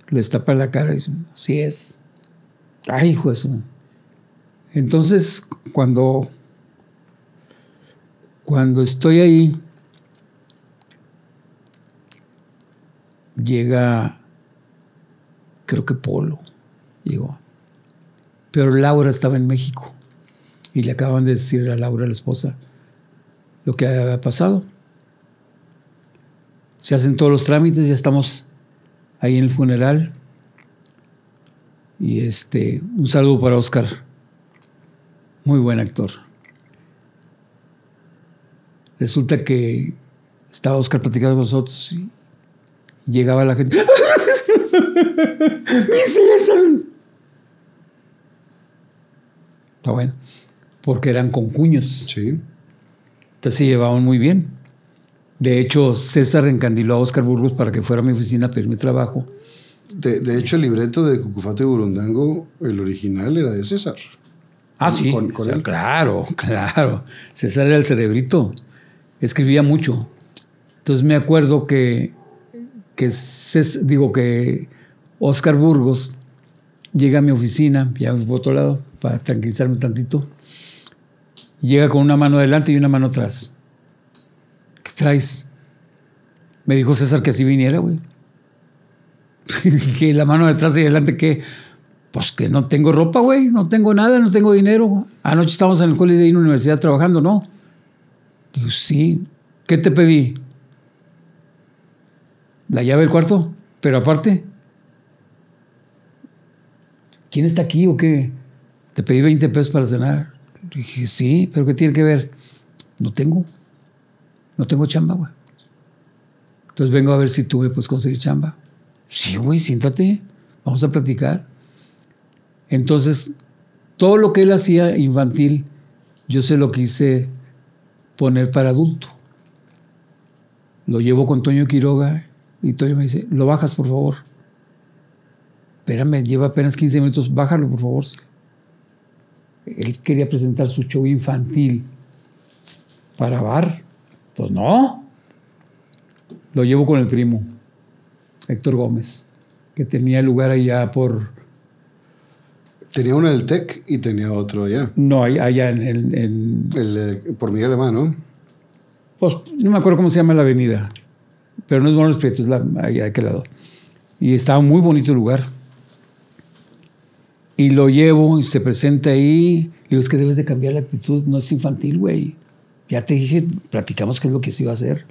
Les tapa la cara y dicen, así es. Ay, hijo eso. Entonces, cuando, cuando estoy ahí, llega creo que Polo llegó. Pero Laura estaba en México y le acaban de decir a Laura, la esposa, lo que había pasado. Se hacen todos los trámites, ya estamos ahí en el funeral. Y este, un saludo para Oscar, muy buen actor. Resulta que estaba Oscar platicando con nosotros y llegaba la gente. ¡Mi César! Está bueno. Porque eran concuños. Sí. Entonces se llevaban muy bien. De hecho, César encandiló a Oscar Burgos para que fuera a mi oficina a pedirme trabajo. De, de, hecho, el libreto de Cucufate Burundango, el original, era de César. Ah, sí. Con, con o sea, él. Claro, claro. César era el cerebrito. Escribía mucho. Entonces me acuerdo que, que César, digo que Oscar Burgos llega a mi oficina, ya por otro lado, para tranquilizarme un tantito. Llega con una mano adelante y una mano atrás. ¿Qué traes? Me dijo César que así viniera, güey. que la mano de atrás y adelante, ¿qué? Pues que no tengo ropa, güey, no tengo nada, no tengo dinero. Anoche estábamos en el Holiday Inn Universidad trabajando, ¿no? Sí. ¿Qué te pedí? La llave del cuarto, pero aparte. ¿Quién está aquí o qué? Te pedí 20 pesos para cenar. Dije, sí, pero ¿qué tiene que ver? No tengo. No tengo chamba, güey. Entonces vengo a ver si tú me puedes conseguir chamba. Sí, güey, siéntate. Vamos a platicar. Entonces, todo lo que él hacía infantil, yo se lo quise poner para adulto. Lo llevo con Toño Quiroga y Toño me dice, lo bajas por favor. Espérame, lleva apenas 15 minutos, bájalo por favor. Él quería presentar su show infantil para bar. Pues no. Lo llevo con el primo, Héctor Gómez, que tenía lugar allá por Tenía uno en el TEC y tenía otro allá. No, allá en, en, en El, eh, por Miguel Alemán, ¿no? pues, no me acuerdo cómo se llama la avenida, pero no es Buenos Prietos, es la, allá de aquel lado. Y estaba muy bonito el lugar. Y lo llevo y se presenta ahí. Le digo, es que debes de cambiar la actitud, no es infantil, güey. Ya te dije, platicamos qué es lo que se iba a hacer.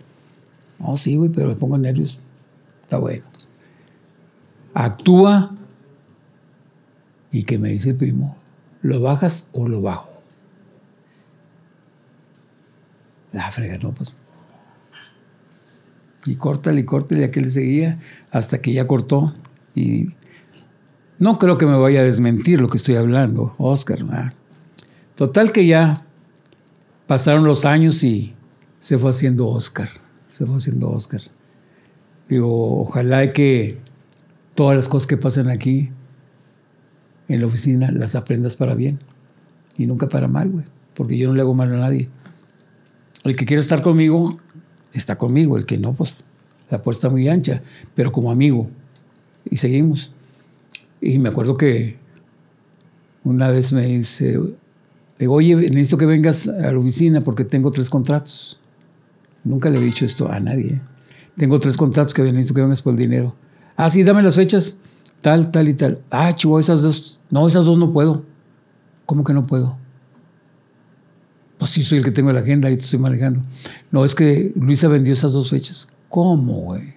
No, sí, güey, pero me pongo nervios. Está bueno. Actúa y que me dice el primo, ¿lo bajas o lo bajo? La frega, no, pues. Y córtale y córtale, y aquel seguía hasta que ya cortó. Y no creo que me vaya a desmentir lo que estoy hablando, Oscar. Total que ya pasaron los años y se fue haciendo Oscar. Se fue haciendo Oscar. Digo, ojalá que todas las cosas que pasan aquí en la oficina las aprendas para bien y nunca para mal, güey, porque yo no le hago mal a nadie. El que quiere estar conmigo, está conmigo, el que no, pues la puerta está muy ancha, pero como amigo. Y seguimos. Y me acuerdo que una vez me dice, digo, oye, necesito que vengas a la oficina porque tengo tres contratos. Nunca le he dicho esto a nadie. ¿eh? Tengo tres contratos que necesito que vengas por el dinero. Ah, sí, dame las fechas. Tal, tal y tal. Ah, chivo, esas dos. No, esas dos no puedo. ¿Cómo que no puedo? Pues sí, soy el que tengo la agenda y te estoy manejando. No, es que Luisa vendió esas dos fechas. ¿Cómo, güey?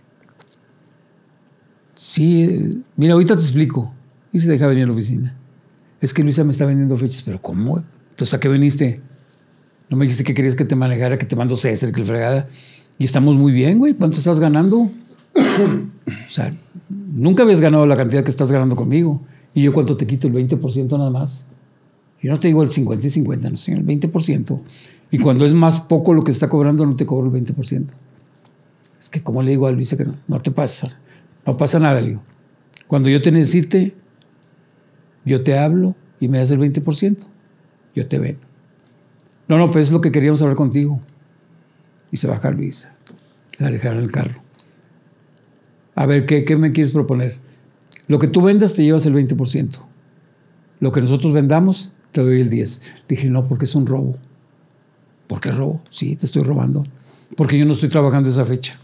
Sí, mira, ahorita te explico. Y se deja venir a la oficina. Es que Luisa me está vendiendo fechas, pero ¿cómo, güey? Entonces, ¿a qué viniste? No me dijiste que querías que te manejara, que te mando César, que el fregada. Y estamos muy bien, güey. ¿Cuánto estás ganando? o sea, nunca habías ganado la cantidad que estás ganando conmigo. ¿Y yo cuánto te quito? El 20% nada más. Yo no te digo el 50 y 50, no, sino el 20%. Y cuando es más poco lo que está cobrando, no te cobro el 20%. Es que, como le digo a Luisa, que no, no te pasa. No pasa nada, le digo. Cuando yo te necesite, yo te hablo y me das el 20%. Yo te vendo. No, no, pero es lo que queríamos hablar contigo. Y se baja Luisa. La dejaron en el carro. A ver, ¿qué, ¿qué me quieres proponer? Lo que tú vendas te llevas el 20%. Lo que nosotros vendamos te doy el 10. Dije, no, porque es un robo. ¿Por qué robo? Sí, te estoy robando. Porque yo no estoy trabajando esa fecha.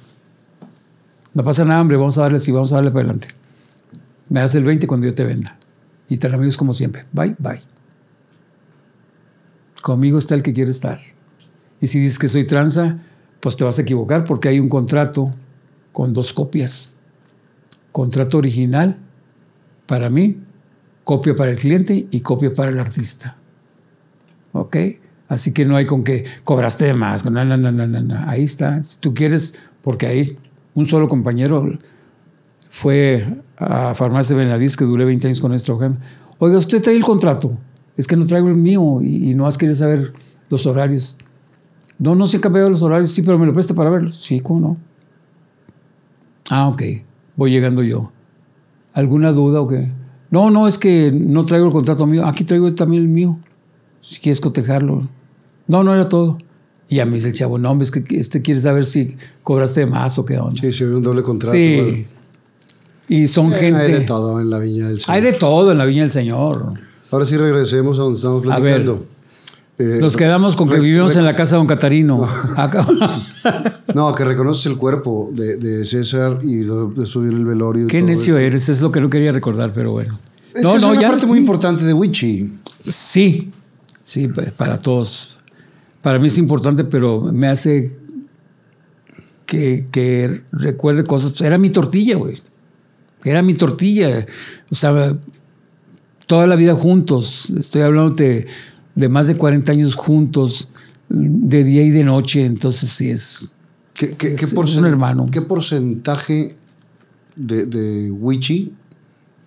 No pasa nada, hombre, vamos a darle, sí, vamos a darle para adelante. Me das el 20 cuando yo te venda. Y te amigos como siempre. Bye, bye. Conmigo está el que quiere estar. Y si dices que soy tranza, pues te vas a equivocar porque hay un contrato con dos copias. Contrato original para mí, copia para el cliente y copia para el artista. ¿Ok? Así que no hay con que cobraste de más. No, no, no, no, no. Ahí está. Si tú quieres, porque ahí un solo compañero fue a Farmacia Benavides, que duré 20 años con nuestro jefe. Oiga, usted trae el contrato. Es que no traigo el mío y, y no has querido saber los horarios. No, no se han cambiado los horarios. Sí, pero me lo presta para verlo. Sí, ¿cómo no? Ah, ok. Voy llegando yo. ¿Alguna duda o qué? No, no, es que no traigo el contrato mío. Aquí traigo también el mío. Si quieres cotejarlo. No, no era todo. Y ya me dice el chavo, no, hombre, es que este quiere saber si cobraste más o qué onda. Sí, sí, había un doble contrato. Sí. bueno. Y son Eh, gente. Hay de todo en la viña del Señor. Hay de todo en la viña del Señor. Ahora sí regresemos a donde estamos A ver. Eh, Nos quedamos con que vivimos en la casa de Don Catarino. Acá- No, que reconoces el cuerpo de, de César y después viene el velorio. y Qué todo necio eso. eres, es lo que no quería recordar, pero bueno. Es que es una parte muy sí. importante de Wichi. Sí, sí, pa- para todos. Para mí es importante, pero me hace que, que recuerde cosas. Era mi tortilla, güey. Era mi tortilla. O sea, toda la vida juntos. Estoy hablando de, más de 40 años juntos, de día y de noche. Entonces sí es. ¿Qué, qué, qué Es un hermano. ¿Qué porcentaje de, de Wichi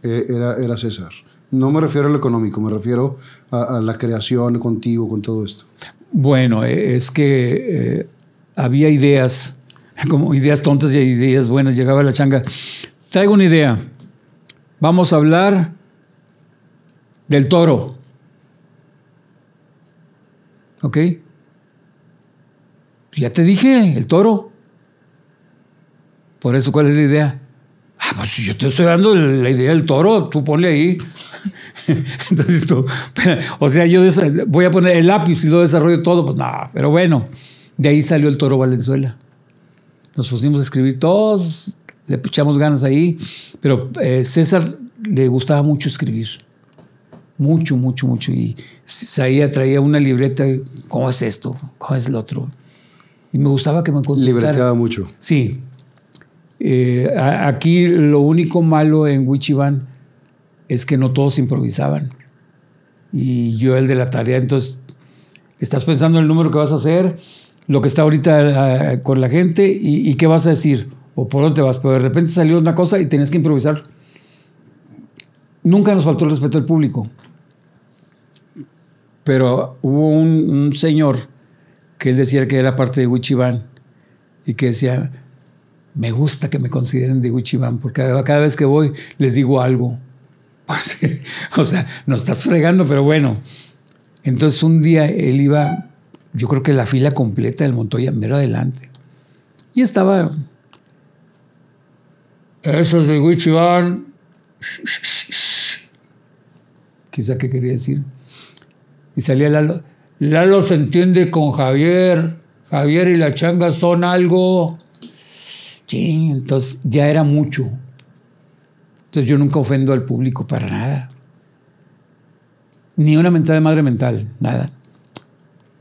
eh, era, era César? No me refiero a lo económico, me refiero a, a la creación contigo, con todo esto. Bueno, eh, es que eh, había ideas, como ideas tontas y ideas buenas. Llegaba la changa. Traigo una idea. Vamos a hablar del toro. ¿Ok? Pues ya te dije, el toro. Por eso, ¿cuál es la idea? Ah, pues yo te estoy dando la idea del toro, tú ponle ahí. Entonces tú, o sea, yo voy a poner el lápiz y lo desarrollo todo, pues no, pero bueno, de ahí salió el toro Valenzuela. Nos pusimos a escribir todos, le echamos ganas ahí, pero eh, César le gustaba mucho escribir. Mucho, mucho, mucho. Y Saía traía una libreta, ¿cómo es esto? ¿Cómo es el otro? Y me gustaba que me consultara. Libreteaba mucho. Sí. Eh, a- aquí lo único malo en Wichiban es que no todos improvisaban. Y yo el de la tarea, entonces, estás pensando en el número que vas a hacer, lo que está ahorita ah, con la gente y, y qué vas a decir o por dónde vas. Pero de repente salió una cosa y tenías que improvisar. Nunca nos faltó el respeto al público. Pero hubo un, señor que él decía que era parte de Wichiban y que decía, me gusta que me consideren de Wichiban, porque cada, vez que voy les digo algo. o sea, no estás fregando, pero bueno. Entonces un día él iba, yo creo que la fila completa del Montoya, mero adelante. Y estaba... Eso es de Wichiban. Quizá qué quería decir. Y salía Lalo. Lalo se entiende con Javier. Javier y la changa son algo. Sí, entonces ya era mucho. Entonces yo nunca ofendo al público para nada. Ni una mentada de madre mental, nada.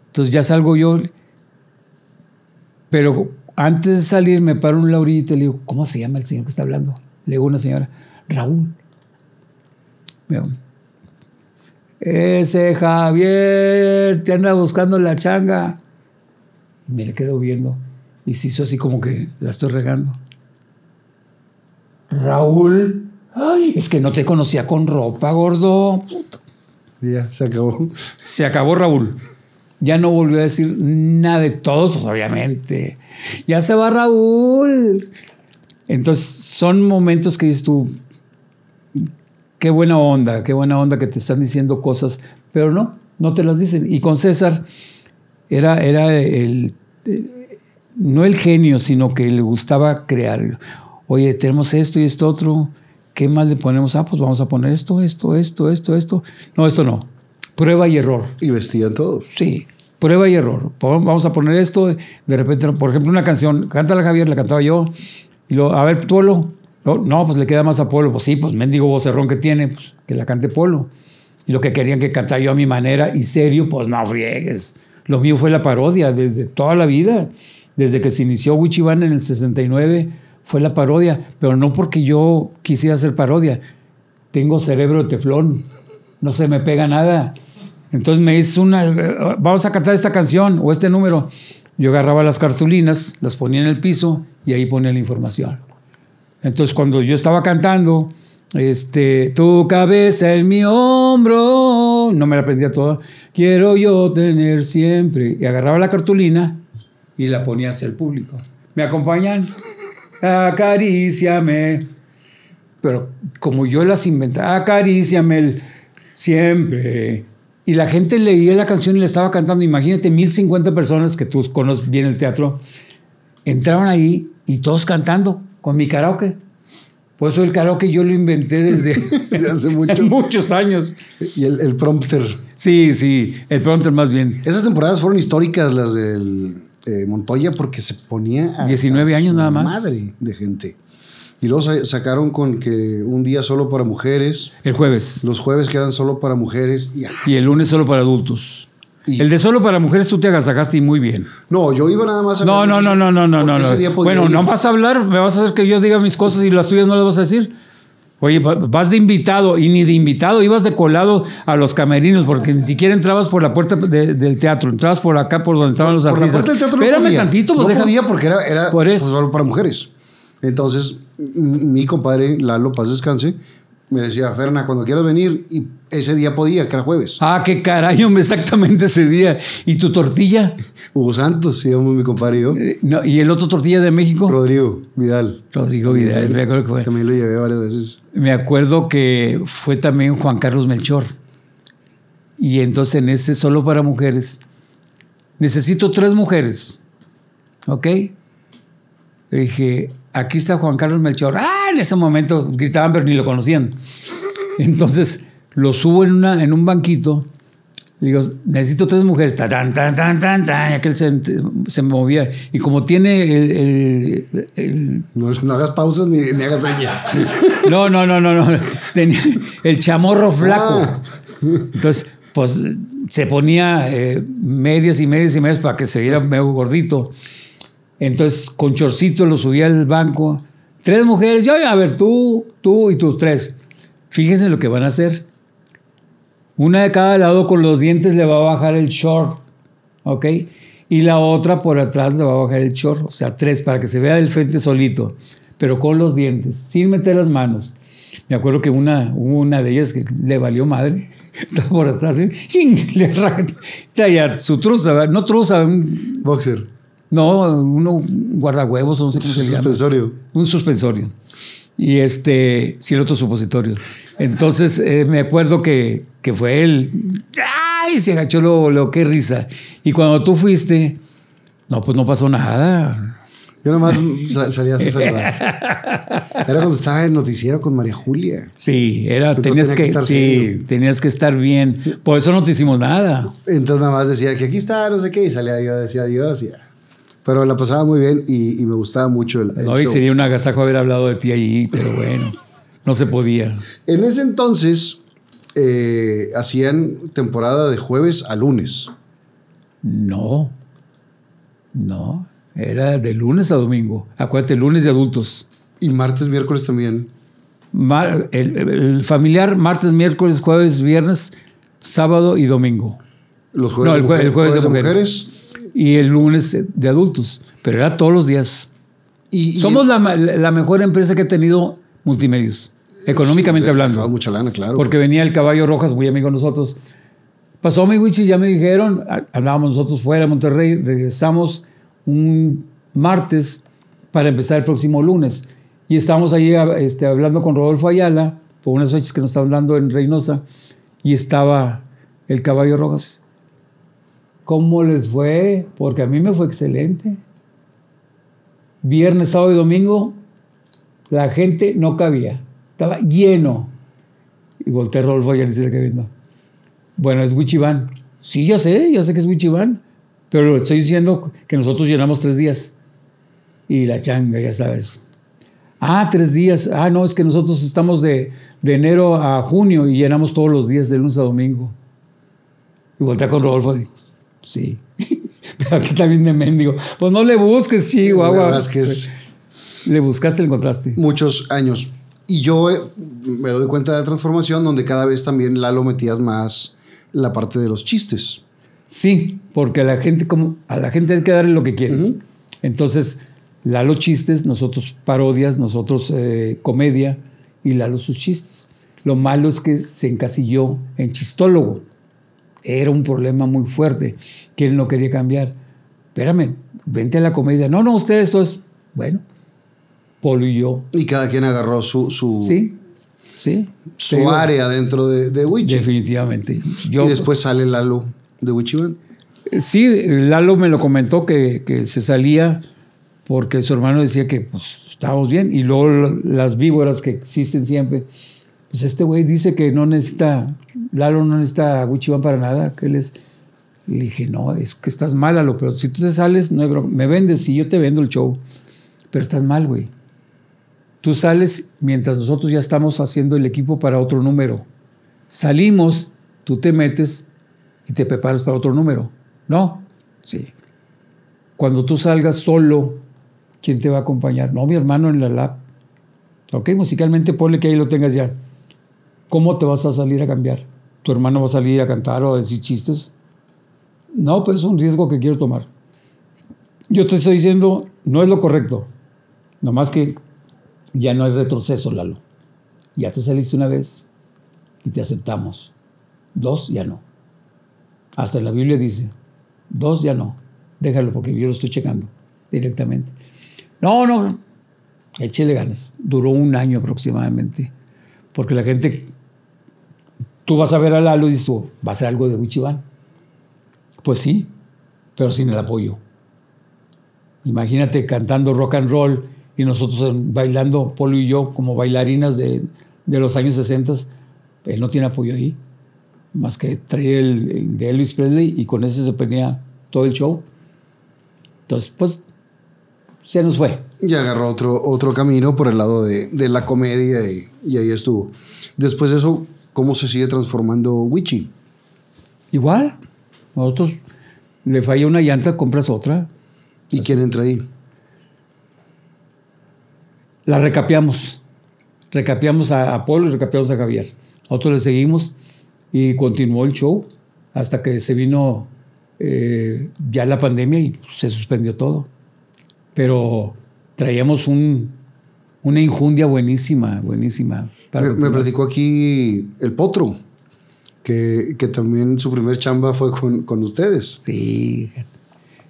Entonces ya salgo yo. Pero antes de salir me paro un laurito y le digo, ¿cómo se llama el señor que está hablando? Le digo a una señora, Raúl. Me dijo, ese Javier te anda buscando la changa. Me le quedo viendo. Y se hizo así como que la estoy regando. Raúl, ay, es que no te conocía con ropa, gordo. Ya, se acabó. Se acabó Raúl. Ya no volvió a decir nada de todos, pues, obviamente. Ya se va Raúl. Entonces, son momentos que dices tú, qué buena onda, qué buena onda que te están diciendo cosas, pero no, no te las dicen. Y con César era, era el, no el genio, sino que le gustaba crear. Oye, tenemos esto y esto otro, ¿qué más le ponemos? Ah, pues vamos a poner esto, esto, esto, esto, esto. No, esto no. Prueba y error. Y vestían todos. Sí, prueba y error. Vamos a poner esto, de repente, por ejemplo, una canción, cántala Javier, la cantaba yo, y luego, a ver, Polo. No, no, pues le queda más a Polo. Pues sí, pues mendigo vocerrón que tiene, pues que la cante Polo. Y lo que querían que cantara yo a mi manera y serio, pues no friegues. Lo mío fue la parodia desde toda la vida. Desde que se inició Wichiban en el 69 fue la parodia, pero no porque yo quisiera hacer parodia. Tengo cerebro de teflón, no se me pega nada. Entonces me hizo una, vamos a cantar esta canción o este número. Yo agarraba las cartulinas, las ponía en el piso y ahí ponía la información. Entonces cuando yo estaba cantando, este, tu cabeza en mi hombro, no me la aprendía toda, quiero yo tener siempre. Y agarraba la cartulina y la ponía hacia el público. ¿Me acompañan? Acaríciame. Pero como yo las inventaba, acaríciame el siempre. Y la gente leía la canción y le estaba cantando. Imagínate, 1050 personas que tú conoces bien el teatro, entraban ahí y todos cantando con mi karaoke. Por eso el karaoke yo lo inventé desde De hace mucho. muchos años. Y el, el prompter. Sí, sí, el prompter más bien. Esas temporadas fueron históricas, las del eh, Montoya, porque se ponía a 19 a años nada más. Madre de gente. Y luego sa- sacaron con que un día solo para mujeres, El jueves. los jueves que eran solo para mujeres. Y, ah, Y el lunes solo para adultos. Y- El de solo para mujeres tú te agasajaste y muy bien. no, yo iba nada más a No, no, no, no, no, no, no. no. Bueno, ir. no vas a hablar, me vas a hacer que yo diga mis cosas y las tuyas no las vas a decir. Oye, va- vas de invitado y ni de invitado, ibas de colado a los camerinos porque ni siquiera entrabas por la puerta de- del teatro, entrabas por acá por donde estaban los Por la artistas. parte del teatro no Espérame podía. tantito, pues no deja- podía porque era, era Por eso. solo para mujeres. Entonces, mi compadre Lalo, paz descanse, me decía, Ferna, cuando quieras venir, y ese día podía, que era jueves. Ah, qué caray, hombre, exactamente ese día. ¿Y tu tortilla? Hugo Santos, íbamos mi compadre y yo. Eh, no, ¿Y el otro tortilla de México? Rodrigo Vidal. Rodrigo Vidal, me acuerdo que fue. También lo llevé varias veces. Me acuerdo que fue también Juan Carlos Melchor. Y entonces en ese solo para mujeres, necesito tres mujeres. ¿Ok? Le dije, aquí está Juan Carlos Melchor. Ah, en ese momento gritaban, pero ni lo conocían. Entonces lo subo en, una, en un banquito. Le digo, necesito tres mujeres. Ta, tan, tan, tan, tan, tan. Y aquel se, se movía. Y como tiene el- el- el No, no hagas pausas ni, ni hagas señas. no, no, no, no, no. Tenía el chamorro flaco. Ah. Entonces, pues se ponía eh, medias y medias y medias para que se viera medio gordito. Entonces, con chorcito lo subía al banco. Tres mujeres, yo, a ver, tú, tú y tus tres. Fíjense lo que van a hacer. Una de cada lado con los dientes le va a bajar el short, ¿ok? Y la otra por atrás le va a bajar el short, o sea, tres, para que se vea del frente solito, pero con los dientes, sin meter las manos. Me acuerdo que una, una de ellas que le valió madre, estaba por atrás, y le traía su truza, no truza, un- Boxer. No, uno un guardahuevos, o no sé cómo se llama. Suspensorio. Un suspensorio. Y este, sí, el otro supositorio. Entonces eh, me acuerdo que, que fue él. ¡Ay! Se agachó lo, lo qué risa. Y cuando tú fuiste, no, pues no pasó nada. Yo nomás sa- salía a saludar. Era cuando estaba en noticiero con María Julia. Sí, era, tenías tenía que, que estar sí, tenías que estar bien. Por eso no te hicimos nada. Entonces nada más decía que aquí está, no sé qué, y salía yo, decía adiós. y ya. Pero la pasaba muy bien y, y me gustaba mucho el, el No, y sería un agasajo haber hablado de ti allí, pero bueno, no se podía. En ese entonces eh, hacían temporada de jueves a lunes. No, no, era de lunes a domingo. Acuérdate, lunes de adultos. Y martes, miércoles también. Mar- el, el familiar martes, miércoles, jueves, viernes, sábado y domingo. Los jueves, no, el, de, jue- mujer- el jueves de mujeres. mujeres. Y el lunes de adultos. Pero era todos los días. Y, y- Somos la, ma- la mejor empresa que ha tenido multimedios, económicamente Sí, hablando. dejaba mucha lana, claro. Porque venía el caballo Rojas, muy amigo de nosotros. Pasó mi Wichi, ya me dijeron, hablábamos nosotros fuera de Monterrey, regresamos un martes para empezar el próximo lunes. Y estábamos ahí este, hablando con Rodolfo Ayala, por unas fechas que nos estaban dando en Reynosa, y estaba el caballo Rojas. ¿Cómo les fue? Porque a mí me fue excelente. Viernes, sábado y domingo, la gente no cabía. Estaba lleno. Y volteé a Rodolfo y dice que viendo. Bueno, es Wichiván. Sí, ya sé, ya sé que es Wichiván. Pero estoy diciendo que nosotros llenamos tres días. Y la changa, ya sabes. Ah, tres días. Ah, no, es que nosotros estamos de, de enero a junio y llenamos todos los días de lunes a domingo. Y volteé con Rodolfo y sí. Pero aquí también de mendigo. Pues no le busques, Chihuahua. verdad es que es Le buscaste, le encontraste. muchos años. Y yo eh, me doy cuenta de la transformación donde cada vez también Lalo metías más la parte de los chistes. Sí, porque a la gente, como, a la gente hay que darle lo que quiere. Entonces, Lalo chistes, nosotros parodias, nosotros eh, comedia y Lalo sus chistes. Lo malo es que se encasilló en chistólogo. Era un problema muy fuerte que él no quería cambiar. Espérame, vente a la comedia. No, no, usted esto es. Bueno, Polo y yo. Y cada quien agarró su, su, Sí, sí. su área dentro de, de Wichi. Definitivamente. Yo, y después sale Lalo de Wichiban. Sí, Lalo me lo comentó que, que se salía porque su hermano decía que pues, estábamos bien, y luego las víboras que existen siempre. Pues este güey dice que no necesita, Lalo no necesita Wichiban para nada, que él es. Le dije, no, es que estás mal, Lalo, pero si tú te sales, no hay me vendes y yo te vendo el show. Pero estás mal, güey. Tú sales mientras nosotros ya estamos haciendo el equipo para otro número. Salimos, tú te metes y te preparas para otro número. ¿No? Sí. Cuando tú salgas solo, ¿quién te va a acompañar? No, mi hermano en la lab. Ok, musicalmente ponle que ahí lo tengas ya. ¿Cómo te vas a salir a cambiar? ¿Tu hermano va a salir a cantar o a decir chistes? No, pues es un riesgo que quiero tomar. Yo te estoy diciendo, no es lo correcto. Nomás que ya no hay retroceso, Lalo. Ya te saliste una vez y te aceptamos. Dos, ya no. Hasta la Biblia dice, dos, ya no. Déjalo porque yo lo estoy checando directamente. No, no, échele ganas. Duró un año aproximadamente. Porque la gente, tú vas a ver a Lalo y dices, ¿va a ser algo de Wichiban? Pues sí, pero sin el apoyo. Imagínate cantando rock and roll y nosotros bailando, Polo y yo, como bailarinas de, los años 60, él no tiene apoyo ahí, más que trae el, de Elvis Presley y con ese se ponía todo el show. Entonces, pues, se nos fue. Y agarró otro, otro camino por el lado de, la comedia y, ahí estuvo. Después de eso, ¿cómo se sigue transformando Wichi? Igual. Nosotros le falla una llanta, compras otra. ¿Y quién entra ahí? la recapeamos. Recapeamos a Apolo y recapeamos a Javier. Nosotros le seguimos y continuó el show hasta que se vino eh, ya la pandemia y se suspendió todo. Pero traíamos un, una injundia buenísima, buenísima. Me, me, platicó aquí el Potro, que, que, también su primer chamba fue con, con ustedes. Sí,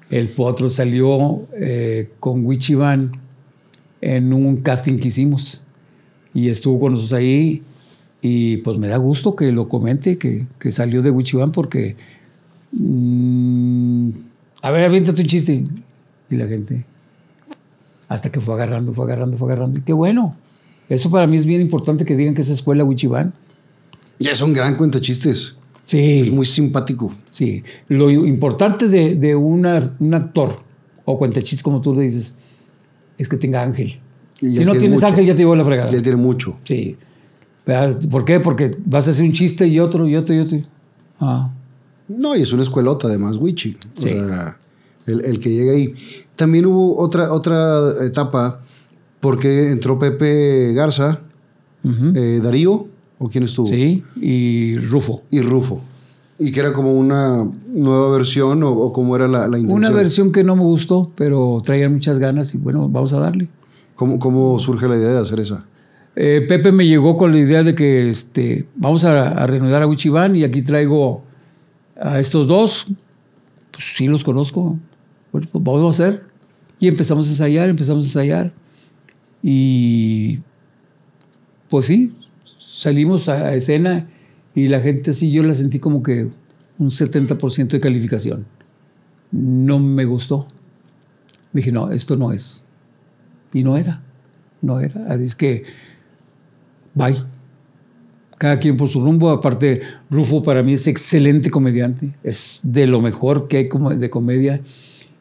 el Potro salió eh, con Wichiban en un casting que hicimos. Y estuvo con nosotros ahí. Y pues me da gusto que lo comente, que, que salió de Wichiban porque... Mm, a ver, aviéntate un chiste. Y la gente... Hasta que fue agarrando, fue agarrando, fue agarrando. Y qué bueno. Eso para mí es bien importante que digan que esa escuela Wichiban. Y es un gran cuento chistes. Sí. Es muy simpático. Sí. Lo importante de, de un actor o cuentachistes, como tú le dices, es que tenga ángel. si no tienes ángel, ya te llevo la fregada. Ya tiene mucho. Sí. ¿Por qué? Porque vas a hacer un chiste y otro y otro y otro. Ah. No, y es una escuelota además, Wichi. O sea, el, que llega ahí. También hubo otra, otra etapa porque entró Pepe Garza, eh, Darío, ¿o quién estuvo? Sí, y Rufo. Y Rufo. Y que era como una nueva versión o, cómo era la, la, intención. Una versión que no me gustó, pero traía muchas ganas y bueno, vamos a darle. ¿Cómo, cómo surge la idea de hacer esa? Eh, Pepe me llegó con la idea de que este, vamos a, a reanudar a Wichibán y aquí traigo a estos dos. Pues sí los conozco. Bueno, pues vamos a hacer. Y empezamos a ensayar, empezamos a ensayar. Y pues sí, salimos a escena y la gente sí, yo la sentí como que un 70% de calificación. No me gustó. Dije, no, esto no es. Y no era. No era. Así es que, bye. Cada quien por su rumbo. Aparte, Rufo para mí es excelente comediante. Es de lo mejor que hay de comedia.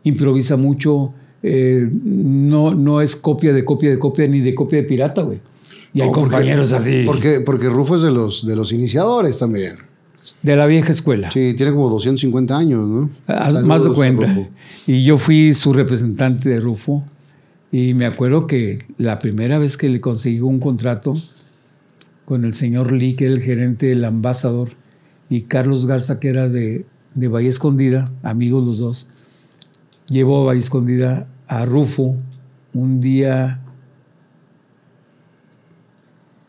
Improvisa mucho. Eh, no, no es copia de copia de copia ni de copia de pirata, güey. Y hay compañeros así. Porque, porque Rufo es de los, de los iniciadores también. De la vieja escuela. Sí, tiene como 250 años, ¿no? Ah, más de cuenta. Y yo fui su representante de Rufo. Y me acuerdo que la primera vez que le conseguí un contrato con el señor Lee, que era el gerente del ambasador, y Carlos Garza, que era de, de Bahía Escondida, amigos los dos, llevo a Escondida a Rufo un día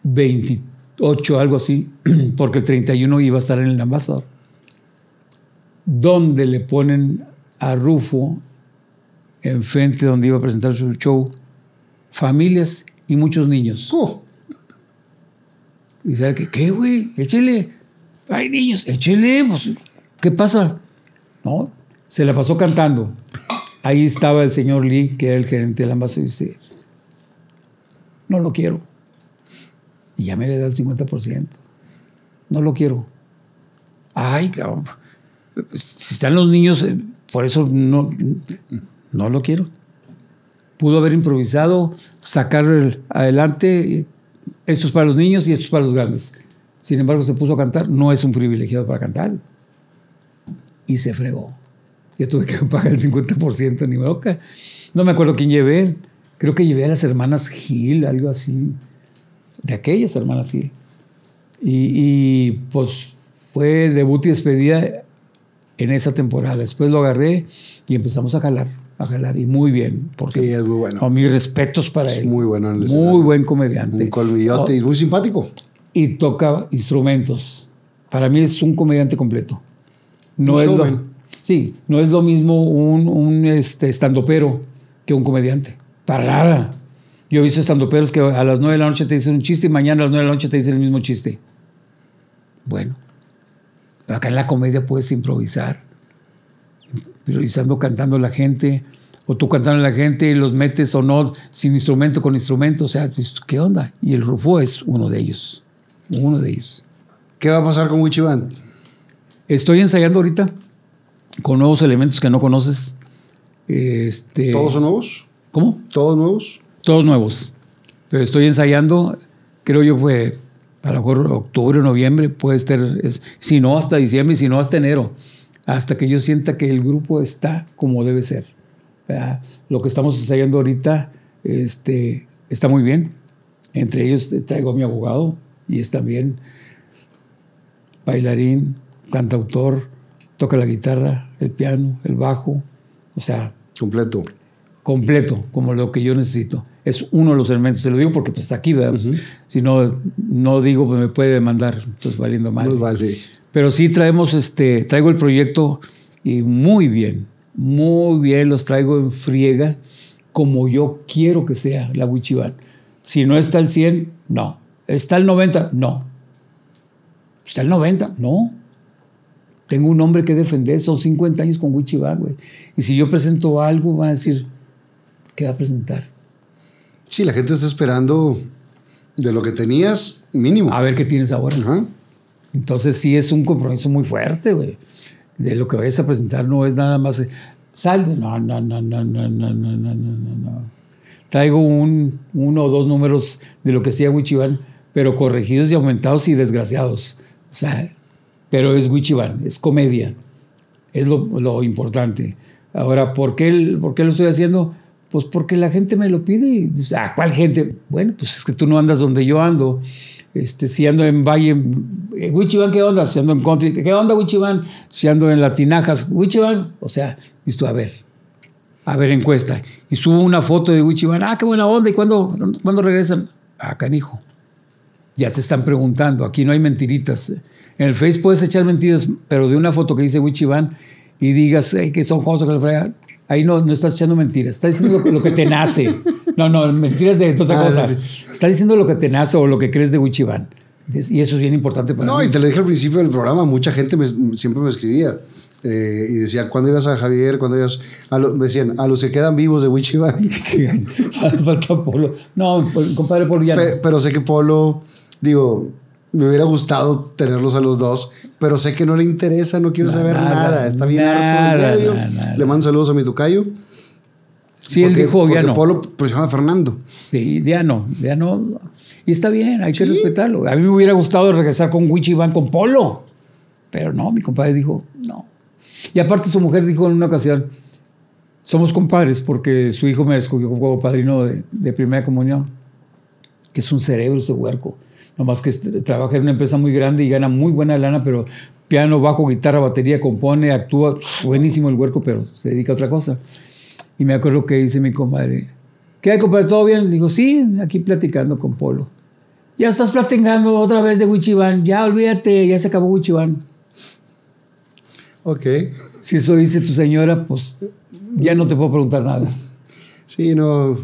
28, algo así, porque el 31 iba a estar en el ambasador, donde le ponen a Rufo enfrente donde iba a presentar su show, familias y muchos niños. Oh. Y dice, ¿qué, qué güey? Échele. Hay niños, échele. Pues, ¿Qué pasa? No, se la pasó cantando. Ahí estaba el señor Lee, que era el gerente del ambaso, y dice, no lo quiero. Y ya me había dado el 50%. No lo quiero. Ay, cabrón. Si están los niños, eh, por eso no, no lo quiero. Pudo haber improvisado, sacar el- adelante, esto es para los niños y esto es para los grandes. Sin embargo, se puso a cantar, no es un privilegiado para cantar. Y se fregó. Yo tuve que pagar el 50%, ni loca. No me acuerdo quién llevé. Creo que llevé a las hermanas Gil, algo así. De aquellas hermanas Gil. Y, y, pues fue debut y despedida en esa temporada. Después lo agarré y empezamos a jalar, a jalar. Y muy bien. Porque, Sí, es muy bueno. Con mis respetos para Es él. muy bueno en el Muy buen comediante. Un colmillote y muy simpático. Y toca instrumentos. Para mí es un comediante completo. No es lo. Sí, no es lo mismo un, un este, estandopero que un comediante. Para nada. Yo he visto estandoperos que a las 9 de la noche te dicen un chiste y mañana a las 9 de la noche te dicen el mismo chiste. Bueno, acá en la comedia puedes improvisar. Improvisando, cantando a la gente, o tú cantando a la gente y los metes o no, sin instrumento, con instrumento. O sea, ¿qué onda? Y el Rufo es uno de ellos. Uno de ellos. ¿Qué va a pasar con Wichiban? Estoy ensayando ahorita con nuevos elementos que no conoces. Este, ¿Todos son nuevos? ¿Cómo? ¿Todos nuevos? Todos nuevos. Pero estoy ensayando, creo yo fue a lo mejor octubre o noviembre, puede estar, es- si no hasta diciembre si no hasta enero, hasta que yo sienta que el grupo está como debe ser. ¿verdad? Lo que estamos ensayando ahorita este, está muy bien. Entre ellos eh, traigo a mi abogado y es también bailarín, cantautor, toca la guitarra, el piano, el bajo, o sea, Completo. completo, como lo que yo necesito. Es uno de los elementos, te lo digo porque pues, está aquí, ¿verdad? Si no, no digo, pues me puede demandar, entonces valiendo mal. Nos vale. Pero sí traemos, este, traigo el proyecto y muy bien, muy bien, los traigo en friega, como yo quiero que sea la Wichiban. Si no está al 100, no. ¿Está al 90? No. ¿Está al 90? No. Tengo un nombre que defender, son 50 años con Wichiban, güey. Y si yo presento algo, van a decir, ¿qué va a presentar? Sí, la gente está esperando de lo que tenías mínimo. A ver qué tienes ahora. Ajá. Entonces sí es un compromiso muy fuerte, güey. De lo que vayas a presentar no es nada más eh, sal. No, no, no, no, no, no, no, no, no, no, no. Traigo un, uno o dos números de lo que hacía Wichiban, pero corregidos y aumentados y desgraciados. O sea, pero es Wichiban, es comedia. Es lo, importante. Ahora, ¿por qué, ¿por qué lo estoy haciendo? Pues porque la gente me lo pide y dice, ah, ¿cuál gente? Bueno, pues es que tú no andas donde yo ando. Este, si ando en Valle, eh, Wichiban, ¿qué onda? Si ando en Country, ¿qué onda, Wichiban? Si ando en Latinajas, Wichiban, o sea, tú, a ver, a ver, encuesta. Y subo una foto de Wichiban, ah, qué buena onda, ¿y cuándo, cuándo regresan? Ah, canijo. Ya te están preguntando, aquí no hay mentiritas. En el Face puedes echar mentiras, pero de una foto que dice Wichiban y digas "Ey, que son fotos que la frega, ahí no, no estás echando mentiras, estás diciendo lo que, lo que te nace. No, no, mentiras de otra Ah, cosa. sí, Estás diciendo lo que te nace o lo que crees de Wichiban. Y eso es bien importante para No, mí. y te lo dije al principio del programa, mucha gente me- siempre me escribía eh, y decía, ¿cuándo ibas a Javier? ¿Cuándo ibas? A lo- me decían, a los que quedan vivos de Wichiban. Falta Polo. No, pues, compadre Polo ya no. Pe- pero sé que Polo, digo, me hubiera gustado tenerlos a los dos, pero sé que no le interesa, no quiero saber nada, está bien nada, harto del medio. nada. Le mando saludos a mi tocayo. Sí, él porque- dijo, ya no. Polo se llama Fernando. Sí, ya no, ya no. Y está bien, hay que respetarlo. A mí me hubiera gustado regresar con Wichiban con Polo. Pero no, mi compadre dijo, no. Y aparte su mujer dijo en una ocasión, somos compadres porque su hijo me escogió como padrino de, de primera comunión, que es un cerebro ese huerco. Nomás que trabaja en una empresa muy grande y gana muy buena lana, pero piano, bajo, guitarra, batería, compone, actúa, buenísimo el huerco, pero se dedica a otra cosa. Y me acuerdo que dice mi comadre, ¿qué hay, compadre? ¿Todo bien? Le digo, sí, aquí platicando con Polo. Ya estás platicando otra vez de Wichiban, ya olvídate, ya se acabó Wichiban. Ok. Si eso dice tu señora, pues ya no te puedo preguntar nada. Sí, no.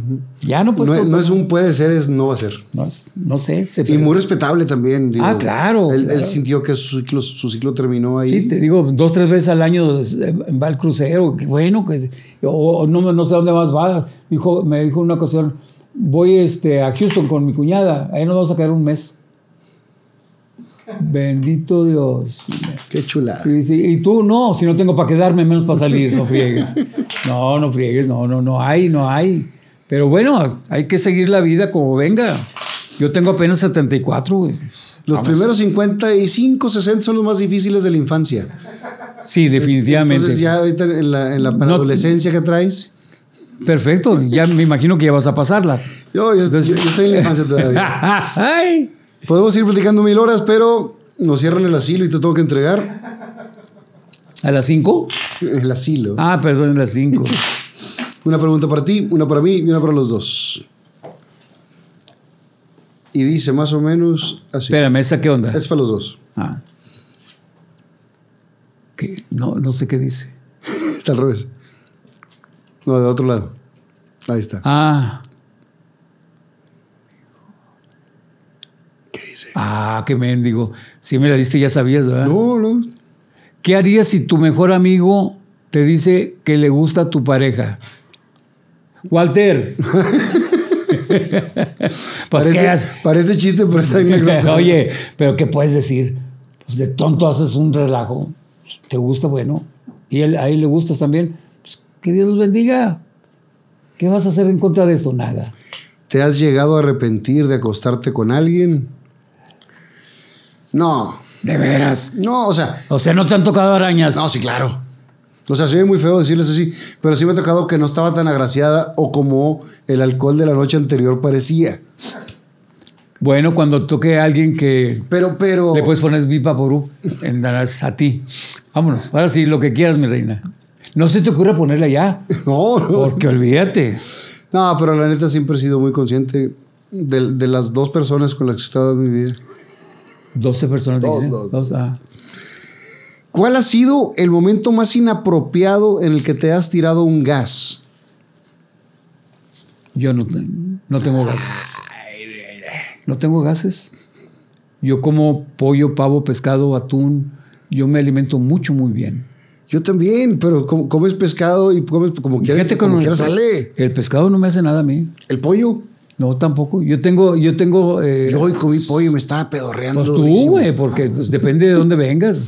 Ya no, pues. no, es- no es un puede ser, es no va a ser. no, es- no sé. Se Y muy respetable también. digo. Ah, claro, Él, sintió que su ciclo, su ciclo terminó ahí. Sí, te digo, dos, tres veces al año eh, va al crucero, qué bueno, que, o, o no, no sé dónde más va. Dijo, me dijo una ocasión, voy este, a Houston con mi cuñada, ahí nos vamos a quedar un mes. Bendito Dios. Qué chulada. Y, dice, y tú, no, si no tengo para quedarme, menos para salir, no friegues. No, no friegues, no, no, no hay, no hay. Pero bueno, hay que seguir la vida como venga. Yo tengo apenas 74, güey. Los primeros 55, 60 son los más difíciles de la infancia. Sí, definitivamente. Entonces ya ahorita en la, en la adolescencia que traes, Perfecto, ya me imagino que ya vas a pasarla. yo, yo- Entonces- yo estoy en la infancia todavía. Ay, Podemos ir platicando mil horas, pero nos cierran el asilo y te tengo que entregar ¿A las 5? el asilo. Ah, perdón, a las 5. Una pregunta para ti, una para mí y una para los dos. Y dice más o menos así. Espérame, ¿esa qué onda? Es para los dos. Ah. ¿Qué? No, no sé qué dice. Está al revés. No, de otro lado. Ahí está. Ah. ¿Qué dice? Ah, qué mendigo. Si me la diste ya sabías, ¿verdad? No, no. ¿Qué harías si tu mejor amigo te dice que le gusta tu pareja? Walter. pues parece, parece chiste, pero es anécdota. Oye, pero ¿qué puedes decir? Pues de tonto haces un relajo. ¿Te gusta? Bueno. ¿Y él, a él le gustas también? Pues que Dios los bendiga. ¿Qué vas a hacer en contra de esto? Nada. ¿Te has llegado a arrepentir de acostarte con alguien? No. De veras. No, o sea, O sea, no te han tocado arañas. no, sí, claro. O sea, soy muy feo decirles así, pero sí me ha tocado que no estaba tan agraciada o como el alcohol de la noche anterior parecía. Bueno, cuando toque a alguien que Pero, pero. le puedes poner Vipa Porú en a ti. Vámonos. Ahora sí, lo que quieras, mi reina. No se te ocurra ponerla ya, No, no. porque olvídate. No, pero la neta siempre he sido muy consciente de, de las dos personas con las que he estado en mi vida. 12 personas Dos, dicen. dos. Dos, ah. ¿Cuál ha sido el momento más inapropiado en el que te has tirado un gas? Yo no, te- no tengo gases. No tengo gases. Yo como pollo, pavo, pescado, atún. Yo me alimento mucho, muy bien. Yo también, pero com- comes pescado y comes como quieras, Fíjate como con quieras el, sale. el pescado no me hace nada a mí. El pollo. No, tampoco. Yo tengo, yo tengo. eh, Yo hoy comí pollo y me estaba pedorreando. pues tú, güey, porque pues, depende de dónde vengas.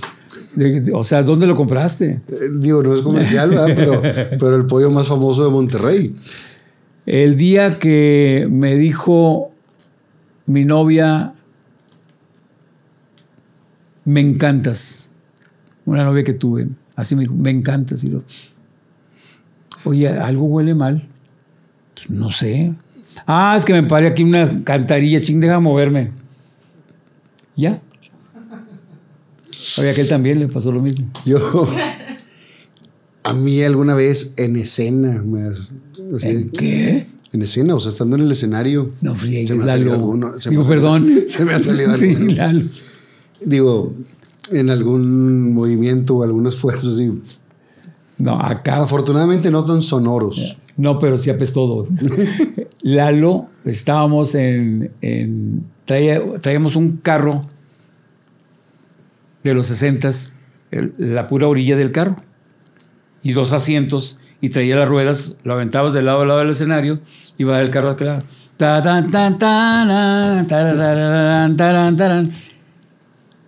De- de- o sea, ¿dónde lo compraste? Eh, Digo, no es comercial, ¿verdad? pero, pero el pollo más famoso de Monterrey. El día que me dijo mi novia, me encantas. Una novia que tuve, así me dijo, me encantas. Y lo, oye, algo huele mal. Pues, no sé. Ah, es que me paré aquí una cantarilla, ching, deja moverme. Ya. Oye, a aquel también le pasó lo mismo. Yo, a mí alguna vez en escena, me has- así, ¿En qué? en escena, o sea, estando en el escenario. No Se friegues, me Lalo. alguno, se Digo, me- perdón. se me ha salido Sí, alguno. Lalo. Digo, en algún movimiento o algún esfuerzo así. No, acá Afortunadamente no tan sonoros. No, pero sí apestó. Lalo, estábamos en. en- traía- traíamos un carro de los 60 la pura orilla del carro, y dos asientos, y traía las ruedas, lo aventabas de lado a lado del escenario, iba el carro a aquel lado.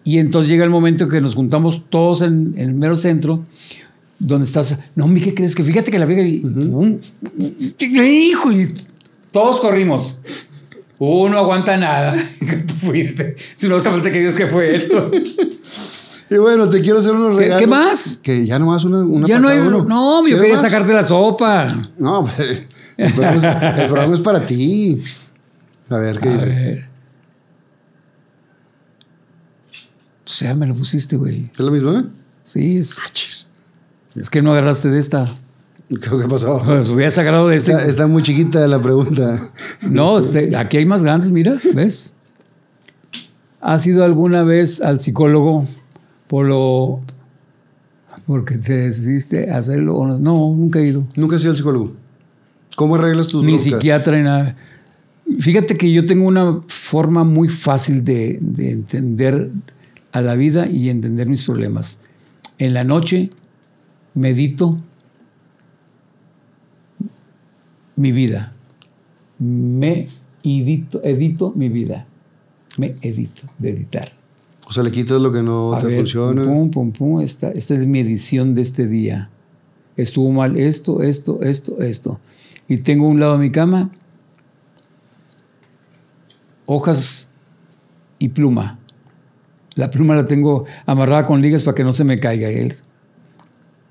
Y entonces llega el momento que nos juntamos todos en, en el mero centro, donde estás. No, mi, ¿qué crees? Que fíjate que la vieja. y- un- hijo, y todos corrimos. Uno aguanta nada. Tú fuiste. Si no hace falta que digas que fue él. Y bueno, te quiero hacer unos ¿Qué- regalos. qué más? Que ya nomás una, una ya no hay. uno. No, yo ¿Quieres quería más? sacarte la sopa. No, pues, el programa, es, el programa es para ti. A ver, ¿qué A dice? ver. O sea, me lo pusiste, güey. ¿Es lo mismo, eh? Sí, es, Ah, es que no agarraste de esta. ¿Qué pasó? Pues hubieras agarrado de este. Está, está muy chiquita la pregunta. No, este, aquí hay más grandes, mira, ¿ves? ¿Has ido alguna vez al psicólogo por lo porque te decidiste hacerlo o no? No, nunca he ido. Nunca he sido el psicólogo. ¿Cómo arreglas tus ni broncas? psiquiatra ni nada. Fíjate que yo tengo una forma muy fácil de, de entender a la vida y entender mis problemas. En la noche medito mi vida. Me edito, edito mi vida. Me edito, de editar. O sea, le quitas lo que no A te ver, funciona. Pum, pum, pum, esta, esta es mi edición de este día. Estuvo mal esto, esto, esto, esto. Y tengo a un lado de mi cama hojas y pluma. La pluma la tengo amarrada con ligas para que no se me caiga.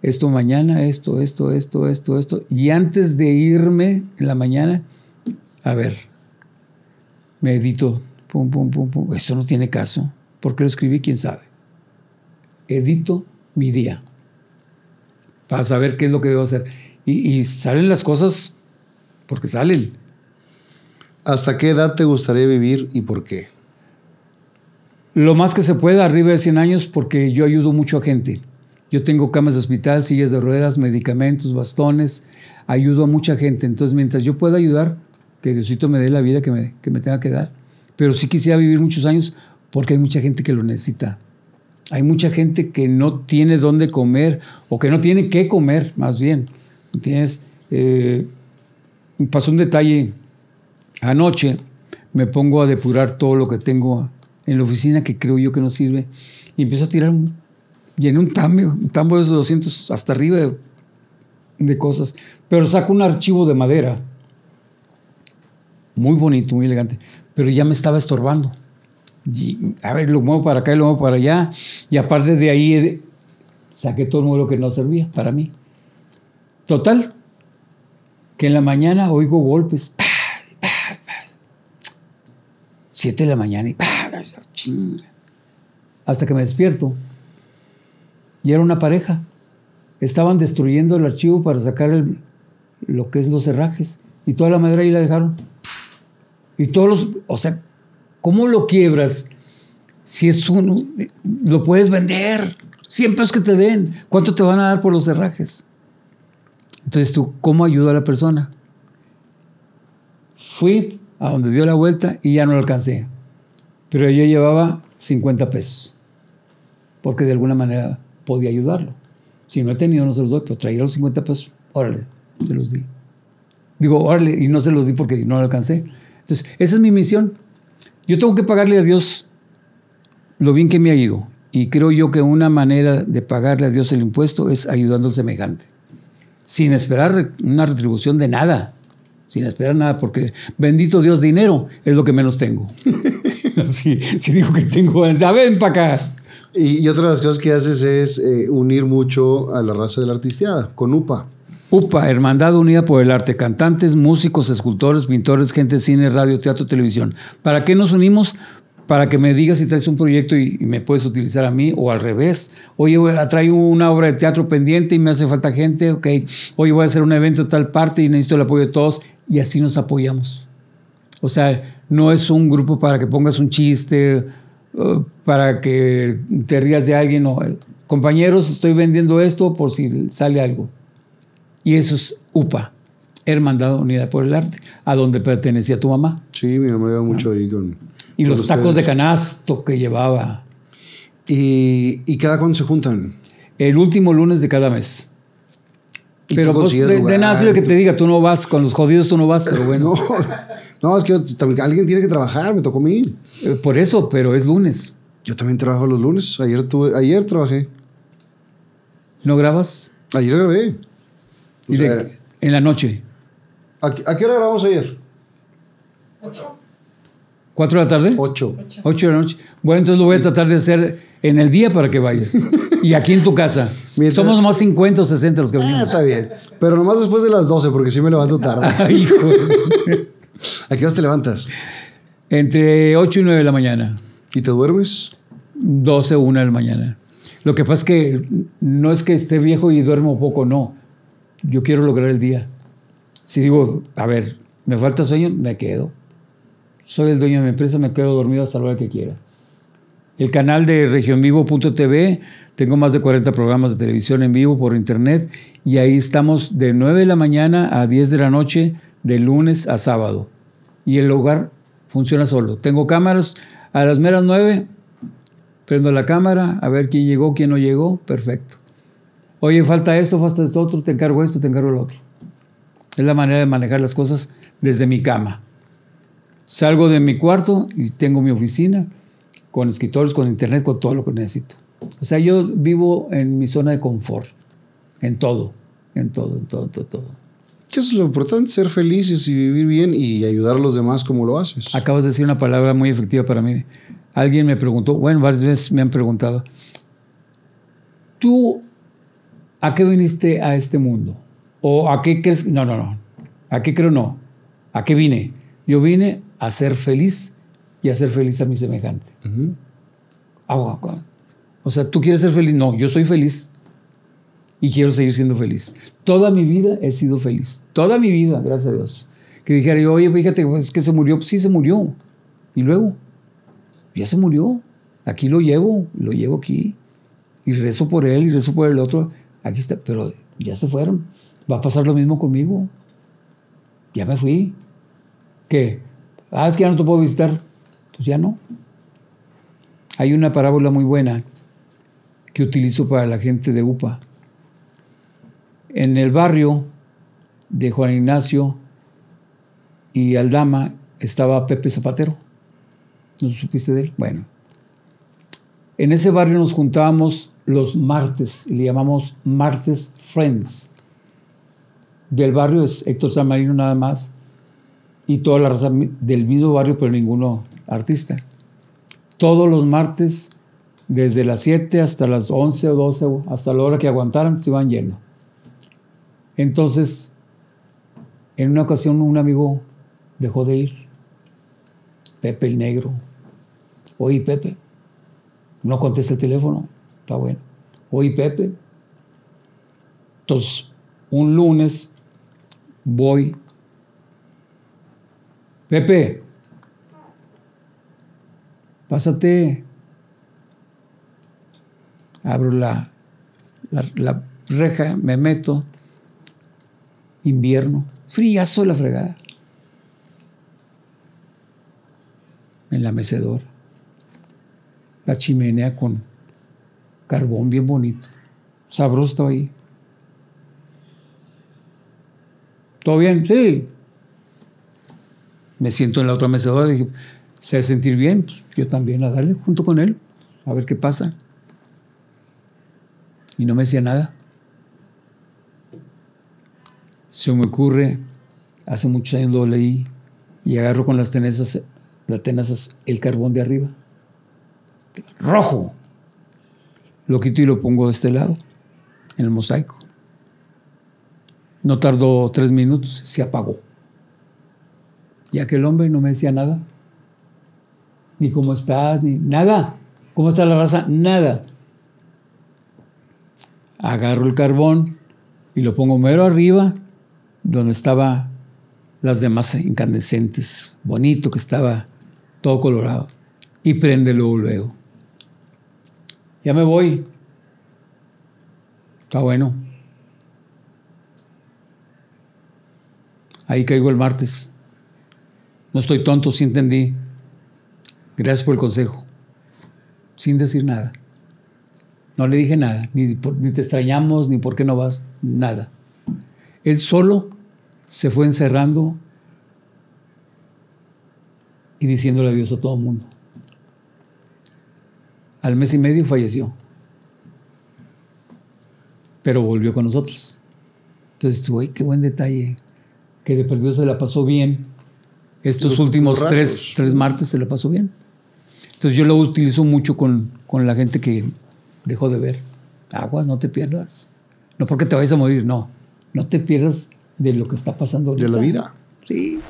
Esto mañana, esto, esto, esto, esto, esto. Y antes de irme en la mañana, a ver, me edito, pum, pum, pum, pum. Esto no tiene caso. ¿Por qué lo escribí? ¿Quién sabe? Edito mi día para saber qué es lo que debo hacer. Y, y salen las cosas porque salen. ¿Hasta qué edad te gustaría vivir y por qué? Lo más que se pueda, arriba de 100 años, porque yo ayudo mucho a gente. Yo tengo camas de hospital, sillas de ruedas, medicamentos, bastones, ayudo a mucha gente. Entonces, mientras yo pueda ayudar, que Diosito me dé la vida que me, tenga que dar. Pero sí quisiera vivir muchos años porque hay mucha gente que lo necesita. Hay mucha gente que no tiene dónde comer o que no tiene qué comer, más bien. ¿Entiendes? Eh, pasó un detalle anoche. Me pongo a depurar todo lo que tengo en la oficina que creo yo que no sirve y empiezo a tirar llené un tambo, un tambo de esos 200 hasta arriba de, cosas, pero saco un archivo de madera muy bonito, muy elegante, pero ya me estaba estorbando. A ver, lo muevo para acá y lo muevo para allá. Y aparte de ahí eh, saqué todo lo que no servía para mí. Total, que en la mañana oigo golpes. ¡pa! ¡pa! ¡pa! Siete de la mañana y ¡pa! chinga. Hasta que me despierto. Y era una pareja. Estaban destruyendo el archivo para sacar lo que es los herrajes. Y toda la madera ahí la dejaron. Y todos los, o sea, ¿cómo lo quiebras? Si es uno, lo puedes vender. 100 pesos que te den. ¿Cuánto te van a dar por los herrajes? Entonces tú, ¿cómo ayudo a la persona? Fui a donde dio la vuelta y ya no lo alcancé. Pero yo llevaba 50 pesos. Porque de alguna manera podía ayudarlo. Si no he tenido, no se los doy, pero traía los 50 pesos, órale, se los di. Digo, órale, y no se los di porque no lo alcancé. Entonces, esa es mi misión. Yo tengo que pagarle a Dios lo bien que me ha ido. Y creo yo que una manera de pagarle a Dios el impuesto es ayudando al semejante. Sin esperar una retribución de nada. Sin esperar nada, porque bendito Dios, dinero es lo que menos tengo. si, si digo que tengo, ya ven para acá. Y, y otra de las cosas que haces es eh, unir mucho a la raza de la artisteada, con UPA. UPA, Hermandad Unida por el Arte, cantantes, músicos, escultores, pintores, gente de cine, radio, teatro, televisión. ¿Para qué nos unimos? Para que me digas si traes un proyecto y, me puedes utilizar a mí o al revés. Oye, voy traigo una obra de teatro pendiente y me hace falta gente, ok. Oye, voy a hacer un evento tal parte y necesito el apoyo de todos y así nos apoyamos. O sea, no es un grupo para que pongas un chiste, para que te rías de alguien. No. Compañeros, estoy vendiendo esto por si sale algo. Y eso es UPA, Hermandad Unida por el Arte, a donde pertenecía tu mamá. Sí, mi mamá iba mucho ahí con. Y con los tacos de ustedes. canasto que llevaba Y, ¿Y cada cuándo se juntan? el último lunes de cada mes. ¿Y Pero tú pues, de, de nada sirve que te diga, tú no vas, con los jodidos tú no vas, pero bueno. No, no, es que yo alguien tiene que trabajar, me tocó a mí. Eh, Por eso, pero es lunes. Yo también trabajo los lunes. Ayer, tuve, ayer trabajé. ¿No grabas? Ayer grabé. O Y de- sea, en la noche. ¿a, qué- a qué hora grabamos ayer? ¿Cuatro de la tarde? Ocho. Ocho de la noche. Bueno, entonces lo voy a tratar de hacer en el día para que vayas. y aquí en tu casa. Mientras- Somos nomás 50 o 60 los que Ah, venimos. está bien. Pero nomás después de las 12, porque sí me levanto tarde. Ay, hijos. ¿A qué horas te levantas? Entre 8 y 9 de la mañana. ¿Y te duermes? 12 o 1 de la mañana. Lo que pasa es que no es que esté viejo y duermo poco, no. Yo quiero lograr el día. Si digo, a ver, me falta sueño, me quedo. Soy el dueño de mi empresa, me quedo dormido hasta la hora que quiera. El canal de regionvivo.tv. Tengo más de 40 programas de televisión en vivo por internet y ahí estamos de 9 de la mañana a 10 de la noche, de lunes a sábado. Y el lugar funciona solo. Tengo cámaras a las meras 9, prendo la cámara, a ver quién llegó, quién no llegó, perfecto. Oye, falta esto, falta esto otro, te encargo esto, te encargo lo otro. Es la manera de manejar las cosas desde mi cama. Salgo de mi cuarto y tengo mi oficina con escritorios, con internet, con todo lo que necesito. O sea, yo vivo en mi zona de confort, en todo, en todo, en todo, en todo. todo. ¿Qué es lo importante? Ser felices y vivir bien y ayudar a los demás como lo haces. Acabas de decir una palabra muy efectiva para mí. Alguien me preguntó, bueno, varias veces me han preguntado, ¿tú a qué viniste a este mundo? ¿O a qué crees? No, no, no. ¿A qué creo no? ¿A qué vine? Yo vine a ser feliz y a ser feliz a mi semejante. Ah, o sea, ¿tú quieres ser feliz? No, yo soy feliz y quiero seguir siendo feliz. Toda mi vida he sido feliz. Toda mi vida, gracias a Dios. Que dijera yo, oye, fíjate, es que se murió. Pues sí, se murió. Y luego, ya se murió. Aquí lo llevo, lo llevo aquí. Y rezo por él y rezo por el otro. Aquí está, pero ya se fueron. Va a pasar lo mismo conmigo. Ya me fui. ¿Qué? Ah, es que ya no te puedo visitar. Pues ya no. Hay una parábola muy buena que utilizo para la gente de UPA. En el barrio de Juan Ignacio y Aldama estaba Pepe Zapatero. ¿No supiste de él? Bueno. En ese barrio nos juntábamos los martes, le llamamos martes friends. Del barrio es Héctor San Marino nada más y toda la raza del mismo barrio, pero ninguno artista. Todos los martes, desde las 7 hasta las 11 o 12, hasta la hora que aguantaran, se iban yendo. Entonces, en una ocasión un amigo dejó de ir, Pepe el Negro. Oye, Pepe, no contesta el teléfono, está bueno. Oye, Pepe. Entonces, un lunes voy Pepe, pásate. Abro la, la, reja, me meto. Invierno, friazo la fregada. En la mecedora. La chimenea con carbón bien bonito. Sabroso ahí. ¿Todo bien? Sí me siento en la otra mecedora y dije, se sentir bien, pues, yo también a darle junto con él, a ver qué pasa. Y no me decía nada. Se me ocurre, hace muchos años lo leí, y agarro con las tenazas, las tenazas el carbón de arriba. Rojo. Lo quito y lo pongo de este lado, en el mosaico. No tardó tres minutos, se apagó. Y aquel hombre no me decía nada. Ni cómo estás, ni nada. ¿Cómo está la raza? Nada. Agarro el carbón y lo pongo mero arriba, donde estaba las demás incandescentes. Bonito que estaba todo colorado. Y prende luego, luego. Ya me voy. Está bueno. Ahí caigo el martes. No estoy tonto, sí entendí. Gracias por el consejo. Sin decir nada. No le dije nada, ni, ni te extrañamos, ni por qué no vas, nada. Él solo se fue encerrando y diciéndole adiós a todo el mundo. Al mes y medio falleció, pero volvió con nosotros. Entonces, tú, qué buen detalle, que de perdido se la pasó bien estos últimos tres, tres, martes se le pasó bien. Entonces yo lo utilizo mucho con, con, la gente que dejó de ver. Aguas, no te pierdas. No porque te vayas a morir, no. No te pierdas de lo que está pasando ahorita. De la vida. Sí.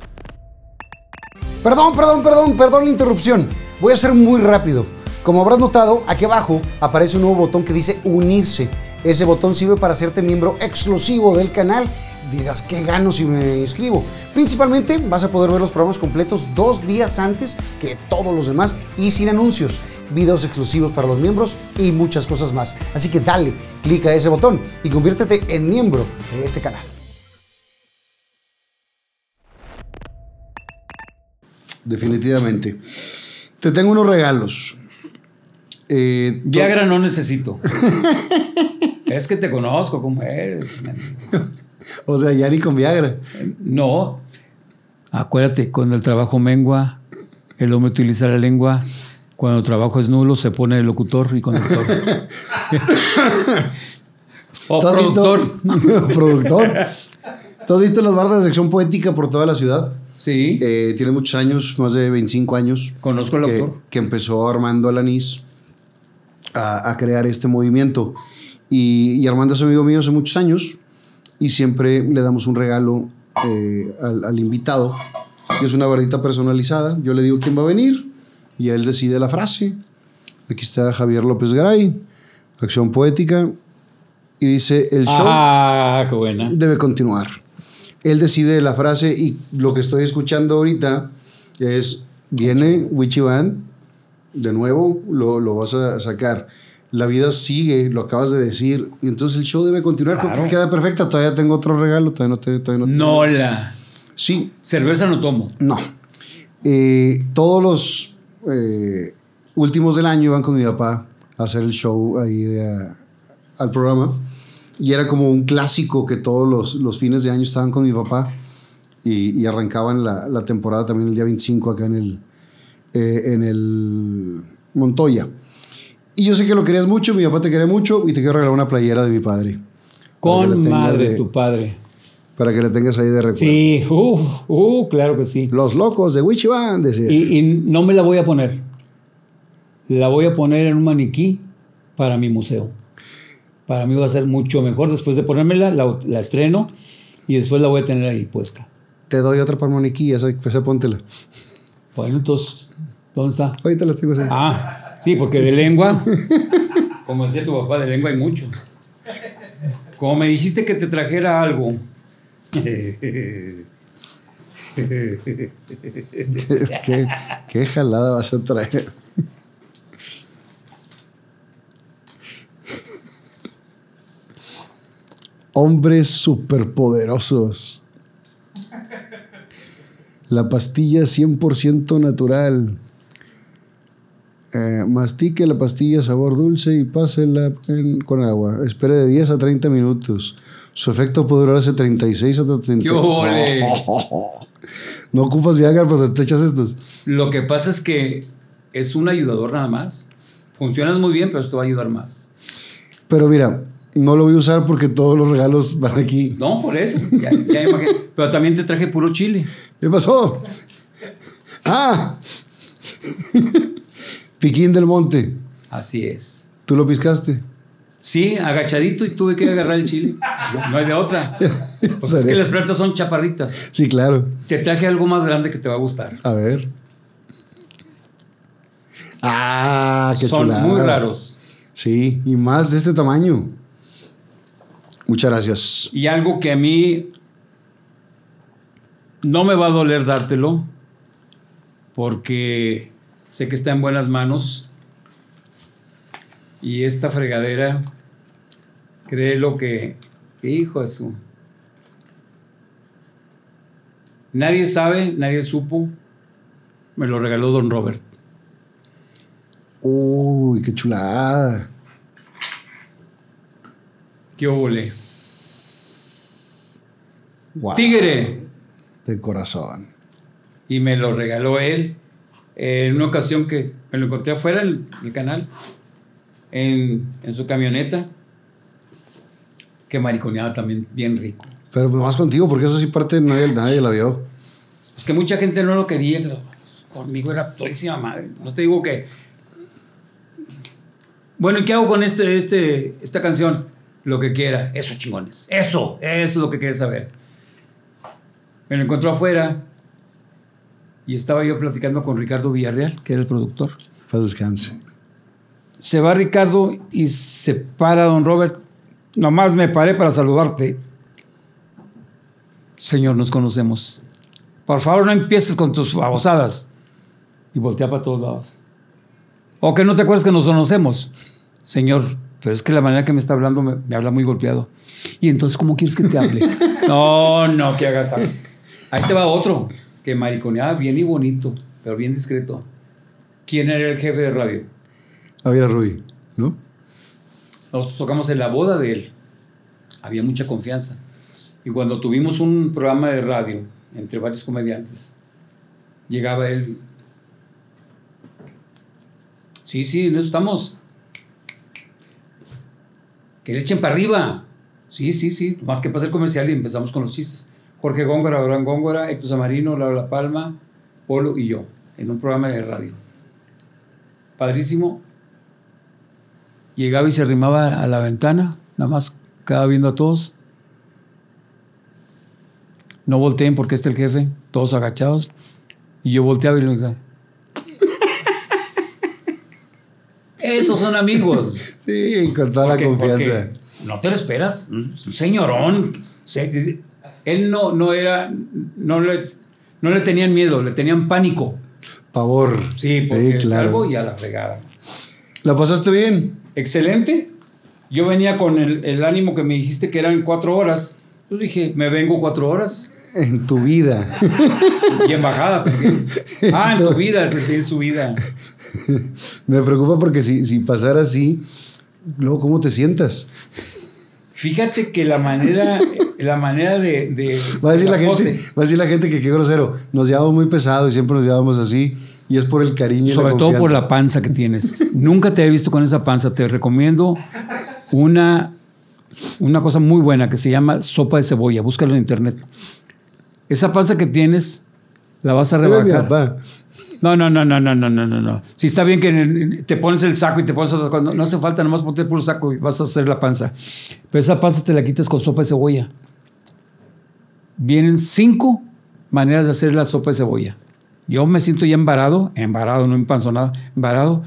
Perdón, perdón, perdón, perdón la interrupción. Voy a ser muy rápido. Como habrás notado, aquí abajo aparece un nuevo botón que dice unirse. Ese botón sirve para hacerte miembro exclusivo del canal dirás, ¿qué gano si me inscribo? Principalmente vas a poder ver los programas completos dos días antes que todos los demás y sin anuncios. videos exclusivos para los miembros y muchas cosas más. Así que dale, clica ese botón y conviértete en miembro de este canal. Definitivamente. Te tengo unos regalos. Eh, Viagra no necesito. es que te conozco como eres. man. o sea, ya ni con Viagra. No. Acuérdate, cuando el trabajo mengua, el hombre utiliza la lengua. Cuando el trabajo es nulo, se pone el locutor y conductor. o ¿Tú has visto- productor. productor. ¿Tú has visto las bardas de sección poética por toda la ciudad? Sí. Eh, tiene muchos años, más de 25 años. Conozco al que, autor. que empezó Armando Alanís a, a crear este movimiento. Y, y Armando es amigo mío hace muchos años y siempre le damos un regalo eh, al, al invitado, que es una bardita personalizada. Yo le digo quién va a venir y él decide la frase. Aquí está Javier López Garay, Acción Poética, y dice, el show Ah, qué buena. debe continuar. Él decide la frase y lo que estoy escuchando ahorita es, viene Witchy Band, de nuevo lo, lo vas a sacar. La vida sigue, lo acabas de decir, y entonces el show debe continuar. Creo que Claro. Queda perfecta, todavía tengo otro regalo, todavía no te... Todavía no, te- No la. Sí, Cerveza no tomo. no. Eh, todos los eh, últimos del año iban con mi papá a hacer el show ahí de, a- al programa. Y era como un clásico que todos los, los fines de año estaban con mi papá. Y, y arrancaban la, la temporada también el día 25 acá en el, eh, en el Montoya. Y yo sé que lo querías mucho, mi papá te quería mucho y te quiero regalar una playera de mi padre. Para Con madre de- tu padre. Para que la tengas ahí de recuerdo. Sí, uh, uh, claro que sí. Los locos de Witchy Band, decía. Y, y no me la voy a poner. La voy a poner en un maniquí para mi museo. Para mí va a ser mucho mejor. Después de ponérmela, la, la estreno y después la voy a tener ahí puesta. Te doy otra palmoniquilla, esa, esa póntela. Bueno, entonces, ¿dónde está? Ahorita la tengo así. Ah, sí, porque de lengua, como decía tu papá, de lengua hay mucho. Como me dijiste que te trajera algo. ¿Qué, qué jalada vas a traer? Hombres superpoderosos. La pastilla 100% natural. Eh, mastique la pastilla sabor dulce y pásela en- con agua. Espere de 10 a 30 minutos. Su efecto puede durar hace 36 a 30 ¡Qué ole! No ocupas Viagra, pero te echas estos. Lo que pasa es que es un ayudador nada más. Funcionas muy bien, pero esto va a ayudar más. Pero mira, no lo voy a usar porque todos los regalos van aquí. No, por eso. Ya, ya imaginé. Pero también te traje puro chile. ¿Qué pasó? ¡Ah! Piquín del monte. Así es. ¿Tú lo piscaste? Sí, agachadito y tuve que agarrar el chile. No hay de otra. Pues es que las plantas son chaparritas. Sí, claro. Te traje algo más grande que te va a gustar. A ver. ¡Ah! ¡Qué son chulada! muy raros. Sí, y más de este tamaño. Muchas gracias. Y algo que a mí no me va a doler dártelo, porque sé que está en buenas manos. Y esta fregadera, créelo que, hijo de su. Nadie sabe, nadie supo. Me lo regaló don Robert. Uy, qué chulada. ¿Qué óvole? Wow. Tigre. De corazón. y me lo regaló él en una ocasión que me lo encontré afuera en el canal, en, en su camioneta, que mariconeaba también bien rico. Pero nomás contigo, porque eso sí parte nadie, nadie la vio. Es que mucha gente no lo quería, pero conmigo era todísima madre. No te digo que... Bueno, ¿y qué hago con este, este, esta canción? Lo que quiera. Eso, chingones. Eso, eso es lo que quieres saber. Me lo encontró afuera y estaba yo platicando con Ricardo Villarreal, que era el productor. Paz descanse. Se va Ricardo y se para don Robert. Nomás me paré para saludarte. Señor, nos conocemos. Por favor, no empieces con tus babosadas. Y voltea para todos lados. ¿O que no te acuerdas que nos conocemos? Señor, pero es que la manera que me está hablando me, me habla muy golpeado. Y entonces, ¿cómo quieres que te hable? no, no, que hagas algo. Ahí te va otro, que mariconeaba bien y bonito, pero bien discreto. ¿Quién era el jefe de radio? Javier Rubí, ¿no? Nosotros tocamos en la boda de él. Había mucha confianza. Y cuando tuvimos un programa de radio entre varios comediantes, llegaba él. Sí, sí, en eso estamos. Que le echen para arriba. Sí, sí, sí. Más que pasa el comercial y empezamos con los chistes. Jorge Góngora, Abraham Góngora, Héctor Samarino, Laura La Palma, Polo y yo, en un programa de radio. Padrísimo. Llegaba y se arrimaba a la ventana, nada más quedaba viendo a todos. No volteen porque este es el jefe, todos agachados. Y yo volteaba y le decía, Esos son amigos. Sí, con toda la confianza. No te lo esperas. Un señorón. Se- él no, no era. No le, no le tenían miedo, le tenían pánico. Pavor. Sí, porque claro. salgo y a la fregada. ¿La pasaste bien? Excelente. Yo venía con el, el ánimo que me dijiste que eran cuatro horas. Yo dije, me vengo cuatro horas. En tu vida. Y en bajada también. Ah, en tu vida, en su vida. Me preocupa porque si, si pasara así, luego, ¿cómo te sientas? Fíjate que la manera, la manera de. de Va a decir la, gente, va a decir la gente que qué grosero. Nos llevamos muy pesado y siempre nos llevamos así. Y es por el cariño y Sobre la todo por la panza que tienes. Nunca te he visto con esa panza. Te recomiendo una, una cosa muy buena que se llama sopa de cebolla. Búscalo en internet. Esa panza que tienes la vas a rebajar. No, no, no, no, no, no, no, no. Si está bien que te pones el saco y te pones otras cosas, no, hace falta, nomás ponte el puro saco y vas a hacer la panza. Pero esa panza te la quitas con sopa de cebolla. Vienen cinco maneras de hacer la sopa de cebolla. Yo me siento ya embarado, embarado, no empanzonado, embarado.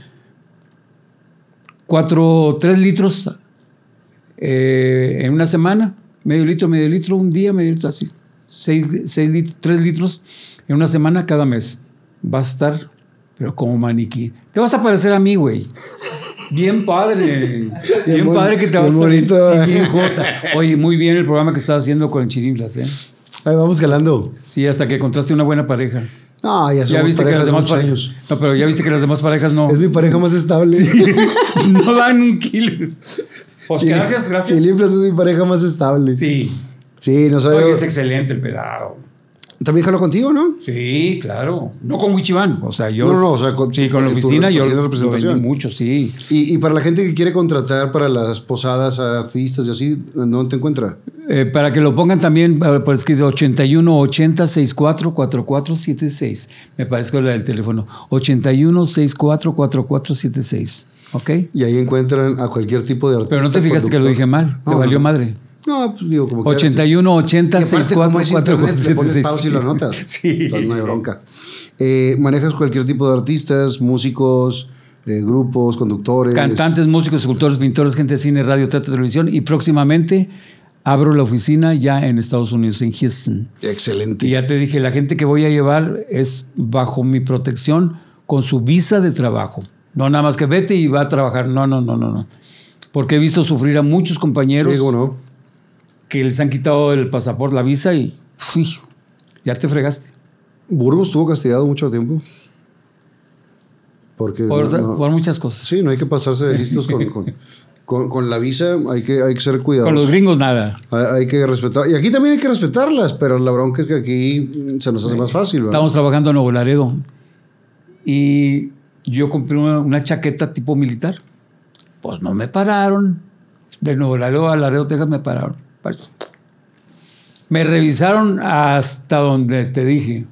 Cuatro, tres litros eh, en una semana, medio litro, medio litro, un día, medio litro, así. Seis, seis lit tres litros en una semana cada mes. Vas a estar, pero como maniquí. Te vas a parecer a mí, güey. Bien padre. Bien, padre que te vas a bonito, sí, ¿eh? bien jota. Oye, muy bien el programa que estás haciendo con Chirinflas, ¿eh? Ahí vamos jalando. Sí, hasta que encontraste una buena pareja. No, ya Ya viste que las de demás años. No, pero ya viste que las demás parejas no. Es mi pareja más estable. no dan un kilo. Pues gracias, gracias. Chiliflas es mi pareja más estable. Sí. Sí, no sé. Oye, es excelente el pedado. También jalo contigo, ¿no? Sí, claro. No con Wichiván. O sea, yo. No, no, o sea, con- sí, con la tu- oficina tu yo oficina de lo representación. vendí mucho, sí. Y, y para la gente que quiere contratar para las posadas a artistas y así, ¿dónde te encuentra? Eh, para que lo pongan también eh, por escrito 81 80 64 4476. Me parece que es la del teléfono. 81 64 4476. ¿Ok? Y ahí encuentran a cualquier tipo de artista. Pero no te fijaste que lo conductor. dije mal. Te No, valió no. madre. No, pues digo, como que 81 80 Y aparte, como 64 es internet, le pones 4476. pausa y lo anotas. Sí. Entonces no hay bronca. Eh, manejas cualquier tipo de artistas, músicos, eh, grupos, conductores. Cantantes, músicos, escultores, pintores, gente de cine, radio, teatro, televisión. Y próximamente abro la oficina ya en Estados Unidos, en Houston. Excelente. Y ya te dije, la gente que voy a llevar es bajo mi protección con su visa de trabajo. No nada más que vete y va a trabajar. No, no, no, no, no. Porque he visto sufrir a muchos compañeros ¿cómo no? Que les han quitado el pasaporte, la visa y uy, ya te fregaste. Burgos estuvo castigado mucho tiempo. Porque. Por, no- no- por muchas cosas. sí, no hay que pasarse de listos con, con, con- con la visa, hay que, hay que ser cuidadosos. Con los gringos nada. Hay, hay que respetar. Y aquí también hay que respetarlas, pero la bronca es que aquí se nos hace más fácil. ¿verdad? Estamos trabajando en Nuevo Laredo y yo compré una, una chaqueta tipo militar. Pues no me pararon. De Nuevo Laredo a Laredo, Texas me pararon. Me revisaron hasta donde te dije.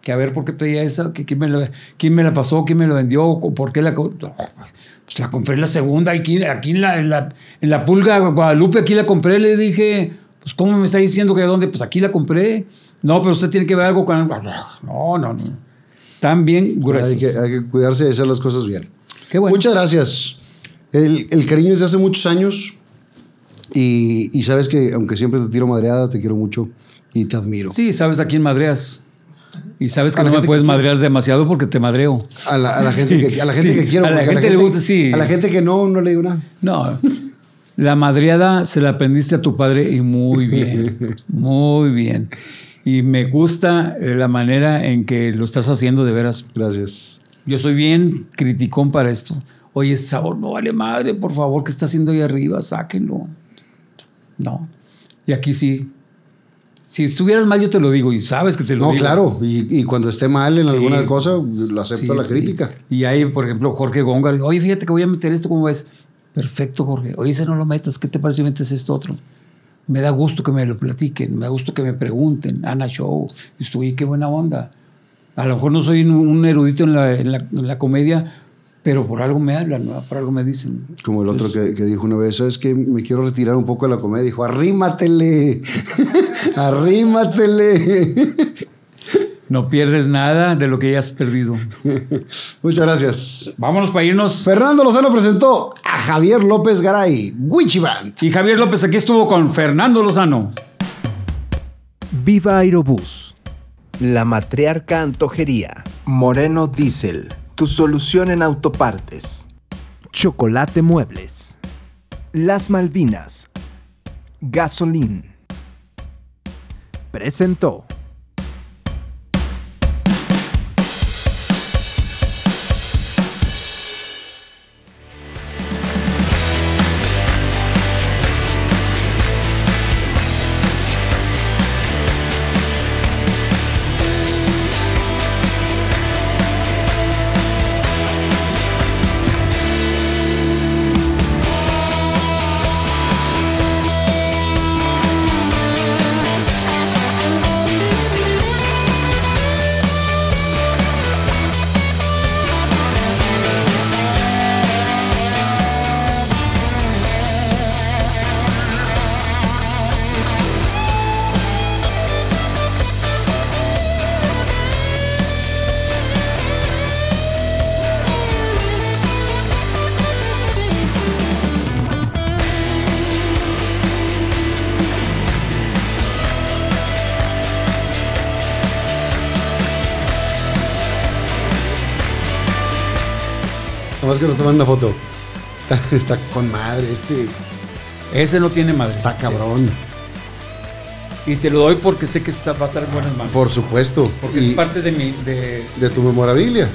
Que a ver por qué traía esa, que quién me, la, quién me la pasó, quién me la vendió, o por qué la... Pues la compré en la segunda, aquí, aquí en, la, en, la, en la Pulga Guadalupe, aquí la compré, le dije, pues ¿cómo me está diciendo que de dónde? Pues aquí la compré. No, pero usted tiene que ver algo con... No, no, no. Están bien gruesos. hay, que, hay que cuidarse y hacer las cosas bien. Qué bueno. Muchas gracias. El, el cariño es de hace muchos años y, y sabes que aunque siempre te tiro madreada, te quiero mucho y te admiro. Sí, sabes a quién madreas. Y sabes A que la no me gente puedes que- madrear demasiado porque te madreo. A la, a la gente que, a la gente Sí, que quiero. a la porque gente le gusta, sí. A la gente que no, no le digo nada. No, la madreada se la aprendiste a tu padre y muy bien, muy bien. Y me gusta eh, la manera en que lo estás haciendo de veras. Gracias. Yo soy bien criticón para esto. Oye, sabor no vale madre, por favor, ¿qué está haciendo ahí arriba? Sáquenlo. No. Y aquí sí. Si estuvieras mal, yo te lo digo y sabes que te lo No, digo. claro. Y, y cuando esté mal en alguna Sí. cosa, lo acepto Sí, la sí. crítica. Y hay, por ejemplo, Jorge Góngora. Oye, fíjate que voy a meter esto, ¿cómo ves? Perfecto, Jorge. Oye, ese no lo metas. ¿Qué te parece si metes esto otro? Me da gusto que me lo platiquen. Me da gusto que me pregunten. Ana Show. Estoy, qué buena onda. A lo mejor no soy un, un erudito en la, en la- en la comedia, pero por algo me hablan, ¿no? por algo me dicen. Como el otro que, que dijo una vez, es que me quiero retirar un poco de la comedia. Dijo, arrímatele, arrímatele. No pierdes nada de lo que ya has perdido. Muchas gracias. Vámonos para irnos. Fernando Lozano presentó a Javier López Garay, Wichi Band. Y Javier López aquí estuvo con Fernando Lozano. Viva Aerobús. La Matriarca Antojería. Moreno Diesel. Tu solución en autopartes. Chocolate Muebles. Las Malvinas. Gasolín. Presentó. Una foto. Está, está con madre, este Ese no tiene más. está cabrón. Y te lo doy porque sé que está, va a estar en buenas manos. Por supuesto. Porque Y es parte de mi. De, de tu memorabilia.